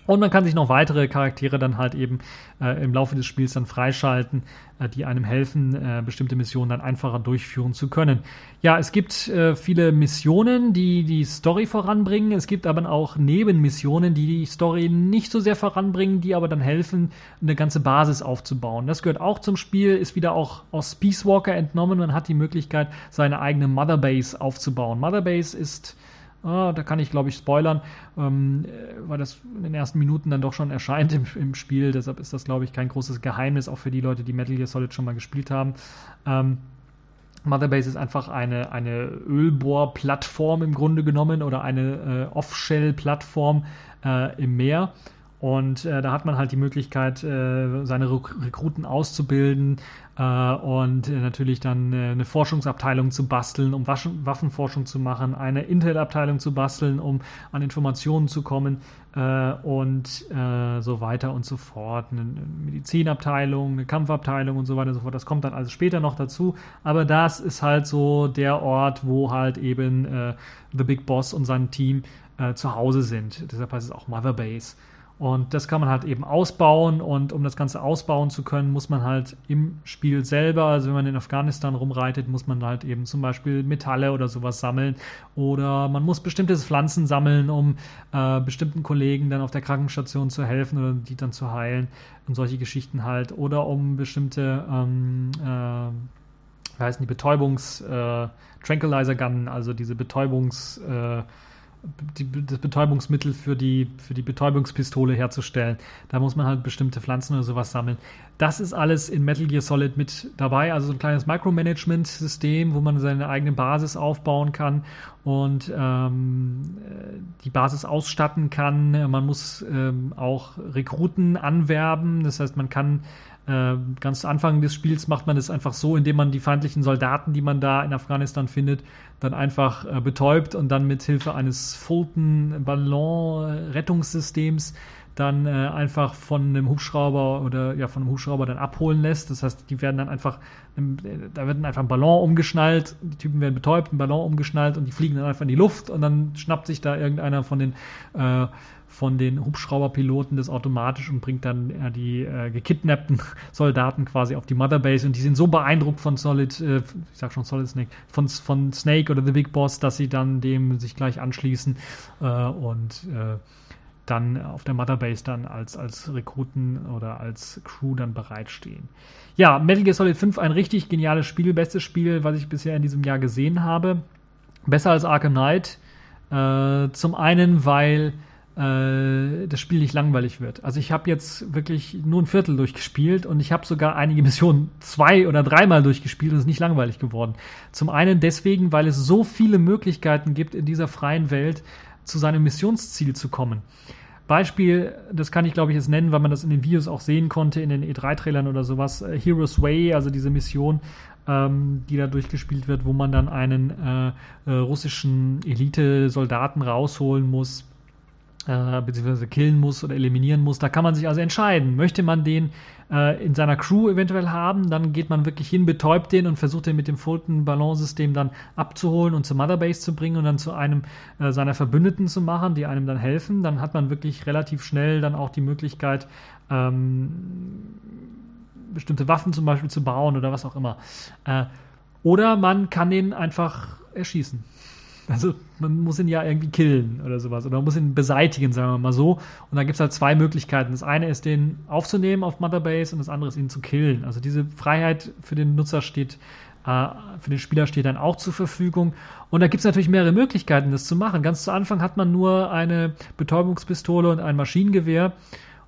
Und man kann sich noch weitere Charaktere dann halt eben äh, im Laufe des Spiels dann freischalten, äh, die einem helfen, äh, bestimmte Missionen dann einfacher durchführen zu können. Ja, es gibt äh, viele Missionen, die die Story voranbringen. Es gibt aber auch Nebenmissionen, die die Story nicht so sehr voranbringen, die aber dann helfen, eine ganze Basis aufzubauen. Das gehört auch zum Spiel, ist wieder auch aus Peace Walker entnommen. Man hat die Möglichkeit, seine eigene Mother Base aufzubauen. Mother Base ist Ah, da kann ich, glaube ich, spoilern, ähm, äh, weil das in den ersten Minuten dann doch schon erscheint im, im, Spiel. Deshalb ist das, glaube ich, kein großes Geheimnis, auch für die Leute, die Metal Gear Solid schon mal gespielt haben. Ähm, Motherbase ist einfach eine, eine Ölbohrplattform im Grunde genommen oder eine äh, Off-Shell-Plattform äh, im Meer. Und äh, da hat man halt die Möglichkeit, äh, seine Rekruten auszubilden äh, und äh, natürlich dann äh, eine Forschungsabteilung zu basteln, um Waschen Waffenforschung zu machen, eine Intel-Abteilung zu basteln, um an Informationen zu kommen äh, und so weiter und so fort. Eine Medizinabteilung, eine Kampfabteilung und so weiter und so fort. Das kommt dann also später noch dazu. Aber das ist halt so der Ort, wo halt eben The Big Boss und sein Team zu Hause sind. Deshalb heißt es auch Mother Base. Und das kann man halt eben ausbauen und um das Ganze ausbauen zu können, muss man halt im Spiel selber, also wenn man in Afghanistan rumreitet, muss man halt eben zum Beispiel Metalle oder sowas sammeln oder man muss bestimmte Pflanzen sammeln, um äh, bestimmten Kollegen dann auf der Krankenstation zu helfen oder die dann zu heilen und solche Geschichten halt oder um bestimmte ähm, äh, wie heißen die Betäubungs äh, Tranquilizer Gun, also diese Betäubungs äh, die, das Betäubungsmittel für die, für die Betäubungspistole herzustellen. Da muss man halt bestimmte Pflanzen oder sowas sammeln. Das ist alles in Metal Gear Solid mit dabei, also so ein kleines Micromanagement-System, wo man seine eigene Basis aufbauen kann und ähm, die Basis ausstatten kann. Man muss ähm, auch Rekruten anwerben, das heißt, man kann äh, ganz Anfang des Spiels macht man es einfach so, indem man die feindlichen Soldaten, die man da in Afghanistan findet, dann einfach äh, betäubt und dann mit Hilfe eines Fulton-Ballon-Rettungssystems dann äh, einfach von einem Hubschrauber oder ja von einem Hubschrauber dann abholen lässt. Das heißt, die werden dann einfach, ähm, da wird einfach ein Ballon umgeschnallt, die Typen werden betäubt, ein Ballon umgeschnallt und die fliegen dann einfach in die Luft und dann schnappt sich da irgendeiner von den äh, von den Hubschrauberpiloten das automatisch und bringt dann äh, die äh, gekidnappten *laughs* Soldaten quasi auf die Motherbase und die sind so beeindruckt von Solid, äh, ich sag schon Solid Snake, von, von Snake oder The Big Boss, dass sie dann dem sich gleich anschließen äh, und äh, dann auf der Motherbase dann als, als Rekruten oder als Crew dann bereitstehen. Ja, Metal Gear Solid 5, ein richtig geniales Spiel, bestes Spiel, was ich bisher in diesem Jahr gesehen habe. Besser als Arkham Knight. Äh, zum einen, weil äh, das Spiel nicht langweilig wird. Also ich habe jetzt wirklich nur ein Viertel durchgespielt und ich habe sogar einige *laughs* Missionen zwei oder dreimal durchgespielt und es ist nicht langweilig geworden. Zum einen deswegen, weil es so viele Möglichkeiten gibt, in dieser freien Welt zu seinem Missionsziel zu kommen. Beispiel, das kann ich glaube ich jetzt nennen, weil man das in den Videos auch sehen konnte, in den E3-Trailern oder sowas. Äh, Heroes Way, also diese Mission, ähm, die da durchgespielt wird, wo man dann einen äh, äh, russischen Elite-Soldaten rausholen muss äh, beziehungsweise killen muss oder eliminieren muss. Da kann man sich also entscheiden. Möchte man den äh, in seiner Crew eventuell haben, dann geht man wirklich hin, betäubt den und versucht den mit dem Fulton Ballonsystem dann abzuholen und zur Motherbase zu bringen und dann zu einem äh, seiner Verbündeten zu machen, die einem dann helfen. Dann hat man wirklich relativ schnell dann auch die Möglichkeit, ähm, bestimmte Waffen zum Beispiel zu bauen oder was auch immer. Äh, oder man kann den einfach erschießen. Also man muss ihn ja irgendwie killen oder sowas. Oder man muss ihn beseitigen, sagen wir mal so. Und da gibt es halt zwei Möglichkeiten. Das eine ist, den aufzunehmen auf Motherbase und das andere ist, ihn zu killen. Also diese Freiheit für den Nutzer steht, äh, für den Spieler steht dann auch zur Verfügung. Und da gibt es natürlich mehrere Möglichkeiten, das zu machen. Ganz zu Anfang hat man nur eine Betäubungspistole und ein Maschinengewehr.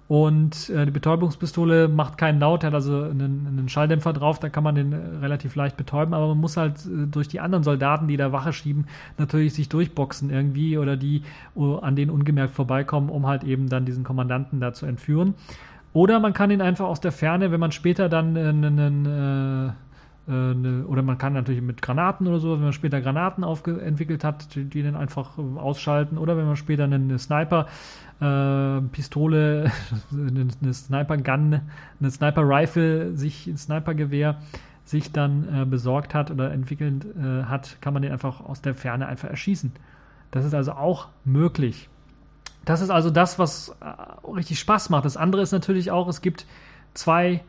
Und äh, die Betäubungspistole macht keinen Laut, hat also einen, einen, Schalldämpfer drauf, da kann man den äh, relativ leicht betäuben, aber man muss halt äh, durch die anderen Soldaten, die da Wache schieben, natürlich sich durchboxen irgendwie oder die uh, an denen ungemerkt vorbeikommen, um halt eben dann diesen Kommandanten da zu entführen. Oder man kann ihn einfach aus der Ferne, wenn man später dann einen äh, eine, oder man kann natürlich mit Granaten oder so, wenn man später Granaten entwickelt hat, die, die, dann einfach ausschalten oder wenn man später eine Sniper äh, *laughs* eine, Sniper Gun, eine Sniper Rifle, sich ein Sniper Gewehr sich dann äh, besorgt hat oder entwickelt äh, hat, kann man den einfach aus der Ferne einfach erschießen. Das ist also auch möglich. Das ist also das, was äh, richtig Spaß macht. Das andere ist natürlich auch, es gibt zwei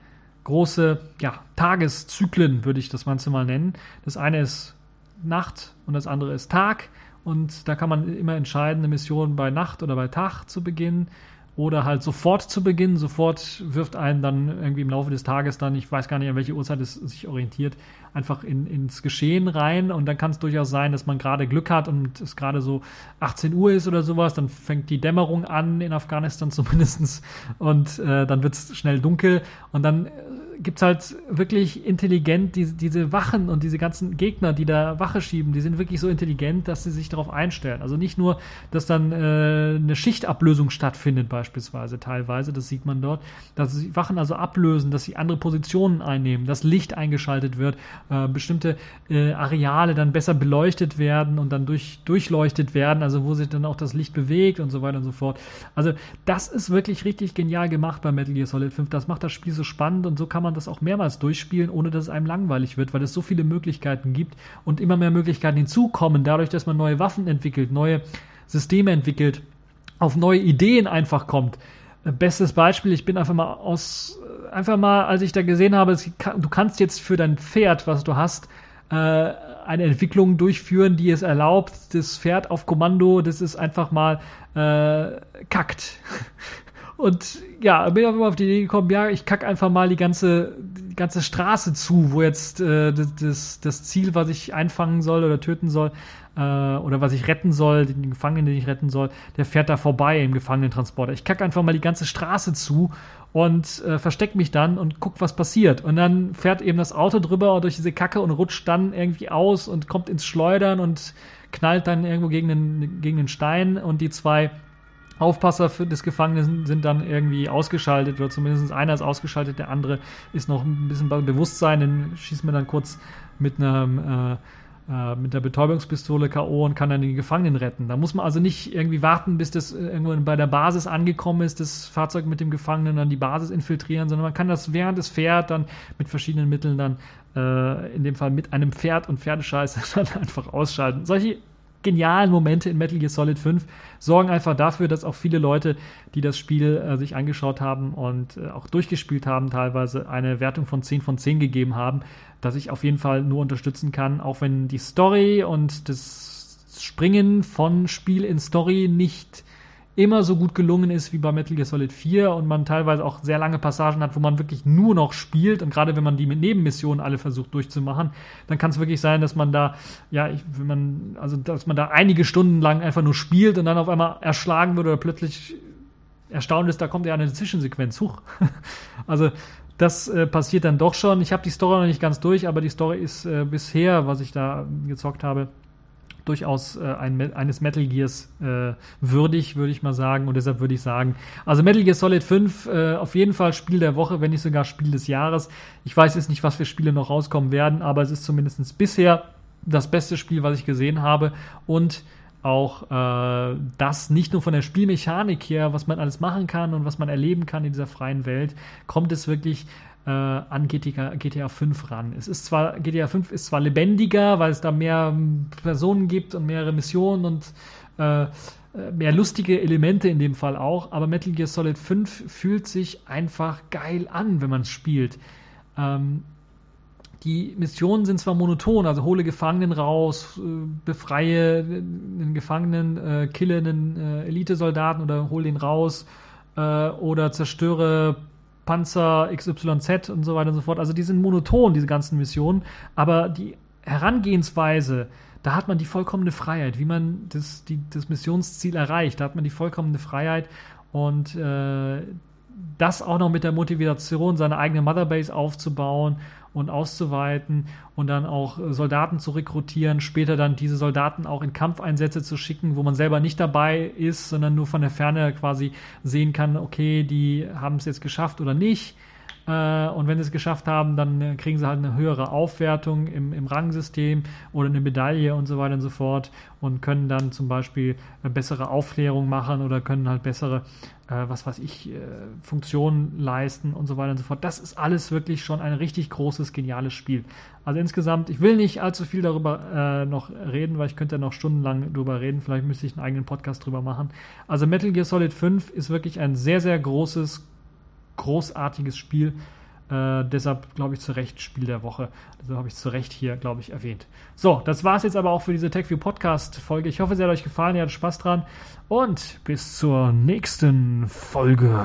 große ja, Tageszyklen, würde ich das Ganze mal nennen. Das eine ist Nacht und das andere ist Tag. Und da kann man immer entscheiden, eine Mission bei Nacht oder bei Tag zu beginnen oder halt sofort zu beginnen. Sofort wirft einen dann irgendwie im Laufe des Tages dann, ich weiß gar nicht, an welche Uhrzeit es sich orientiert, einfach in, ins Geschehen rein. Und dann kann es durchaus sein, dass man gerade Glück hat und es gerade so 18 Uhr ist oder sowas. Dann fängt die Dämmerung an, in Afghanistan *laughs* zumindest. Und äh, dann wird es schnell dunkel. Und dann äh, gibt es halt wirklich intelligent diese, diese Wachen und diese ganzen Gegner, die da Wache schieben, die sind wirklich so intelligent, dass sie sich darauf einstellen. Also nicht nur, dass dann äh, eine Schichtablösung stattfindet, beispielsweise teilweise, das sieht man dort, dass sie Wachen also ablösen, dass sie andere Positionen einnehmen, dass Licht eingeschaltet wird, äh, bestimmte äh, Areale dann besser beleuchtet werden und dann durch, durchleuchtet werden, also wo sich dann auch das Licht bewegt und so weiter und so fort. Also das ist wirklich richtig genial gemacht bei Metal Gear Solid 5. Das macht das Spiel so spannend und so kann man man das auch mehrmals durchspielen, ohne dass es einem langweilig wird, weil es so viele Möglichkeiten gibt und immer mehr Möglichkeiten hinzukommen, dadurch, dass man neue Waffen entwickelt, neue Systeme entwickelt, auf neue Ideen einfach kommt. Bestes Beispiel, ich bin einfach mal aus, einfach mal, als ich da gesehen habe, du kannst jetzt für dein Pferd, was du hast, äh, eine Entwicklung durchführen, die es erlaubt, das Pferd auf Kommando, das ist einfach mal äh, kackt. *laughs* Und ja, bin ich auf die Idee gekommen, ja, ich kacke einfach mal die ganze, die ganze Straße zu, wo jetzt äh, das, das Ziel, was ich einfangen soll oder töten soll, äh, oder was ich retten soll, den Gefangenen, den ich retten soll, der fährt da vorbei im Gefangenentransporter. Ich kacke einfach mal die ganze Straße zu und äh, versteck mich dann und guck, was passiert. Und dann fährt eben das Auto drüber durch diese Kacke und rutscht dann irgendwie aus und kommt ins Schleudern und knallt dann irgendwo gegen den, gegen den Stein und die zwei Aufpasser für des Gefangenen sind dann irgendwie ausgeschaltet oder zumindest einer ist ausgeschaltet, der andere ist noch ein bisschen bei Bewusstsein, den schießt man dann kurz mit einem äh, äh, mit der Betäubungspistole K.O. und kann dann den Gefangenen retten. Da muss man also nicht irgendwie warten, bis das irgendwann bei der Basis angekommen ist, das Fahrzeug mit dem Gefangenen dann die Basis infiltrieren, sondern man kann das während es fährt dann mit verschiedenen Mitteln dann äh, in dem Fall mit einem Pferd und Pferdescheiße *laughs* dann einfach ausschalten. Solche genialen Momente in Metal Gear Solid 5 sorgen einfach dafür, dass auch viele Leute, die das Spiel äh, sich angeschaut haben und äh, auch durchgespielt haben, teilweise eine Wertung von 10 von 10 gegeben haben, dass ich auf jeden Fall nur unterstützen kann, auch wenn die Story und das Springen von Spiel in Story nicht immer so gut gelungen ist wie bei Metal Gear Solid 4 und man teilweise auch sehr lange Passagen hat, wo man wirklich nur noch spielt und gerade wenn man die mit Nebenmissionen alle versucht durchzumachen, dann kann es wirklich sein, dass man da, ja, ich, wenn man, also dass man da einige Stunden lang einfach nur spielt und dann auf einmal erschlagen wird oder plötzlich erstaunt ist, da kommt ja eine Zwischensequenz. Huch. *laughs* also das äh, passiert dann doch schon. Ich habe die Story noch nicht ganz durch, aber die Story ist äh, bisher, was ich da gezockt habe, durchaus äh, ein, eines Metal Gears äh, würdig, würde ich mal sagen. Und deshalb würde ich sagen, also Metal Gear Solid 5 äh, auf jeden Fall Spiel der Woche, wenn nicht sogar Spiel des Jahres. Ich weiß jetzt nicht, was für Spiele noch rauskommen werden, aber es ist zumindest bisher das beste Spiel, was ich gesehen habe. Und auch äh, das nicht nur von der Spielmechanik her, was man alles machen kann und was man erleben kann in dieser freien Welt, kommt es wirklich äh, an GTA, GTA 5 ran. Es ist zwar, GTA 5 ist zwar lebendiger, weil es da mehr Personen gibt und mehrere Missionen und äh, äh, mehr lustige Elemente in dem Fall auch, aber Metal Gear Solid 5 fühlt sich einfach geil an, wenn man es spielt. Ähm, die Missionen sind zwar monoton, also hole Gefangenen raus, äh, befreie einen Gefangenen, äh, kille einen äh, Elitesoldaten oder hole den raus äh, oder zerstöre Panzer XYZ und so weiter und so fort. Also die sind monoton, diese ganzen Missionen, aber die Herangehensweise, da hat man die vollkommene Freiheit, wie man das, die, das Missionsziel erreicht. Da hat man die vollkommene Freiheit und äh, das auch noch mit der Motivation, seine eigene Motherbase aufzubauen und auszuweiten und dann auch Soldaten zu rekrutieren, später dann diese Soldaten auch in Kampfeinsätze zu schicken, wo man selber nicht dabei ist, sondern nur von der Ferne quasi sehen kann, okay, die haben es jetzt geschafft oder nicht. Äh, und wenn sie es geschafft haben, dann äh, kriegen sie halt eine höhere Aufwertung im, im Rangsystem oder eine Medaille und so weiter und so fort und können dann zum Beispiel eine bessere Aufklärung machen oder können halt bessere, äh, was weiß ich, äh, Funktionen leisten und so weiter und so fort. Das ist alles wirklich schon ein richtig großes, geniales Spiel. Also insgesamt, ich will nicht allzu viel darüber äh, noch reden, weil ich könnte ja noch stundenlang darüber reden. Vielleicht müsste ich einen eigenen Podcast drüber machen. Also Metal Gear Solid 5 ist wirklich ein sehr, sehr großes, großartiges Spiel. Äh, deshalb glaube ich zu Recht Spiel der Woche. Deshalb habe ich zu Recht hier, glaube ich, erwähnt. So, das war es jetzt aber auch für diese TechView Podcast Folge. Ich hoffe, es hat euch gefallen, ihr hattet Spaß dran und bis zur nächsten Folge.